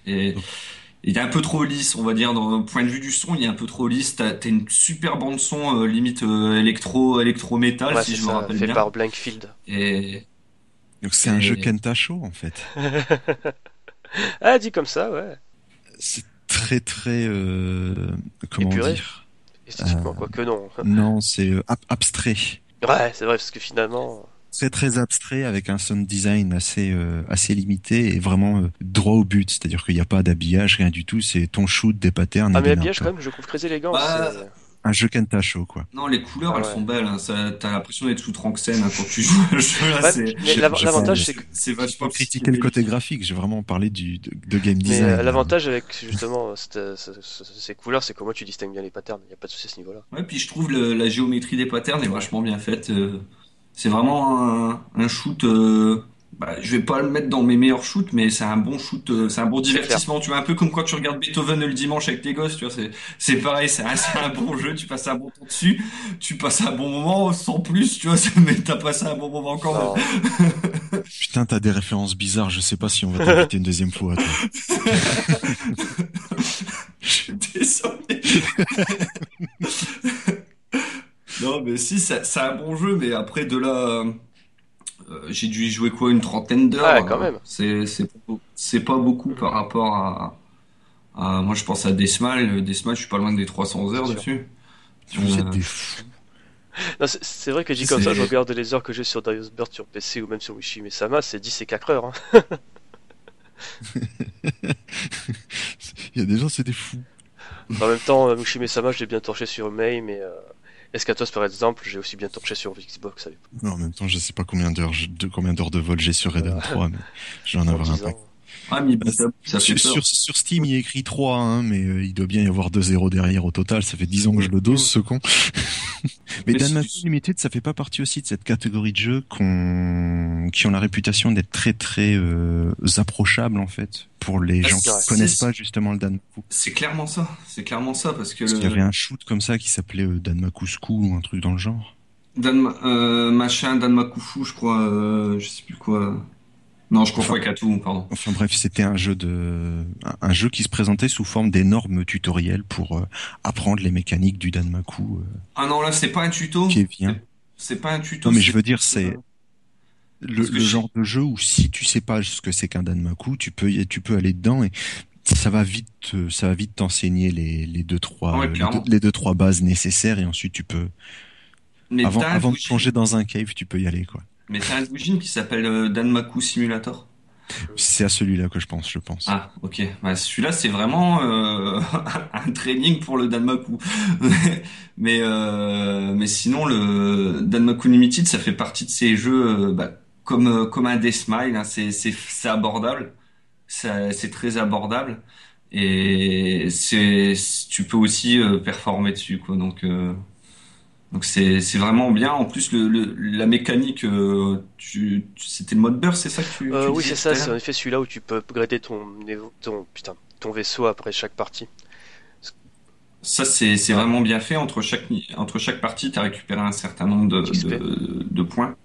Et il est un peu trop lisse, on va dire, dans le point de vue du son, il est un peu trop lisse. T'as, une super bande son, euh, limite euh, électro, électro-métal, ouais, si je me ça, rappelle fait bien. par Blankfield. Et Donc c'est un Et- jeu Kentacho en fait. (laughs) ah, dit comme ça, ouais. C'est très très euh, comment Épuré. dire Esthétiquement, Euh, quoi que non. Non, c'est euh, ab- abstrait. Ouais, c'est vrai, parce que finalement. Très très abstrait avec un sound design assez euh, assez limité et vraiment euh, droit au but. C'est-à-dire qu'il n'y a pas d'habillage, rien du tout. C'est ton shoot, des patterns. Ah, mais l'habillage, quand même, je trouve très élégant. Bah, Un jeu Kentacho quoi. non, les couleurs, Ah elles ouais. sont belles. Hein. Ça, t'as l'impression d'être sous Tranxène hein, quand tu joues à jeu là. Ouais, mais l'avantage, c'est que. c'est vachement pas critiqué le côté graphique, j'ai vraiment parlé du de, de game design. euh, l'avantage avec justement (laughs) cette- ce- ce- ces couleurs, c'est que moi tu distingues bien les patterns. Il n'y a pas de souci à ce niveau-là. Ouais, puis je trouve le- la géométrie des patterns est vachement bien faite. euh, c'est vraiment un, un shoot. euh, bah, je vais pas le mettre dans mes meilleurs shoots, mais c'est un bon shoot, euh, c'est un bon divertissement. Tu vois, un peu comme quand tu regardes Beethoven le dimanche avec tes gosses. Tu vois, c'est c'est pareil. C'est un, c'est un bon jeu. Tu passes un bon temps dessus. Tu passes un bon moment sans plus. Tu vois, (laughs) mais t'as passé un bon moment quand Non, même. (laughs) Putain, t'as des références bizarres. Je sais pas si on va t'inviter une deuxième fois. Toi. (laughs) Je suis désolé. Non, mais si, c'est un bon jeu, mais après de là, euh, j'ai dû y jouer quoi, une trentaine d'heures. Ouais, quand euh, même. C'est, pas beaucoup par rapport à, à- moi je pense à Desmal. Desmal, je suis pas loin des 300 heures dessus. Vous Euh, êtes des fous. C'est- vrai que dit comme ça, je regarde les heures que j'ai sur Darius Bird sur PC ou même sur Wishimi Sama, c'est 10 et 4 heures. hein. (laughs) (laughs) Il y a des gens, c'est des fous. En même temps, euh, Mushime Sama, je l'ai bien torché sur May, mais euh, Escatos par exemple, j'ai aussi bien torché sur Xbox à l'époque. Non, en même temps, je sais pas combien d'heures, de combien d'heures de vol j'ai sur Red Dead Voilà. 3, mais je vais en avoir un 10 paquet. Ah, ça fait Sur, peur. sur, Steam, il écrit 3, hein, mais euh, il doit bien y avoir 2 zéros derrière au total. Ça fait 10 ans que je le dose, ce con. (laughs) mais Mais Danmaku Limited, ça fait pas partie aussi de cette catégorie de jeux qu'on, qui ont la réputation d'être très très euh, approchables en fait pour les Ah, gens qui vrai. connaissent pas justement le Danmaku. C'est clairement ça. C'est clairement ça parce que Parce le qu'il y avait un shoot comme ça qui s'appelait euh, Danmakusku ou un truc dans le genre. Dan, euh, machin Danmakufu, je crois, je sais plus quoi. Non, je confonds avec Atu, pardon. Enfin bref, c'était un jeu de un- jeu qui se présentait sous forme d'énormes tutoriels pour euh, apprendre les mécaniques du Danmaku euh, Ah non, là, c'est pas un tuto. qui bien. C'est pas un tuto. Non mais je veux dire c'est le, que le genre de jeu où si tu sais pas ce que c'est qu'un Danmaku, tu peux tu peux aller dedans et ça va vite euh, ça va vite t'enseigner les les deux trois Ouais, euh, les, deux, les deux trois bases nécessaires et ensuite tu peux Mais avant avant de plonger dans un cave, tu peux y aller quoi. Mais t'as un doujin qui s'appelle euh, Danmaku Simulator. C'est à celui-là que je pense, je pense. Ah, ok. Bah, celui-là, c'est vraiment euh, (laughs) un training pour le Danmaku. (laughs) mais euh, mais sinon, le Danmaku Limited, ça fait partie de ces jeux euh, bah, comme euh, comme un Deathmile. Hein, c'est c'est c'est abordable. Ça- C'est très abordable. Et c'est tu peux aussi performer dessus, quoi. Donc euh, donc c'est c'est vraiment bien. En plus, le, le la mécanique, euh, tu, tu- c'était le mode burst, c'est ça que tu, Euh, tu oui, disais c'est tout à ça, c'est l'heure en effet celui-là où tu peux upgrader ton, évo- ton, putain, ton vaisseau après chaque partie. Ça, c'est c'est vraiment bien fait. Entre chaque, ni- entre chaque partie, tu as récupéré un certain nombre de, XP. de, de points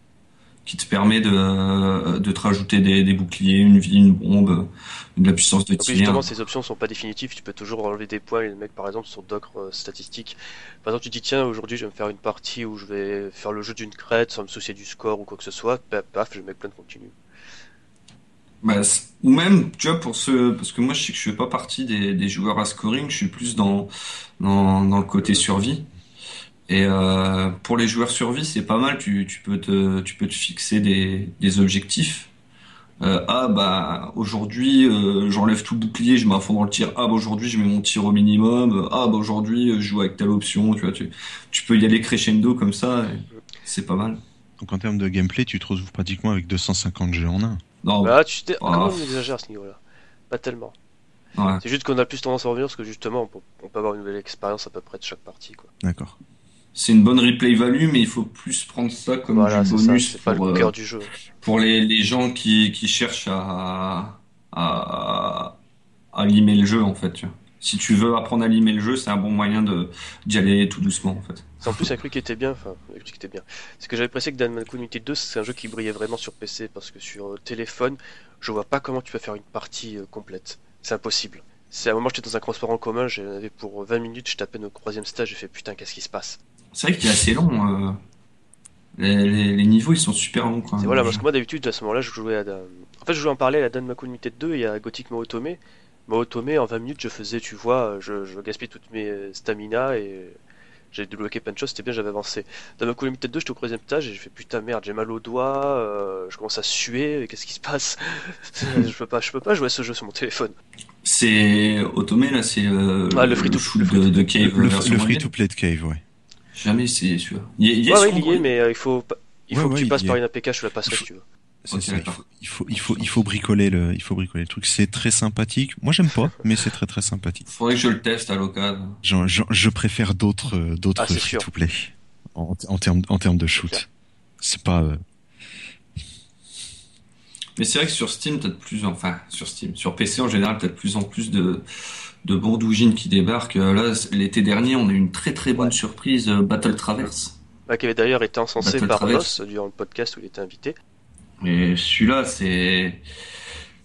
qui te permet de, de te rajouter des, des boucliers, une vie, une bombe, de la puissance de tir. justement, ces options sont pas définitives, tu peux toujours enlever des points et le mec par exemple sur d'autres euh, statistiques. Par exemple, tu dis tiens, aujourd'hui je vais me faire une partie où je vais faire le jeu d'une crête sans me soucier du score ou quoi que ce soit, paf, paf, le mec plein de continue. Bah, ou même, tu vois, pour ce, parce que moi, je sais que je fais pas partie des, des joueurs à scoring, je suis plus dans, dans, dans le côté survie. Et euh, pour les joueurs survie, c'est pas mal. Tu, tu peux te, tu peux te fixer des, des objectifs. Euh, ah bah aujourd'hui euh, j'enlève tout le bouclier, je mets fond dans le tir. Ah bah aujourd'hui je mets mon tir au minimum. Ah bah aujourd'hui je joue avec telle option. Tu vois, tu, tu peux y aller crescendo comme ça. C'est pas mal. Donc en termes de gameplay, tu te retrouves pratiquement avec 250 jeux en un. Non, Bah, tu t'es... Ah. Comment on exagère à ce niveau-là Pas tellement. ouais. C'est juste qu'on a plus tendance à revenir parce que justement on peut, on peut avoir une nouvelle expérience à peu près de chaque partie. Quoi. D'accord. C'est une bonne replay value, mais il faut plus prendre ça comme Voilà, du ça, bonus c'est pas pour, le euh, cœur du jeu. pour les, les gens qui, qui cherchent à, à, à limer le jeu, en fait. tu vois. Si tu veux apprendre à limer le jeu, c'est un bon moyen de, d'y aller tout doucement, en fait. C'est en plus un truc qui était bien, enfin, un truc qui était bien. C'est que j'avais apprécié que Danmaku Unity 2, c'est un jeu qui brillait vraiment sur PC parce que sur euh, téléphone, je vois pas comment tu peux faire une partie euh, complète. C'est impossible. C'est à un moment j'étais dans un transport en commun, j'en avais pour 20 minutes, je tapais au troisième stage, j'ai fait putain qu'est-ce qui se passe? C'est vrai qu'il est assez long. euh, Les, les, les niveaux, ils sont super longs, quoi. C'est voilà, parce que moi d'habitude à ce moment-là je jouais à... Dan- En fait je jouais en parallèle à Danmaku Unity 2 et à Gothic Maotome. Maotome en 20 minutes je faisais, tu vois, je, je gaspillais toutes mes euh, stamina et j'ai débloqué plein de choses, c'était bien, j'avais avancé. Danmaku Unity 2 j'étais au troisième stage et j'ai fait putain merde, j'ai mal au doigt, euh, je commence à suer, qu'est-ce qui se passe? (laughs) Je peux pas, je peux pas jouer à ce jeu sur mon téléphone. C'est Otome, là, c'est euh, Ah, le free to- free de, to- de Cave Le, le moyenne. free-to-play de Cave, ouais. Jamais essayé, celui-là. Il y a- il y a Ouais, sur ouais, il y Android est, mais euh, il faut, il Ouais, faut que ouais, tu il passes par est. une APK, je te la passerai si tu veux. Ça, il faut, il faut, il faut, il faut bricoler le, il faut bricoler le truc. C'est très sympathique. Moi, j'aime pas, mais c'est très très sympathique. Faudrait que je le teste à l'occasion. Je, je, je préfère d'autres, euh, d'autres Ah, c'est sûr. free-to-play en, en termes, en termes de shoot. C'est pas, euh, Mais c'est vrai que sur Steam, t'as de plus en... enfin, sur Steam, sur PC en général, t'as de plus en plus de, de bons doujins qui débarquent. Euh, Là, l'été dernier, on a eu une très très bonne Ouais. surprise, euh, Battle Traverse. Bah, qui avait d'ailleurs été encensé Battle par Traverse. Durant le podcast où il était invité. Et celui-là, c'est,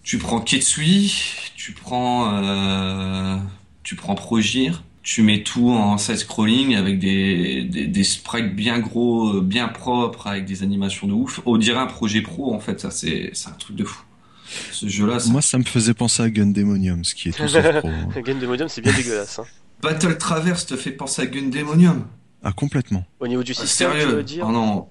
tu prends Ketsui, tu prends, euh, tu prends Progir, tu mets tout en side scrolling avec des, des, des sprites bien gros, bien propres, avec des animations de ouf. On dirait un projet pro, en fait, ça, c'est, c'est un truc de fou. Ce jeu-là, c'est- moi, ça me faisait penser à Gundemonium, ce qui est tout sauf pro. hein. (laughs) Game de Modium, c'est bien dégueulasse. Hein. Battle Traverse te fait penser à Gundemonium. Ah, complètement. Au niveau du Ah, système, tu veux sérieux? dire Oh non.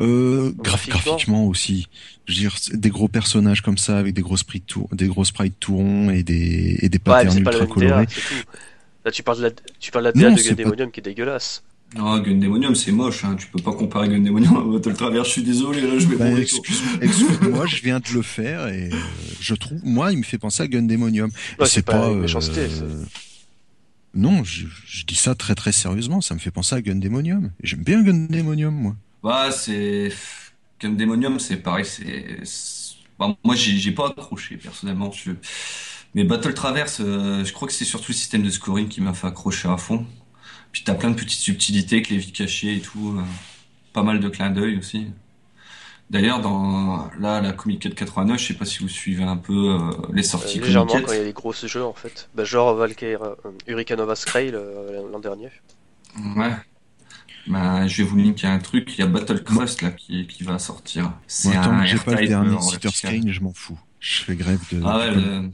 Euh, graph- Graphiquement. aussi. Je veux dire, des gros personnages comme ça avec des gros sprites tout, des gros sprites tout ronds et des, et des Ouais, patterns la ultra colorés. Là, tu parles de la, tu parles de la Non, DA de c'est Game pas- qui est dégueulasse. Non, Gundemonium, c'est moche, hein. Tu peux pas comparer Gundemonium à Battle Traverse. Je suis désolé, là, je vais Bah, excuse, excuse-moi, je (laughs) viens de le faire et euh, je trouve, moi, il me fait penser à Gundemonium. Ouais, c'est pas euh, méchanceté, Non, je, je dis ça très très sérieusement. Ça me fait penser à Gundemonium. Et J'aime bien Gundemonium, moi. Bah, c'est Gundemonium, c'est pareil, c'est c'est- Bah, moi, j'ai pas accroché personnellement. Je... Mais Battle Traverse, euh, je crois que c'est surtout le système de scoring qui m'a fait accrocher à fond. Puis t'as plein de petites subtilités, que les vies cachées et tout. Euh, pas mal de clins d'œil aussi. D'ailleurs, dans là, la Comic 89, je sais pas si vous suivez un peu euh, les sorties euh, Légèrement quand il y a des grosses jeux en fait. Bah, genre Valkyrie, euh, Hurricanova Scrail l'an dernier. Ouais. Bah, je vais vous linker un truc, il y a Battle Crust là qui, qui va sortir. C'est un que j'ai pas le dernier Sitter Screen, je m'en fous. Je fais grève de. Ah ouais, le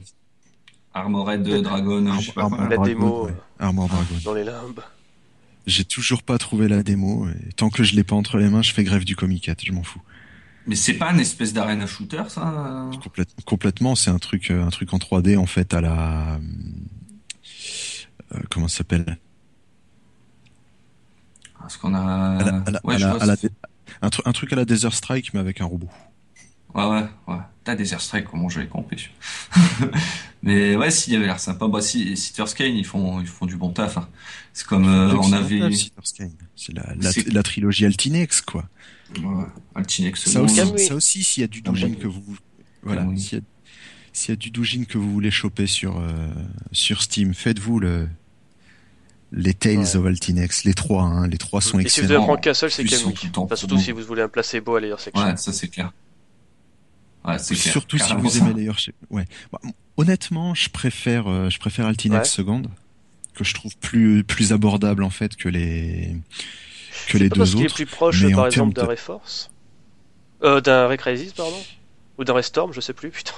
Armored Dragon, je sais pas La démo Armored Dragon. dans les limbes. J'ai toujours pas trouvé la démo et tant que je l'ai pas entre les mains, je fais grève du Comic je m'en fous. Mais c'est pas une espèce d'arena shooter, ça? Complètement, c'est un truc, euh, un truc en 3D en fait à la, euh, comment ça s'appelle? Parce qu'on a, un, truc à la Desert Strike mais avec un robot. Ouais, ouais, ouais. T'as Desert Strike, comment j'avais compris. (laughs) mais ouais, s'il y avait l'air sympa. Bah, si, Citers Kane, ils font, ils font du bon taf. Hein. C'est comme, euh, on avait. C'est la, la, la, trilogie Altinex, quoi. Ouais, Altinex. Ça aussi, ça aussi, s'il y a du doujin que vous, voilà, s'il y, a du doujin que vous voulez choper sur, euh, sur Steam, faites-vous le, les Tales of Altinex, les trois, hein, les trois sont excellents. Et si vous devez prendre qu'un seul, c'est. Enfin, surtout si vous voulez un placebo à Layer Section. Ouais, ça c'est clair. Ouais, c'est clair. Surtout si vous aimez Layer Section. Ouais. Bah, honnêtement, je préfère, euh, je préfère Altinex ouais. seconde, que je trouve plus, plus abordable en fait que les, que les deux parce autres. est plus proche, par exemple, d'un de... Reforce, euh, d'un Recrisis, pardon, ou d'un Restorm, je sais plus, putain.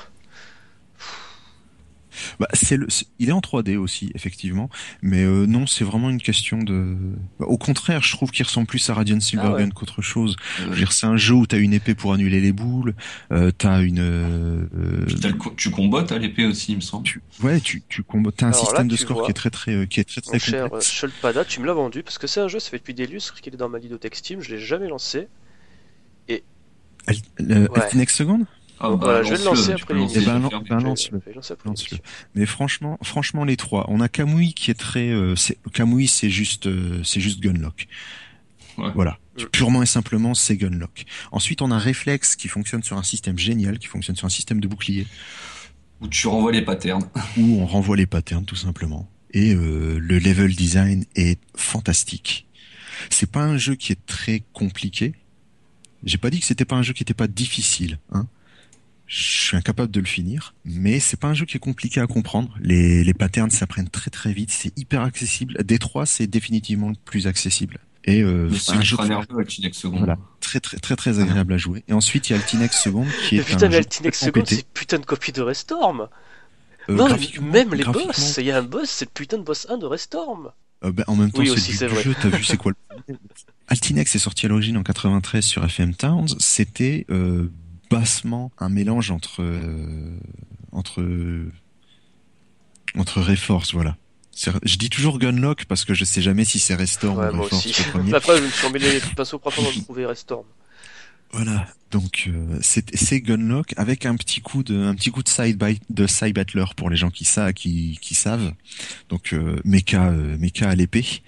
Bah, c'est le, il est en 3D aussi, effectivement, mais euh, non, c'est vraiment une question de. Bah, au contraire, je trouve qu'il ressemble plus à Radiant Silvergun ah ouais. qu'autre chose. Euh... Je veux dire, c'est un jeu où t'as une épée pour annuler les boules, euh, t'as une. Euh, le, tu combats à l'épée aussi, il me semble. Tu, ouais, tu, tu combats. T'as un Alors système là, de score vois, qui est très très euh, qui est très très cher, complexe. Shulpada, tu me l'as vendu parce que c'est un jeu, ça fait depuis des lustres qu'il est dans ma ludothèque Steam, je l'ai jamais lancé. Et. Al, le, ouais. Altinex Second? Ah, bah, voilà, je vais le lancer après les eh ben, ben lance-le. Lance Mais franchement, franchement, les trois. On a Kamui qui est très. Euh, est, Kamui, c'est juste, euh, c'est juste Gunlock. Ouais. Voilà. Mm. Purement et simplement, c'est Gunlock. Ensuite, on a Reflex qui fonctionne sur un système génial, qui fonctionne sur un système de bouclier. Où tu renvoies les patterns. Où on renvoie les patterns, tout simplement. Et euh, le level design est fantastique. C'est pas un jeu qui est très compliqué. J'ai pas dit que c'était pas un jeu qui était pas difficile, hein je suis incapable de le finir, mais c'est pas un jeu qui est compliqué à comprendre. Les, les patterns s'apprennent très très vite, c'est hyper accessible. Détroit, c'est définitivement le plus accessible. Et euh, un jeu très nerveux, Altinex Second. Voilà, très très très très agréable à jouer. Et ensuite, il y a Altinex Second qui est mais putain, un jeu Altinex Second, c'est putain de copie de Restorm. Euh, non, même les boss, il y a un boss, c'est le putain de boss 1 de Restorm. Euh, ben, en même temps, oui, c'est du, du jeu, t'as vu c'est quoi le... (laughs) Altinex est sorti à l'origine en 93 sur FM Towns. C'était euh, bassement un mélange entre euh, entre entre Reforce, voilà. Je dis toujours Gunlock parce que je sais jamais si c'est Restorm ouais, ou Reforce. Après, (laughs) je me suis emmêlé les pinceaux de (laughs) trouver Restorm. Voilà, donc euh, c'est Gunlock avec un petit coup de un petit coup de side by, de side battler pour les gens qui savent qui, qui savent. Donc euh, mecha euh, mecha à l'épée.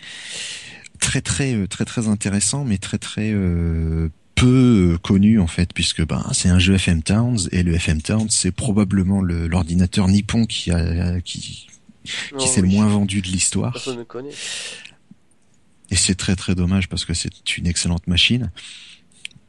Très très très très intéressant mais très très peu connu en fait puisque ben c'est un jeu FM Towns et le FM Towns c'est probablement l'ordinateur Nippon qui a qui qui oh, s'est oui. le moins vendu de l'histoire. Personne ne connaît. Et c'est très très dommage parce que c'est une excellente machine,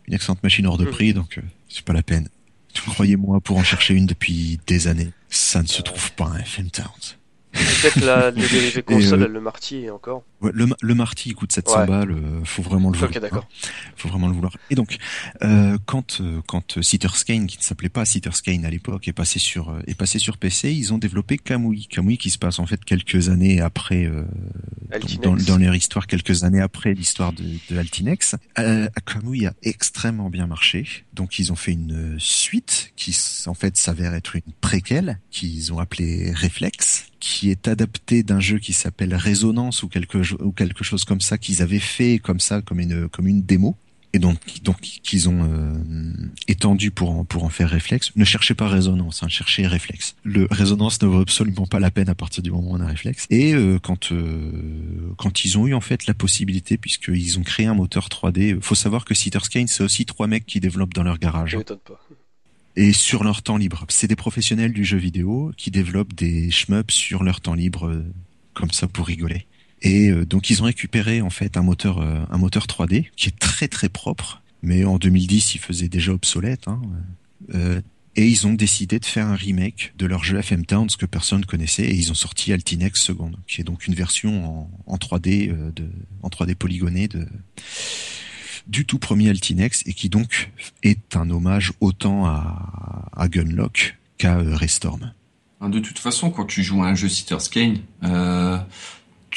une excellente machine hors de prix mmh. donc euh, c'est pas la peine. Croyez-moi pour en chercher une depuis des années, ça ne se trouve pas un FM Towns. Peut-être la, le dérivé (laughs) console, euh, le Marty encore. Ouais, le, le Marty il coûte 700 ouais. balles, euh, faut vraiment le vouloir. D'accord. Faut vraiment le vouloir. Et donc, euh, quand euh, quand Citers Kane, qui ne s'appelait pas Citers Kane à l'époque, est passé sur euh, est passé sur PC, ils ont développé Kamui. Kamui qui se passe en fait quelques années après euh, dans, dans, leur histoire, quelques années après l'histoire de, de Altinex. Kamui a extrêmement bien marché, donc ils ont fait une suite qui en fait s'avère être une préquelle qu'ils ont appelée Reflex qui est adapté d'un jeu qui s'appelle Résonance ou quelque, ou quelque chose comme ça qu'ils avaient fait comme ça comme une comme une démo et donc donc qu'ils ont euh, étendu pour en, pour en faire réflexe. Ne cherchez pas résonance, hein, cherchez réflexe. Le résonance ne vaut absolument pas la peine à partir du moment où on a réflexe. Et euh, quand euh, quand ils ont eu en fait la possibilité, puisqu'ils ont créé un moteur 3D, faut savoir que Kane c'est aussi trois mecs qui développent dans leur garage. Je m'étonne pas. et sur leur temps libre. C'est des professionnels du jeu vidéo qui développent des shmups sur leur temps libre, comme ça pour rigoler. Et euh, donc ils ont récupéré en fait un moteur, euh, un moteur 3D qui est très très propre, mais en 2010 il faisait déjà obsolète. Hein. et ils ont décidé de faire un remake de leur jeu FM Town, ce que personne connaissait, et ils ont sorti Altinex Second, qui est donc une version en, en 3D de, en 3D polygoné de du tout premier Altinex et qui donc est un hommage autant à, à Gunlock qu'à euh, Restorm. Ah, de toute façon, quand tu joues à un jeu Citter's Kane, euh,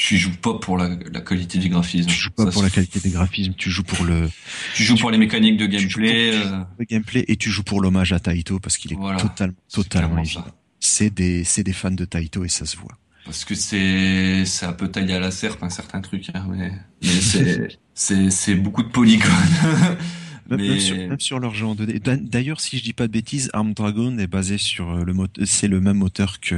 tu joues pas pour la, la, qualité du graphisme. Tu joues pas pour la qualité des graphismes, tu joues pour le. Tu joues pour les mécaniques de gameplay. Euh... Le gameplay et tu joues pour l'hommage à Taito parce qu'il est totalement totalement C'est des c'est des fans de Taito et ça se voit. Parce que c'est c'est un peu taillé à la serpe un certain truc, hein, mais, mais c'est (laughs) c'est c'est beaucoup de polygones. (laughs) Même, sur, même, sur, leur jeu en 2D. D'ailleurs, si je dis pas de bêtises, Arm Dragon est basé sur euh, le moteur, c'est le même moteur que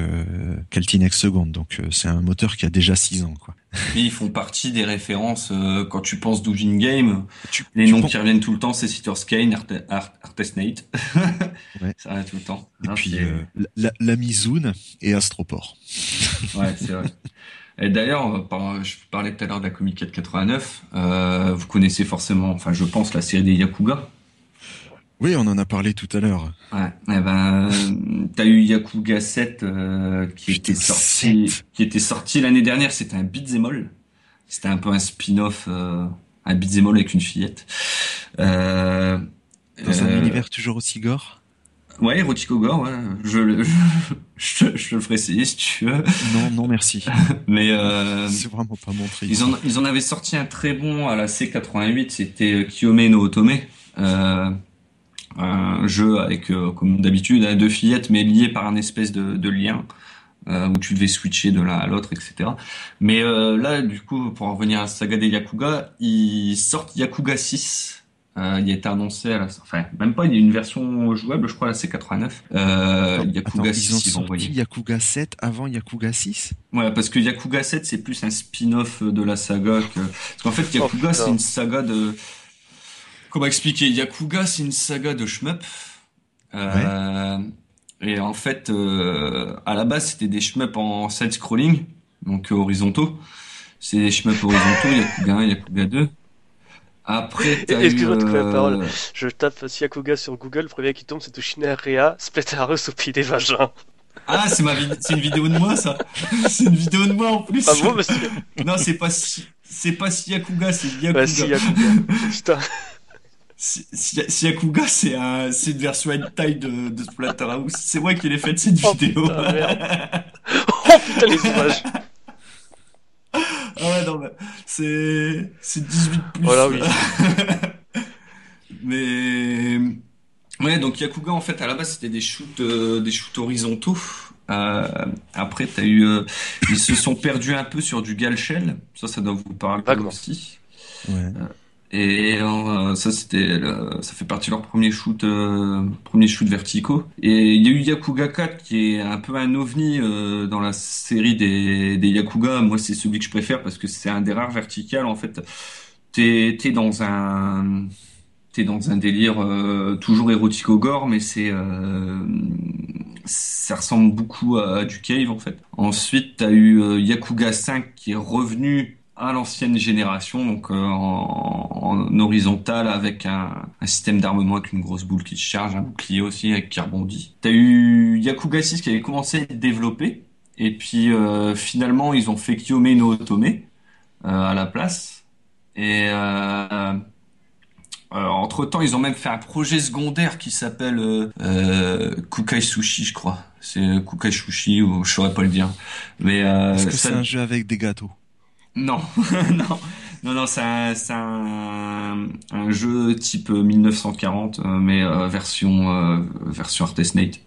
qu'Altinex Second, donc euh, c'est un moteur qui a déjà 6 ans, quoi. Et ils font partie des références euh, quand tu penses Doujin Game. les noms qui reviennent tout le temps, c'est Sitters Kane, Art, Artesnate. ouais. (laughs) Ça revient tout le temps. Et puis la, la Mizoun et Astroport. ouais, c'est vrai. (laughs) Et d'ailleurs, je parlais tout à l'heure de la Comic 489. Euh, vous connaissez forcément, enfin, je pense, la série des Yakuga. Oui, on en a parlé tout à l'heure. Ouais. Eh ben, t'as eu Yakuga 7 euh, qui était sorti, qui était sorti l'année dernière. C'était un beat'em all. C'était un peu un spin-off, euh, un beat'em all avec une fillette. Euh, Dans un euh, univers toujours aussi gore. Ouais, érotique ouais. Je, je, je, le ferai essayer si tu veux. Non, non, merci. (laughs) Mais euh, c'est vraiment pas mon truc. Ils en, ils en avaient sorti un très bon à la C88, c'était euh, Kiyome no Otome. Euh, un jeu avec, euh, comme d'habitude, deux fillettes, mais liées par un espèce de, de lien. Euh, où tu devais switcher de l'un à l'autre, etc. Mais euh, là, du coup, pour en revenir à Saga des Yakuga, ils sortent Yakuga 6, euh, il a été annoncé à la, enfin même pas, il y a une version jouable, je crois la C89. Euh, Yakuga 6, ils ont sorti Yakuga 7 avant Yakuga 6. Ouais, parce que Yakuga 7 c'est plus un spin-off de la saga que, parce qu'en fait Yakuga oh, c'est une saga de, comment expliquer, Yakuga c'est une saga de shmup. Euh, Et en fait, euh, à la base c'était des shmup en side-scrolling, donc horizontaux. C'est des shmup horizontaux, Yakuga 1, Yakuga 2. Après, (laughs) Excuse-moi de couper la parole. Euh, Je tape Siakuga sur Google, le premier qui tombe, c'est Tushina Rea, Splatterus au pied des vagins. Ah, c'est ma c'est une vidéo de moi, ça. (laughs) c'est une vidéo de moi en plus. Ah bon, monsieur Non, c'est pas c'est pas Siakuga, c'est Yakuga. Bah, Siakuga. Putain. Siakuga, c'est un, c'est une version hentai de, de Splatterhouse. C'est moi qui l'ai faite cette oh, vidéo. Putain, merde. (laughs) oh putain, les images. Ah ouais, non, mais c'est, c'est 18 plus. Voilà, oui. (laughs) mais, ouais, donc Yakuga, en fait, à la base, c'était des shoots, euh, des shoots horizontaux. Euh, après, t'as eu, euh, ils se sont perdus un peu sur du Galshell. Ça, ça doit vous parler aussi. Ouais. Euh, et euh, ça, c'était, ça fait partie de leur premier shoot, euh, premier shoot verticaux. Et il y a eu Yakuga 4 qui est un peu un ovni euh, dans la série des, des Yakuga. Moi, c'est celui que je préfère parce que c'est un des rares verticales. En fait, t'es, t'es dans un, t'es dans un délire toujours érotico-gore, mais c'est, ça ressemble beaucoup à, du cave en fait. Ensuite, t'as eu Yakuga 5 qui est revenu à l'ancienne génération, donc euh, en, en, horizontal avec un, un système d'armement avec une grosse boule qui se charge, un bouclier aussi avec qui rebondit. T'as eu Yakuga 6 qui avait commencé à être développé, et puis euh, finalement ils ont fait Kiyome no Otome euh, à la place. Et euh, entre temps, ils ont même fait un projet secondaire qui s'appelle euh, Kukai Sushi, je crois. C'est Kukai Sushi ou je saurais pas le dire. Mais est-ce que c'est un jeu avec des gâteaux non, (laughs) non, non, non, c'est un, un, un, jeu type 1940, euh, mais euh, version euh, version Artesnate,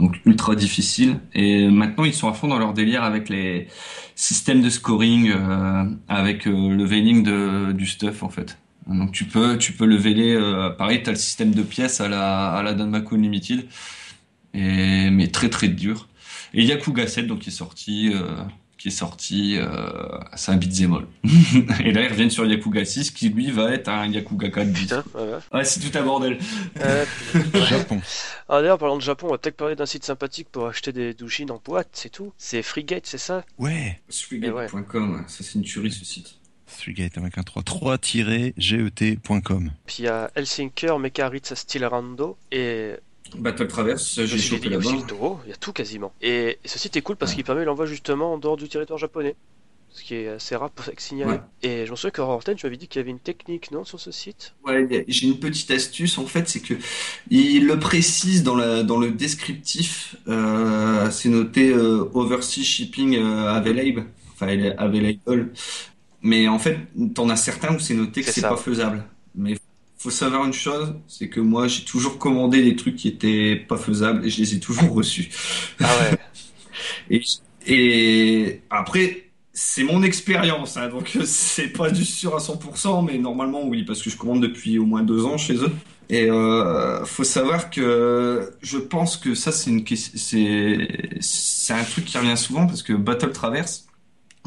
donc ultra difficile. Et maintenant, ils sont à fond dans leur délire avec les systèmes de scoring, euh, avec le veiling de, du stuff en fait. Donc tu peux tu peux le veiler. pareil, t'as le système de pièces à la à la Danmaku Unlimited, et mais très très dur. Et Yakuga 7 donc qui est sorti qui est sorti, euh, c'est un beat'em all. (laughs) et là, ils reviennent sur Yakuga 6, qui lui va être un Yakuga 4 Putain, ouais, ouais. Ouais, c'est tout un bordel. Euh, (laughs) Japon. ah, d'ailleurs, parlant de Japon, on va peut-être parler d'un site sympathique pour acheter des douchines en boîte, c'est tout. C'est Freegate, c'est ça? Ouais. Swigate.com, ça c'est une tuerie ce site. Threegate avec un 3. 3-get.com. Puis il y a Helsinker, Stilrando et Battle Traverse, j'ai chopé là-bas. il y a tout quasiment. Et, et ce site est cool parce Ouais. qu'il permet l'envoi justement en dehors du territoire japonais. Ce qui est assez rare pour signaler. Ouais. Et je me souviens que Horten, tu m'avais dit qu'il y avait une technique, non, sur ce site? Ouais, j'ai une petite astuce en fait, c'est que il le précise dans la dans le descriptif, euh, c'est noté euh, overseas shipping euh, available, enfin available, mais en fait t'en as certains où c'est noté que C'est pas faisable. Mais faut savoir une chose, c'est que moi j'ai toujours commandé des trucs qui étaient pas faisables et je les ai toujours (laughs) reçus. Ah ouais. (laughs) Et, et après, c'est mon expérience, hein, donc euh, c'est pas du sûr à 100%, mais normalement oui, parce que je commande depuis au moins deux ans chez eux. Et euh, faut savoir que je pense que ça c'est une c'est c'est un truc qui revient souvent parce que Battle Traverse,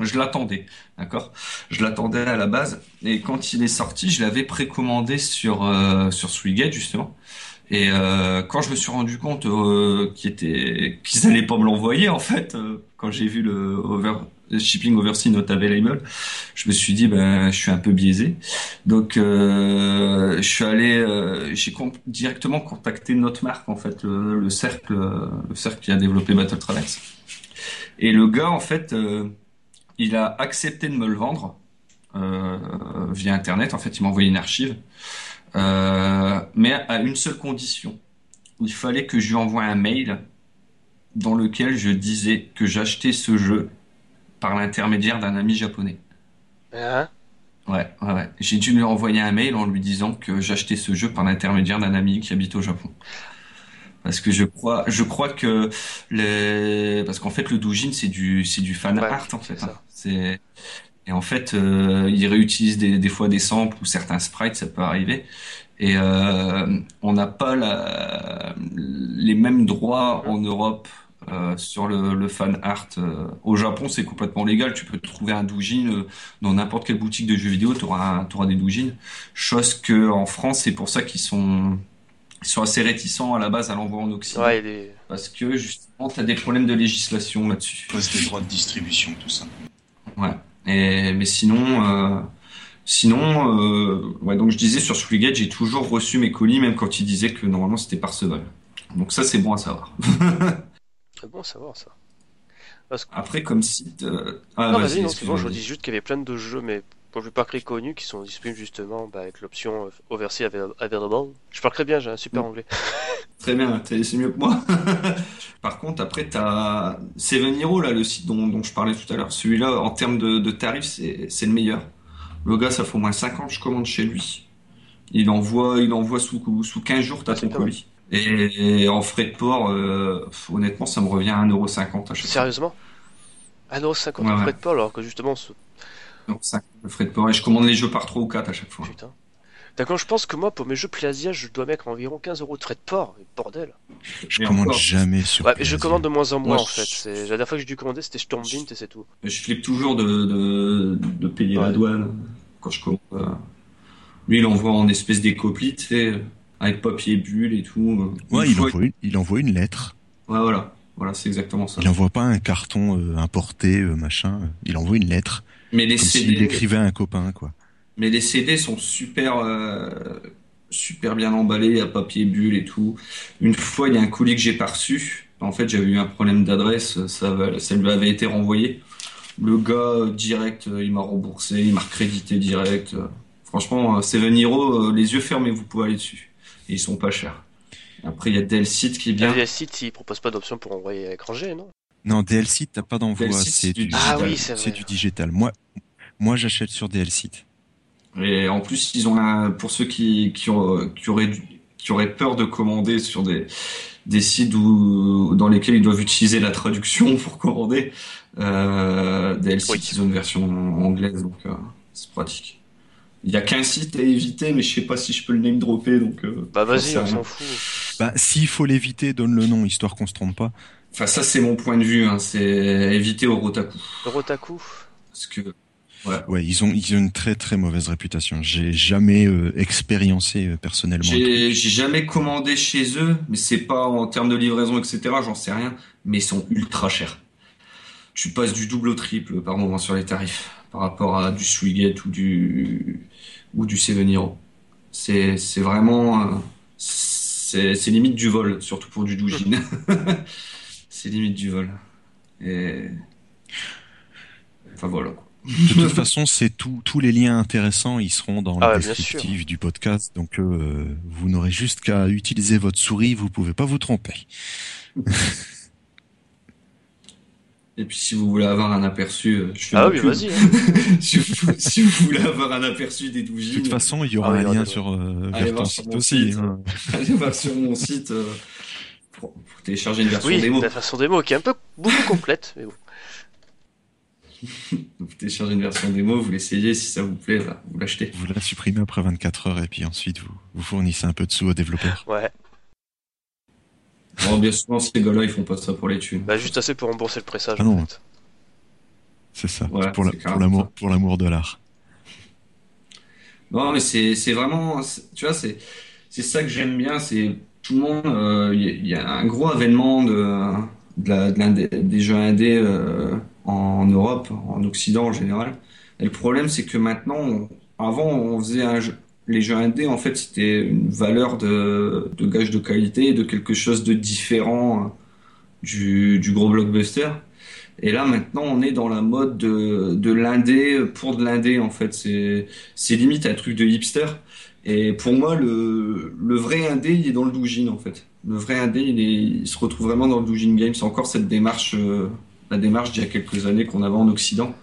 je l'attendais, d'accord? Je l'attendais à la base et quand il est sorti, je l'avais précommandé sur euh, sur Swigate justement. Et euh, quand je me suis rendu compte euh, qu'ils étaient qu'ils pas me l'envoyer en fait, euh, quand j'ai vu le over shipping overseas not available, je me suis dit ben je suis un peu biaisé. Donc euh, je suis allé euh, j'ai directement contacté notre marque en fait le, le cercle le cercle qui a développé Battle Traverse. Et le gars en fait euh, il a accepté de me le vendre euh, via internet en fait il m'a envoyé une archive. Euh, mais à une seule condition. Il fallait que je lui envoie un mail dans lequel je disais que j'achetais ce jeu par l'intermédiaire d'un ami japonais. Hein? Ouais, ouais, ouais. J'ai dû lui envoyer un mail en lui disant que j'achetais ce jeu par l'intermédiaire d'un ami qui habite au Japon. Parce que je crois, je crois que les, parce qu'en fait le doujin c'est du, c'est du fan Ouais, art en fait. hein. C'est, et en fait euh, ils réutilisent des, des fois des samples ou certains sprites, ça peut arriver. Et euh, on n'a pas la, les mêmes droits en Europe euh, sur le, le fan art. Euh, Au Japon, c'est complètement légal. Tu peux trouver un doujin euh, dans n'importe quelle boutique de jeux vidéo, tu auras, des doujins. Chose que en France, c'est pour ça qu'ils sont, ils sont assez réticents à la base à l'envoi en Occident. Ouais, il est... Parce que justement, tu as des problèmes de législation là-dessus. Pose des droits de distribution, tout ça. Ouais. Et, mais sinon, euh, sinon, euh, ouais, donc je disais sur Squigate, j'ai toujours reçu mes colis, même quand ils disaient que normalement c'était par. Donc ça, c'est bon à savoir. (laughs) c'est bon à savoir ça. Après, comme site. euh, Ah, non, vas-y, vas-y, non, je dis juste qu'il y avait plein de jeux, mais plupart très connus, qui sont disponibles justement bah, avec l'option euh, Overseas Avail- Available. Je parle très bien, j'ai un super Mm. anglais. (laughs) Très bien, c'est mieux que moi. (laughs) Par contre, après, t'as Seven Hero, là, le site dont, dont je parlais tout à l'heure. Celui-là, en termes de, de tarifs, c'est le meilleur. Le gars, ça fait au moins 5 ans que je commande chez lui. Il envoie, il envoie sous, sous 15 jours, t'as Ah, ton colis. Et, en frais de port, euh, honnêtement, ça me revient à 1,50€ à chaque fois. Sérieusement? 1,50€ Ouais, de ouais. frais de port, alors que justement, ce... 1,50€ de frais de port. Et je commande les jeux par 3 ou 4 à chaque fois. putain. D'accord, je pense que moi, pour mes jeux Plasia, je dois mettre environ 15 euros de frais de port. Bordel. Je Et commande encore. jamais sur Ouais, mais je commande de moins en moins Moi, en fait. je-. La dernière fois que j'ai dû commander, c'était Stormwind et c'est tout. Je flippe toujours de, de, de payer la Ouais. douane quand je commande. euh. Lui, il envoie en espèce d'écoplie, tu sais, avec papier bulle et tout. Ouais, il fois- envoie une, il envoie une lettre. Ouais, voilà. Voilà, c'est exactement ça. Il envoie pas un carton euh, importé, euh, machin. Il envoie une lettre. Mais les Comme CD, s'il écrivait à un copain, quoi. mais les CD sont super, euh, super bien emballés à papier bulle et tout. Une fois, il y a un colis que j'ai pas reçu. En fait, j'avais eu un problème d'adresse. Ça, ça lui avait été renvoyé. Le gars, euh, direct, euh, il m'a remboursé, il m'a recrédité direct. Franchement, Seven Hero, les yeux fermés, vous pouvez aller dessus. Et ils sont pas chers. Après, il y a Delcite qui est bien. Il y a des sites, ils proposent pas d'option pour envoyer à l'étranger, non? Non, DLC, t'as pas d'envoi. C'est du, du Ah digital. oui, c'est c'est vrai. du digital. Moi, moi, j'achète sur DLC. Et en plus, ils ont un, pour ceux qui, qui, ont- qui auraient, dû- qui auraient peur de commander sur des, des sites où, dans lesquels ils doivent utiliser la traduction (laughs) pour commander, euh, DLC, Oui. ils ont une version anglaise, donc euh, c'est pratique. Il y a qu'un site à éviter, mais je sais pas si je peux le name dropper, donc. Euh, bah vas-y, on s'en fout. Bah s'il faut l'éviter, donne le nom histoire qu'on se trompe pas. Enfin ça c'est mon point de vue, hein, c'est éviter au Rotaku. Rotaku. Parce que Ouais. ouais, ils ont ils ont une très très mauvaise réputation. J'ai jamais euh, expériencé euh, personnellement. J'ai jamais commandé chez eux, mais c'est pas en termes de livraison etc. J'en sais rien, mais ils sont ultra chers. Tu passes du double au triple par moment sur les tarifs par rapport à du Swigget ou du ou du Seven Hero. C'est c'est vraiment euh, c'est c'est limite du vol, surtout pour du doujin. (laughs) c'est limite du vol. Et enfin voilà. De toute façon, c'est tout, tous les liens intéressants, ils seront dans le ah descriptif du podcast. Donc, euh, vous n'aurez juste qu'à utiliser votre souris, vous pouvez pas vous tromper. (laughs) Et puis, si vous voulez avoir un aperçu, euh, je fais ah oui, vas-y. (laughs) Hein. si, vous, voulez avoir un aperçu des douges. De toute façon, il y aura ah un lien sur euh, vers ton site aussi. Hein. (laughs) Allez voir sur mon site pour, télécharger une version oui, démo. La version démo qui est un peu beaucoup (laughs) complète, mais bon. vous téléchargez une version démo, vous l'essayez, si ça vous plaît, bah, vous l'achetez. Vous la supprimez après 24 heures et puis ensuite vous, vous fournissez un peu de sous aux développeurs. Ouais. Bien souvent, ces gars-là, ils font pas ça pour les thunes. Bah, juste assez pour rembourser le pressage. Ah non. C'est ça, pour l'amour pour l'amour de l'art. Non, mais c'est vraiment, tu vois, c'est ça que j'aime bien, c'est tout le monde, il euh, y, a un gros avènement de, de, des jeux indés euh, en Europe, en Occident en général. Et le problème, c'est que maintenant, avant, on faisait un jeu, les jeux indés, en fait, c'était une valeur de, de, gage de qualité, de quelque chose de différent euh, du, du gros blockbuster. Et là, maintenant, on est dans la mode de, de l'indé pour de l'indé, en fait. C'est, limite un truc de hipster. Et pour moi, le, le vrai indé, il est dans le doujin, en fait. Le vrai indé, il, est, il se retrouve vraiment dans le doujin game. C'est encore cette démarche euh, la démarche d'il y a quelques années qu'on avait en Occident.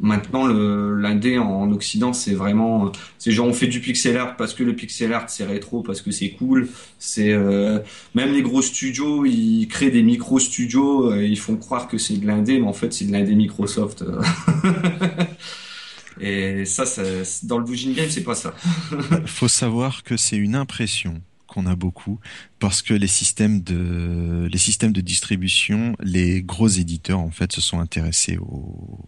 Maintenant, l'indé en Occident, c'est vraiment, c'est genre on fait du pixel art parce que le pixel art c'est rétro, parce que c'est cool. C'est euh, même les gros studios, ils créent des micro studios, euh, ils font croire que c'est de l'indé, mais en fait c'est de l'indé Microsoft. (laughs) Et ça, dans le Doujin Game, c'est pas ça. Faut savoir que c'est une impression qu'on a beaucoup parce que les systèmes de les systèmes de distribution, les gros éditeurs en fait se sont intéressés aux,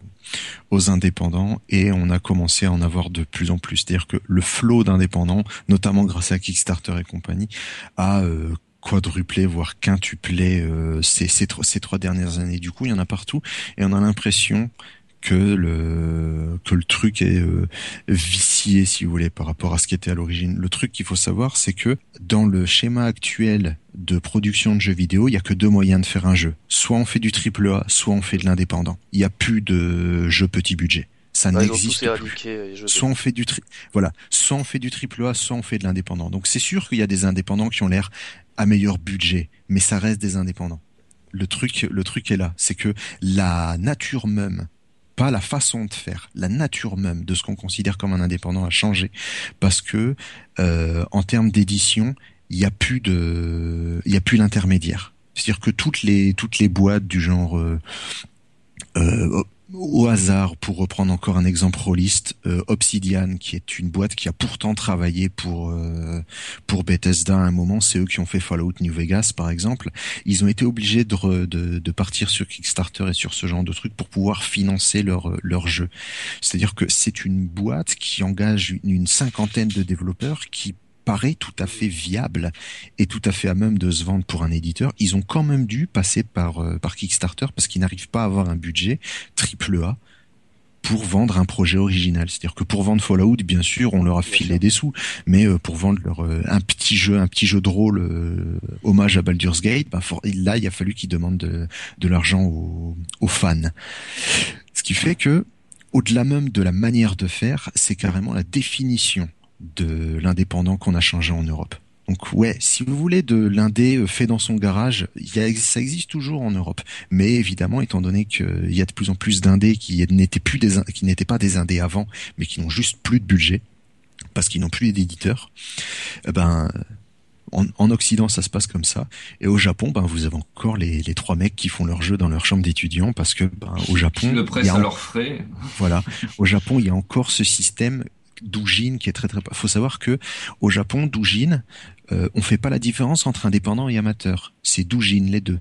aux indépendants et on a commencé à en avoir de plus en plus. C'est-à-dire que le flot d'indépendants, notamment grâce à Kickstarter et compagnie, a euh, quadruplé voire quintuplé euh, ces, ces, ces trois dernières années. Du coup, il y en a partout et on a l'impression que le que le truc est euh, vicié si vous voulez par rapport à ce qui était à l'origine. Le truc qu'il faut savoir c'est que dans le schéma actuel de production de jeux vidéo, il y a que deux moyens de faire un jeu. Soit on fait du triple A, soit on fait de l'indépendant. Il n'y a plus de jeux petit budget. Ça n'existe plus. Soit on fait du tri... voilà, soit on fait du triple A, soit on fait de l'indépendant. Donc c'est sûr qu'il y a des indépendants qui ont l'air à meilleur budget, mais ça reste des indépendants. Le truc, le truc est là, c'est que la nature même pas la façon de faire, la nature même de ce qu'on considère comme un indépendant a changé parce que euh, en termes d'édition, il n'y a plus de, il y a plus l'intermédiaire. C'est-à-dire que toutes les toutes les boîtes du genre euh, euh, au hasard, pour reprendre encore un exemple rôliste, euh, Obsidian, qui est une boîte qui a pourtant travaillé pour euh, pour Bethesda à un moment, c'est eux qui ont fait Fallout New Vegas par exemple. Ils ont été obligés de, de, de partir sur Kickstarter et sur ce genre de trucs pour pouvoir financer leur leur jeu. C'est-à-dire que c'est une boîte qui engage une cinquantaine de développeurs qui paraît tout à fait viable et tout à fait à même de se vendre pour un éditeur, ils ont quand même dû passer par, euh, par Kickstarter parce qu'ils n'arrivent pas à avoir un budget triple A pour vendre un projet original. C'est-à-dire que pour vendre Fallout, bien sûr, on leur a filé des sous, mais euh, pour vendre leur euh, un petit jeu, un petit jeu de rôle hommage à Baldur's Gate, bah, là, il a fallu qu'ils demandent de, de l'argent aux, aux, fans. Ce qui fait que, au-delà même de la manière de faire, c'est carrément la définition de l'indépendant qu'on a changé en Europe. Donc ouais, si vous voulez de l'indé euh, fait dans son garage, ça existe toujours en Europe. Mais évidemment, étant donné qu'il y a de plus en plus d'indés qui n'étaient plus des, qui n'étaient pas des indés avant, mais qui n'ont juste plus de budget parce qu'ils n'ont plus d'éditeurs, eh ben en, Occident, ça se passe comme ça. Et au Japon, ben, vous avez encore les, trois mecs qui font leur jeu dans leur chambre d'étudiants parce que ben, au Japon, le presse à leurs frais. Voilà, au Japon, il y a encore ce système Doujin qui est très très. Faut savoir que au Japon, Doujin, euh, on fait pas la différence entre indépendant et amateur. C'est Doujin les deux.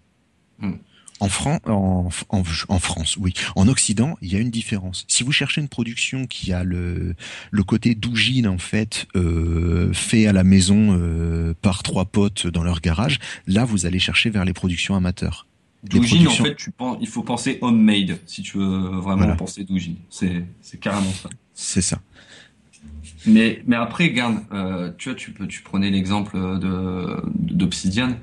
Hmm. En, France, en, en, France, oui. En Occident, il y a une différence. Si vous cherchez une production qui a le, le côté doujin en fait euh, fait à la maison euh, par trois potes dans leur garage, là vous allez chercher vers les productions amateurs. Doujin, en fait, tu penses, il faut penser homemade si tu veux vraiment penser doujin. C'est c'est carrément ça. C'est ça. Mais mais après, garde, euh, tu vois, tu peux tu prenais l'exemple de d'Obsidian.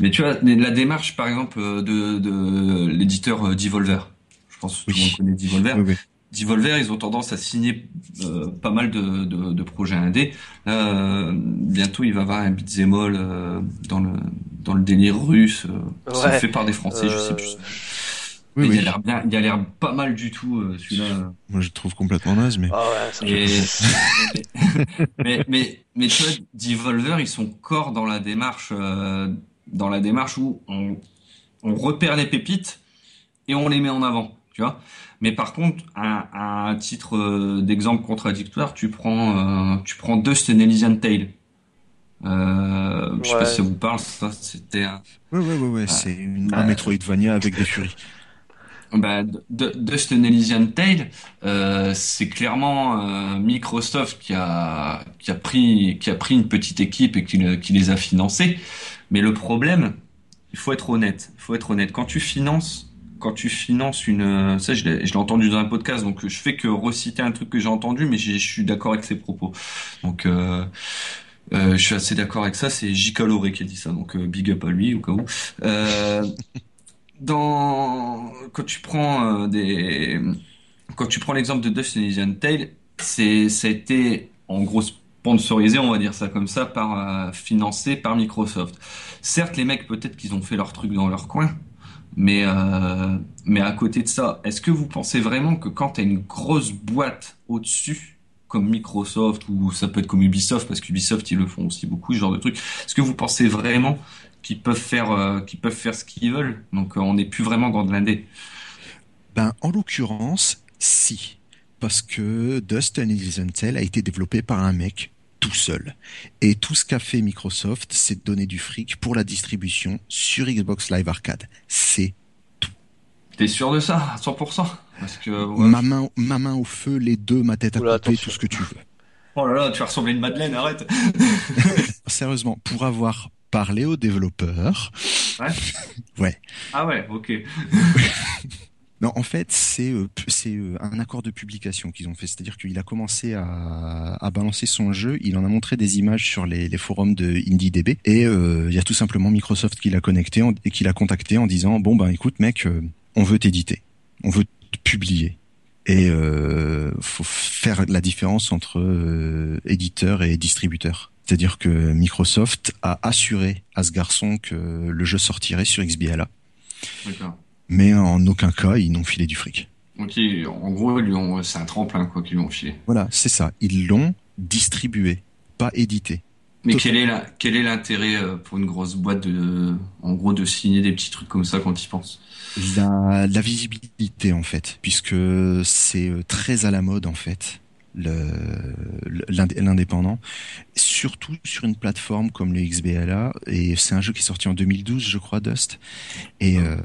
Mais tu vois, la démarche, par exemple, euh, de, de l'éditeur euh, Devolver. Je pense que tout le monde connaît Devolver. Oui, Devolver, ils ont tendance à signer euh, pas mal de, de, de projets indés. Euh, bientôt, il va y avoir un beat'em all dans le dans le délire russe, ouais. fait par des Français, je sais plus. Oui, oui. Il a l'air bien, il a l'air pas mal du tout celui-là. Moi, je le trouve complètement naze, mais. Ah ouais, ça Et... (laughs) mais, mais mais tu vois, Devolver, ils sont corps dans la démarche dans la démarche où on, on repère les pépites et on les met en avant, tu vois. Mais par contre, à, un titre euh, d'exemple contradictoire, tu prends, euh, tu prends Dust and Elysian Tale. Euh, je sais pas si ça vous parle, ça c'était un. Ouais, ouais, ouais, ouais. c'est un Metroidvania avec des furies. Bah, Dust and Elysian Tale, euh, c'est clairement euh, Microsoft qui a qui a pris qui a pris une petite équipe et qui, les a financés. Mais le problème, il faut être honnête. Il faut être honnête. Quand tu finances, quand tu finances une, ça je l'ai entendu dans un podcast, donc je fais que reciter un truc que j'ai entendu, mais je suis d'accord avec ses propos. Donc euh, euh, je suis assez d'accord avec ça. C'est J. Caloré qui a dit ça, donc euh, big up à lui au cas où. (laughs) Euh, quand tu prends l'exemple de Elysian Tale, c'est ça a été en gros sponsorisé, on va dire ça comme ça, par euh, financé par Microsoft. Certes, les mecs peut-être qu'ils ont fait leur truc dans leur coin, mais euh, mais à côté de ça, est-ce que vous pensez vraiment que quand tu as une grosse boîte au-dessus comme Microsoft ou ça peut être comme Ubisoft parce qu'Ubisoft ils le font aussi beaucoup ce genre de trucs. Est-ce que vous pensez vraiment qu'ils peuvent faire euh, qu'ils peuvent faire ce qu'ils veulent Donc on n'est plus vraiment dans de l'indé. Ben en l'occurrence, si parce que Dust and Tale a été développé par un mec tout seul. Et tout ce qu'a fait Microsoft, c'est de donner du fric pour la distribution sur Xbox Live Arcade. C'est tout. T'es sûr de ça, 100% Parce que ma main, ma main au feu, les deux, ma tête à couper, tout ce que tu veux. Oh là là, tu vas ressembler à une Madeleine, arrête. (laughs) Sérieusement, pour avoir parlé aux développeurs. Ouais. (laughs) ouais. Ah ouais, ok. (laughs) Non, en fait, c'est euh, c'est euh, un accord de publication qu'ils ont fait. C'est-à-dire qu'il a commencé à, à, balancer son jeu, il en a montré des images sur les, les forums de IndieDB, et euh, il y a tout simplement Microsoft qui l'a connecté et qui l'a contacté en disant bon ben écoute mec, on veut t'éditer, on veut te publier. Et euh, faut faire la différence entre éditeur et distributeur. C'est-à-dire que Microsoft a assuré à ce garçon que le jeu sortirait sur XBLA. D'accord mais en aucun cas ils n'ont filé du fric. Ok, en gros, c'est un tremplin quoi qu'ils lui ont filé. Voilà, c'est ça. Ils l'ont distribué, pas édité. Mais quel est, la, quel est l'intérêt euh, pour une grosse boîte de, en gros, de signer des petits trucs comme ça quand ils pensent? La, la visibilité en fait, puisque c'est euh, très à la mode en fait l'indépendant, surtout sur une plateforme comme le XBLA. Et c'est un jeu qui est sorti en 2012, je crois, Dust. Et euh,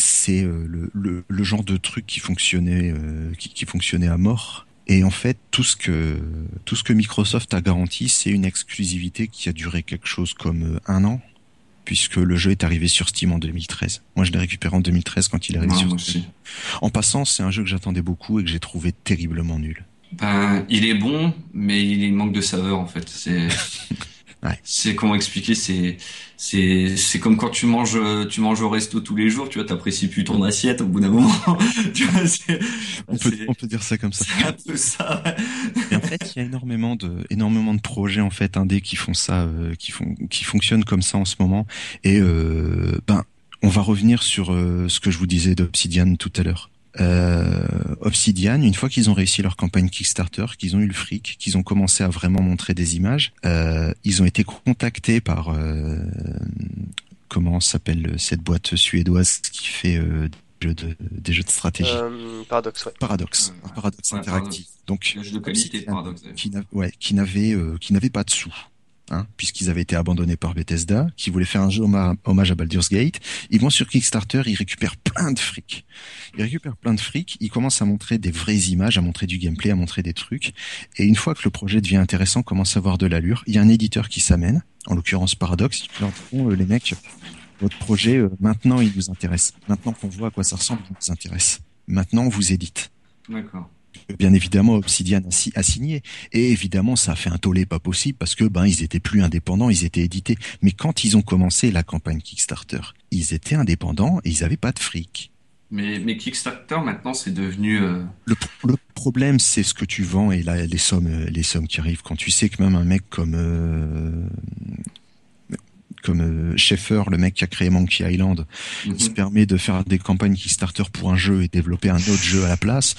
c'est euh, le, genre de truc qui fonctionnait, euh, qui, qui, fonctionnait à mort. Et en fait, tout ce que tout ce que Microsoft a garanti, c'est une exclusivité qui a duré quelque chose comme euh, un an, puisque le jeu est arrivé sur Steam en 2013. Moi, je l'ai récupéré en 2013 quand il est arrivé sur Steam. En passant, c'est un jeu que j'attendais beaucoup et que j'ai trouvé terriblement nul. Ben, il est bon, mais il manque de saveur en fait. C'est (laughs) C'est comment expliquer C'est c'est c'est comme quand tu manges tu manges au resto tous les jours, tu vois, t'apprécies plus ton assiette au bout d'un moment. (laughs) tu vois, on peut on peut dire ça comme ça. C'est un peu ça. Et en fait, il y a énormément de énormément de projets en fait indés qui font ça, euh, qui font qui fonctionnent comme ça en ce moment. Et euh, ben on va revenir sur euh, ce que je vous disais d'Obsidian tout à l'heure euh, Obsidian, une fois qu'ils ont réussi leur campagne Kickstarter, qu'ils ont eu le fric, qu'ils ont commencé à vraiment montrer des images, euh, ils ont été contactés par euh, comment s'appelle cette boîte suédoise qui fait euh, jeux de, des jeux de stratégie. Euh, Paradox, ouais. Paradox, Ouais. Paradox Ouais, interactif. Donc, Le jeu de qualité, Obsidian, paradoxe. d'ailleurs. qui n'a- ouais, qui n'avait euh, qui n'avait pas de sous. Hein, puisqu'ils avaient été abandonnés par Bethesda, qui voulait faire un jeu homma- hommage à Baldur's Gate, ils vont sur Kickstarter, ils récupèrent plein de fric. Ils récupèrent plein de fric, ils commencent à montrer des vraies images, à montrer du gameplay, à montrer des trucs. Et une fois que le projet devient intéressant, commence à avoir de l'allure, il y a un éditeur qui s'amène, en l'occurrence Paradox, qui dit, euh, les mecs, votre projet, euh, maintenant il nous intéresse. Maintenant qu'on voit à quoi ça ressemble, il nous intéresse. Maintenant on vous édite D'accord. Bien évidemment Obsidian a, si- a signé et évidemment ça a fait un tollé pas possible parce que ben ils étaient plus indépendants, ils étaient édités. Mais quand ils ont commencé la campagne Kickstarter, ils étaient indépendants et ils avaient pas de fric. Mais, mais Kickstarter, maintenant, c'est devenu. euh, Le, pro- le problème c'est ce que tu vends et là les sommes euh, les sommes qui arrivent quand tu sais que même un mec comme euh, comme Schaeffer, le mec qui a créé Monkey Island, il se permet de faire des campagnes Kickstarter pour un jeu et développer un autre jeu à la place.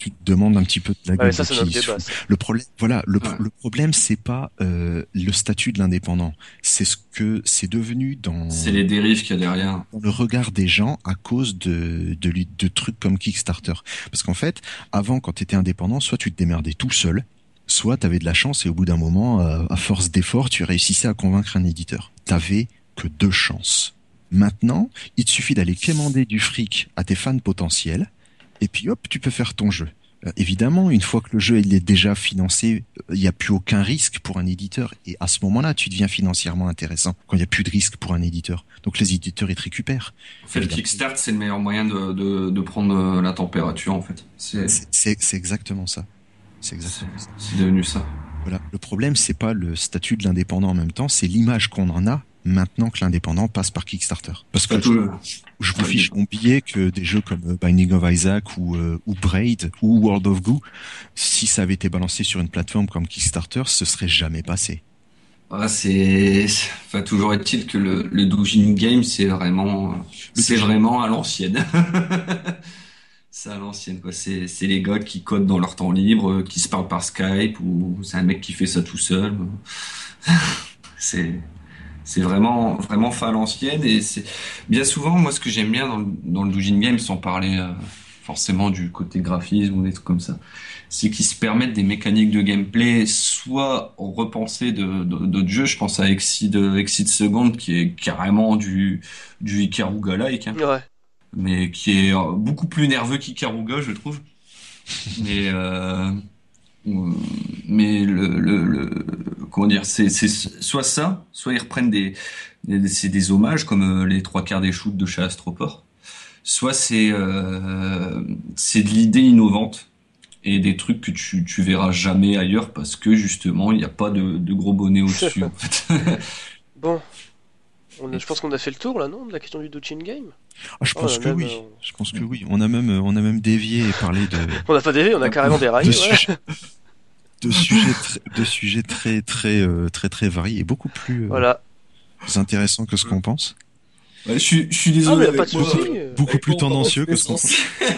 Tu te demandes un petit peu de la Ah, gueule mais ça, de qui débat. Le problème, voilà, le, Ouais. le problème, c'est pas euh, le statut de l'indépendant, c'est ce que c'est devenu dans, C'est les dérives qu'il y a derrière. dans le regard des gens à cause de, de, de trucs comme Kickstarter. Parce qu'en fait, avant, quand tu étais indépendant, soit tu te démerdais tout seul, soit tu avais de la chance et au bout d'un moment, euh, à force d'efforts, tu réussissais à convaincre un éditeur. T'avais que deux chances. Maintenant, il te suffit d'aller quémander du fric à tes fans potentiels, et puis hop, tu peux faire ton jeu. Euh, évidemment, une fois que le jeu il est déjà financé, euh, il n'y a plus aucun risque pour un éditeur, et à ce moment-là, tu deviens financièrement intéressant, quand il n'y a plus de risque pour un éditeur. Donc les éditeurs, ils te récupèrent. En fait, le Kickstart, c'est le meilleur moyen de, de, de prendre euh, la température, en fait. C'est exactement ça. C'est exactement ça. c'est devenu ça. Voilà. Le problème, c'est pas le statut de l'indépendant en même temps, c'est l'image qu'on en a maintenant que l'indépendant passe par Kickstarter. Parce que je vous fiche mon billet que des jeux comme euh, Binding of Isaac ou, euh, ou Braid ou World of Goo, si ça avait été balancé sur une plateforme comme Kickstarter, ce serait jamais passé. Ah, c'est, enfin, toujours est-il que le, le doujin game, c'est vraiment, c'est vraiment à l'ancienne. (laughs) c'est à l'ancienne, quoi. C'est, c'est les gars qui codent dans leur temps libre, euh, qui se parlent par Skype, ou c'est un mec qui fait ça tout seul. (laughs) c'est, c'est vraiment, vraiment à l'ancienne, et c'est, bien souvent, moi, ce que j'aime bien dans le, dans le doujin game, sans parler, euh, forcément du côté graphisme ou des trucs comme ça, c'est qu'ils se permettent des mécaniques de gameplay soit repensées de, de, d'autres jeux. Je pense à Exit, Exit Second qui est carrément du, du Ikaruga-like, hein, Ouais. mais qui est euh, beaucoup plus nerveux qu'Ikaruga, je trouve. Mais, euh, euh, mais le, le, le- comment dire, c'est, c'est soit ça, soit ils reprennent des, des, c'est des hommages comme euh, les trois quarts des shoots de chez Astroport, soit c'est, euh, c'est de l'idée innovante et des trucs que tu, tu verras jamais ailleurs parce que justement il n'y a pas de, de gros bonnet au-dessus en (laughs) fait. Bon. On a- je pense qu'on a fait le tour là, non De la question du Dochin Game? Ah, je Oh, pense que même, oui. euh, Je pense que oui. On a même, on a même dévié et parlé de, (laughs) On n'a pas dévié, on a carrément déraillé. de ouais. sujets, de sujets très, de sujets très, très, euh, très, très variés et beaucoup plus, euh, Voilà. intéressants que ce qu'on pense. Ouais, je, suis- je suis Ah, désolé. mais avec pas euh, euh. Beaucoup avec plus tendancieux que ce qu'on.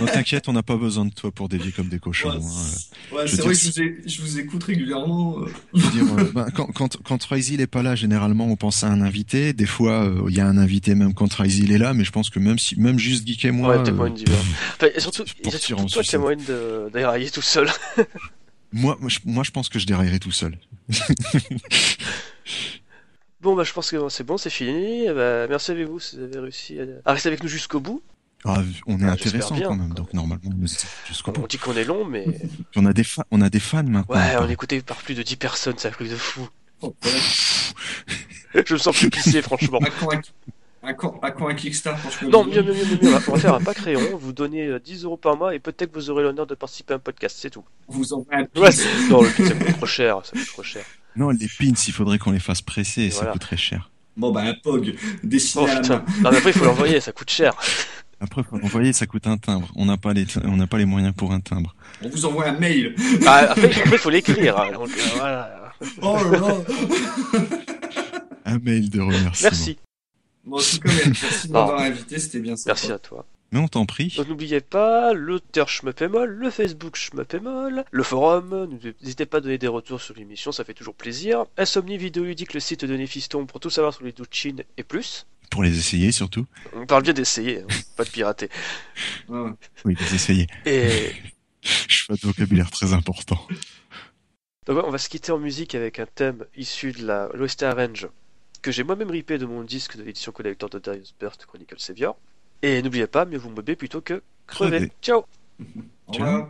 Non, t'inquiète, on n'a pas besoin de toi pour dévier comme des cochons. Ouais, hein. ouais, c'est veux vrai dire, que je vous, ai- je vous écoute régulièrement. euh. Je veux dire, euh, ben, quand, quand, quand Rizil est pas là, généralement, on pense à un invité. Des fois, euh, il y a un invité même quand Rizil est là, mais je pense que même si, même juste Geek et moi, Ouais, euh, divers. Enfin, et surtout, pour il y a tirer surtout toi sucette. moyen de dérailler tout seul. moi, moi, je, moi, je pense que je déraillerai tout seul. (laughs) Bon, bah, je pense que c'est bon, c'est fini. Bah, merci à vous si vous avez réussi à, à rester avec nous jusqu'au bout. Ah, on est Ah, intéressant bien, quand même, donc normalement, on est jusqu'au On bout. dit qu'on est long, mais On a des fans, on a des fans maintenant. ouais, on est écouté par plus de 10 personnes, c'est un truc de fou. Oh. (laughs) Je me sens plus pissé, franchement. (laughs) À quand un, à quand, un Kickstarter Non, mieux, mieux, mieux, mieux, mieux. On va- faire un (laughs) pack rayon, vous donnez euh, 10 euros par mois et peut-être que vous aurez l'honneur de participer à un podcast, c'est tout. Vous envoie un Ouais, non, le pin, ça coûte trop cher, ça coûte trop cher. Non, les pins, il faudrait qu'on les fasse presser, ça Voilà. coûte très cher. Bon, bah, un POG dessiné Oh à la main. Non, mais après, il faut l'envoyer, ça coûte cher. (laughs) Après, faut envoyer, ça coûte un timbre. On n'a pas les, on n'a pas les moyens pour un timbre. On vous envoie un mail. Ah, après, il faut l'écrire. hein, donc, euh, voilà. Oh là là. Un mail de remerciement. Merci, Bon, en tout cas, merci de m'avoir invité, c'était bien sympa. merci à toi. Mais on t'en prie. Donc n'oubliez pas, le Twitter Schmeppemol, le Facebook Schmeppemol, le forum, n'hésitez pas à donner des retours sur l'émission, ça fait toujours plaisir. Insomnie vidéoludique, le site de Néphiston pour tout savoir sur les Douchin et plus. pour les essayer surtout. On parle bien d'essayer, hein, (laughs) pas de pirater. Oui, les essayer. Et (laughs) Je fais un vocabulaire très important. donc ouais, on va se quitter en musique avec un thème issu de la l'OST Arrange que j'ai moi-même ripé de mon disque de l'édition collector de Darius Burst Chronicle Savior. Et n'oubliez pas, mieux vous mobber plutôt que crever. Ciao Ciao.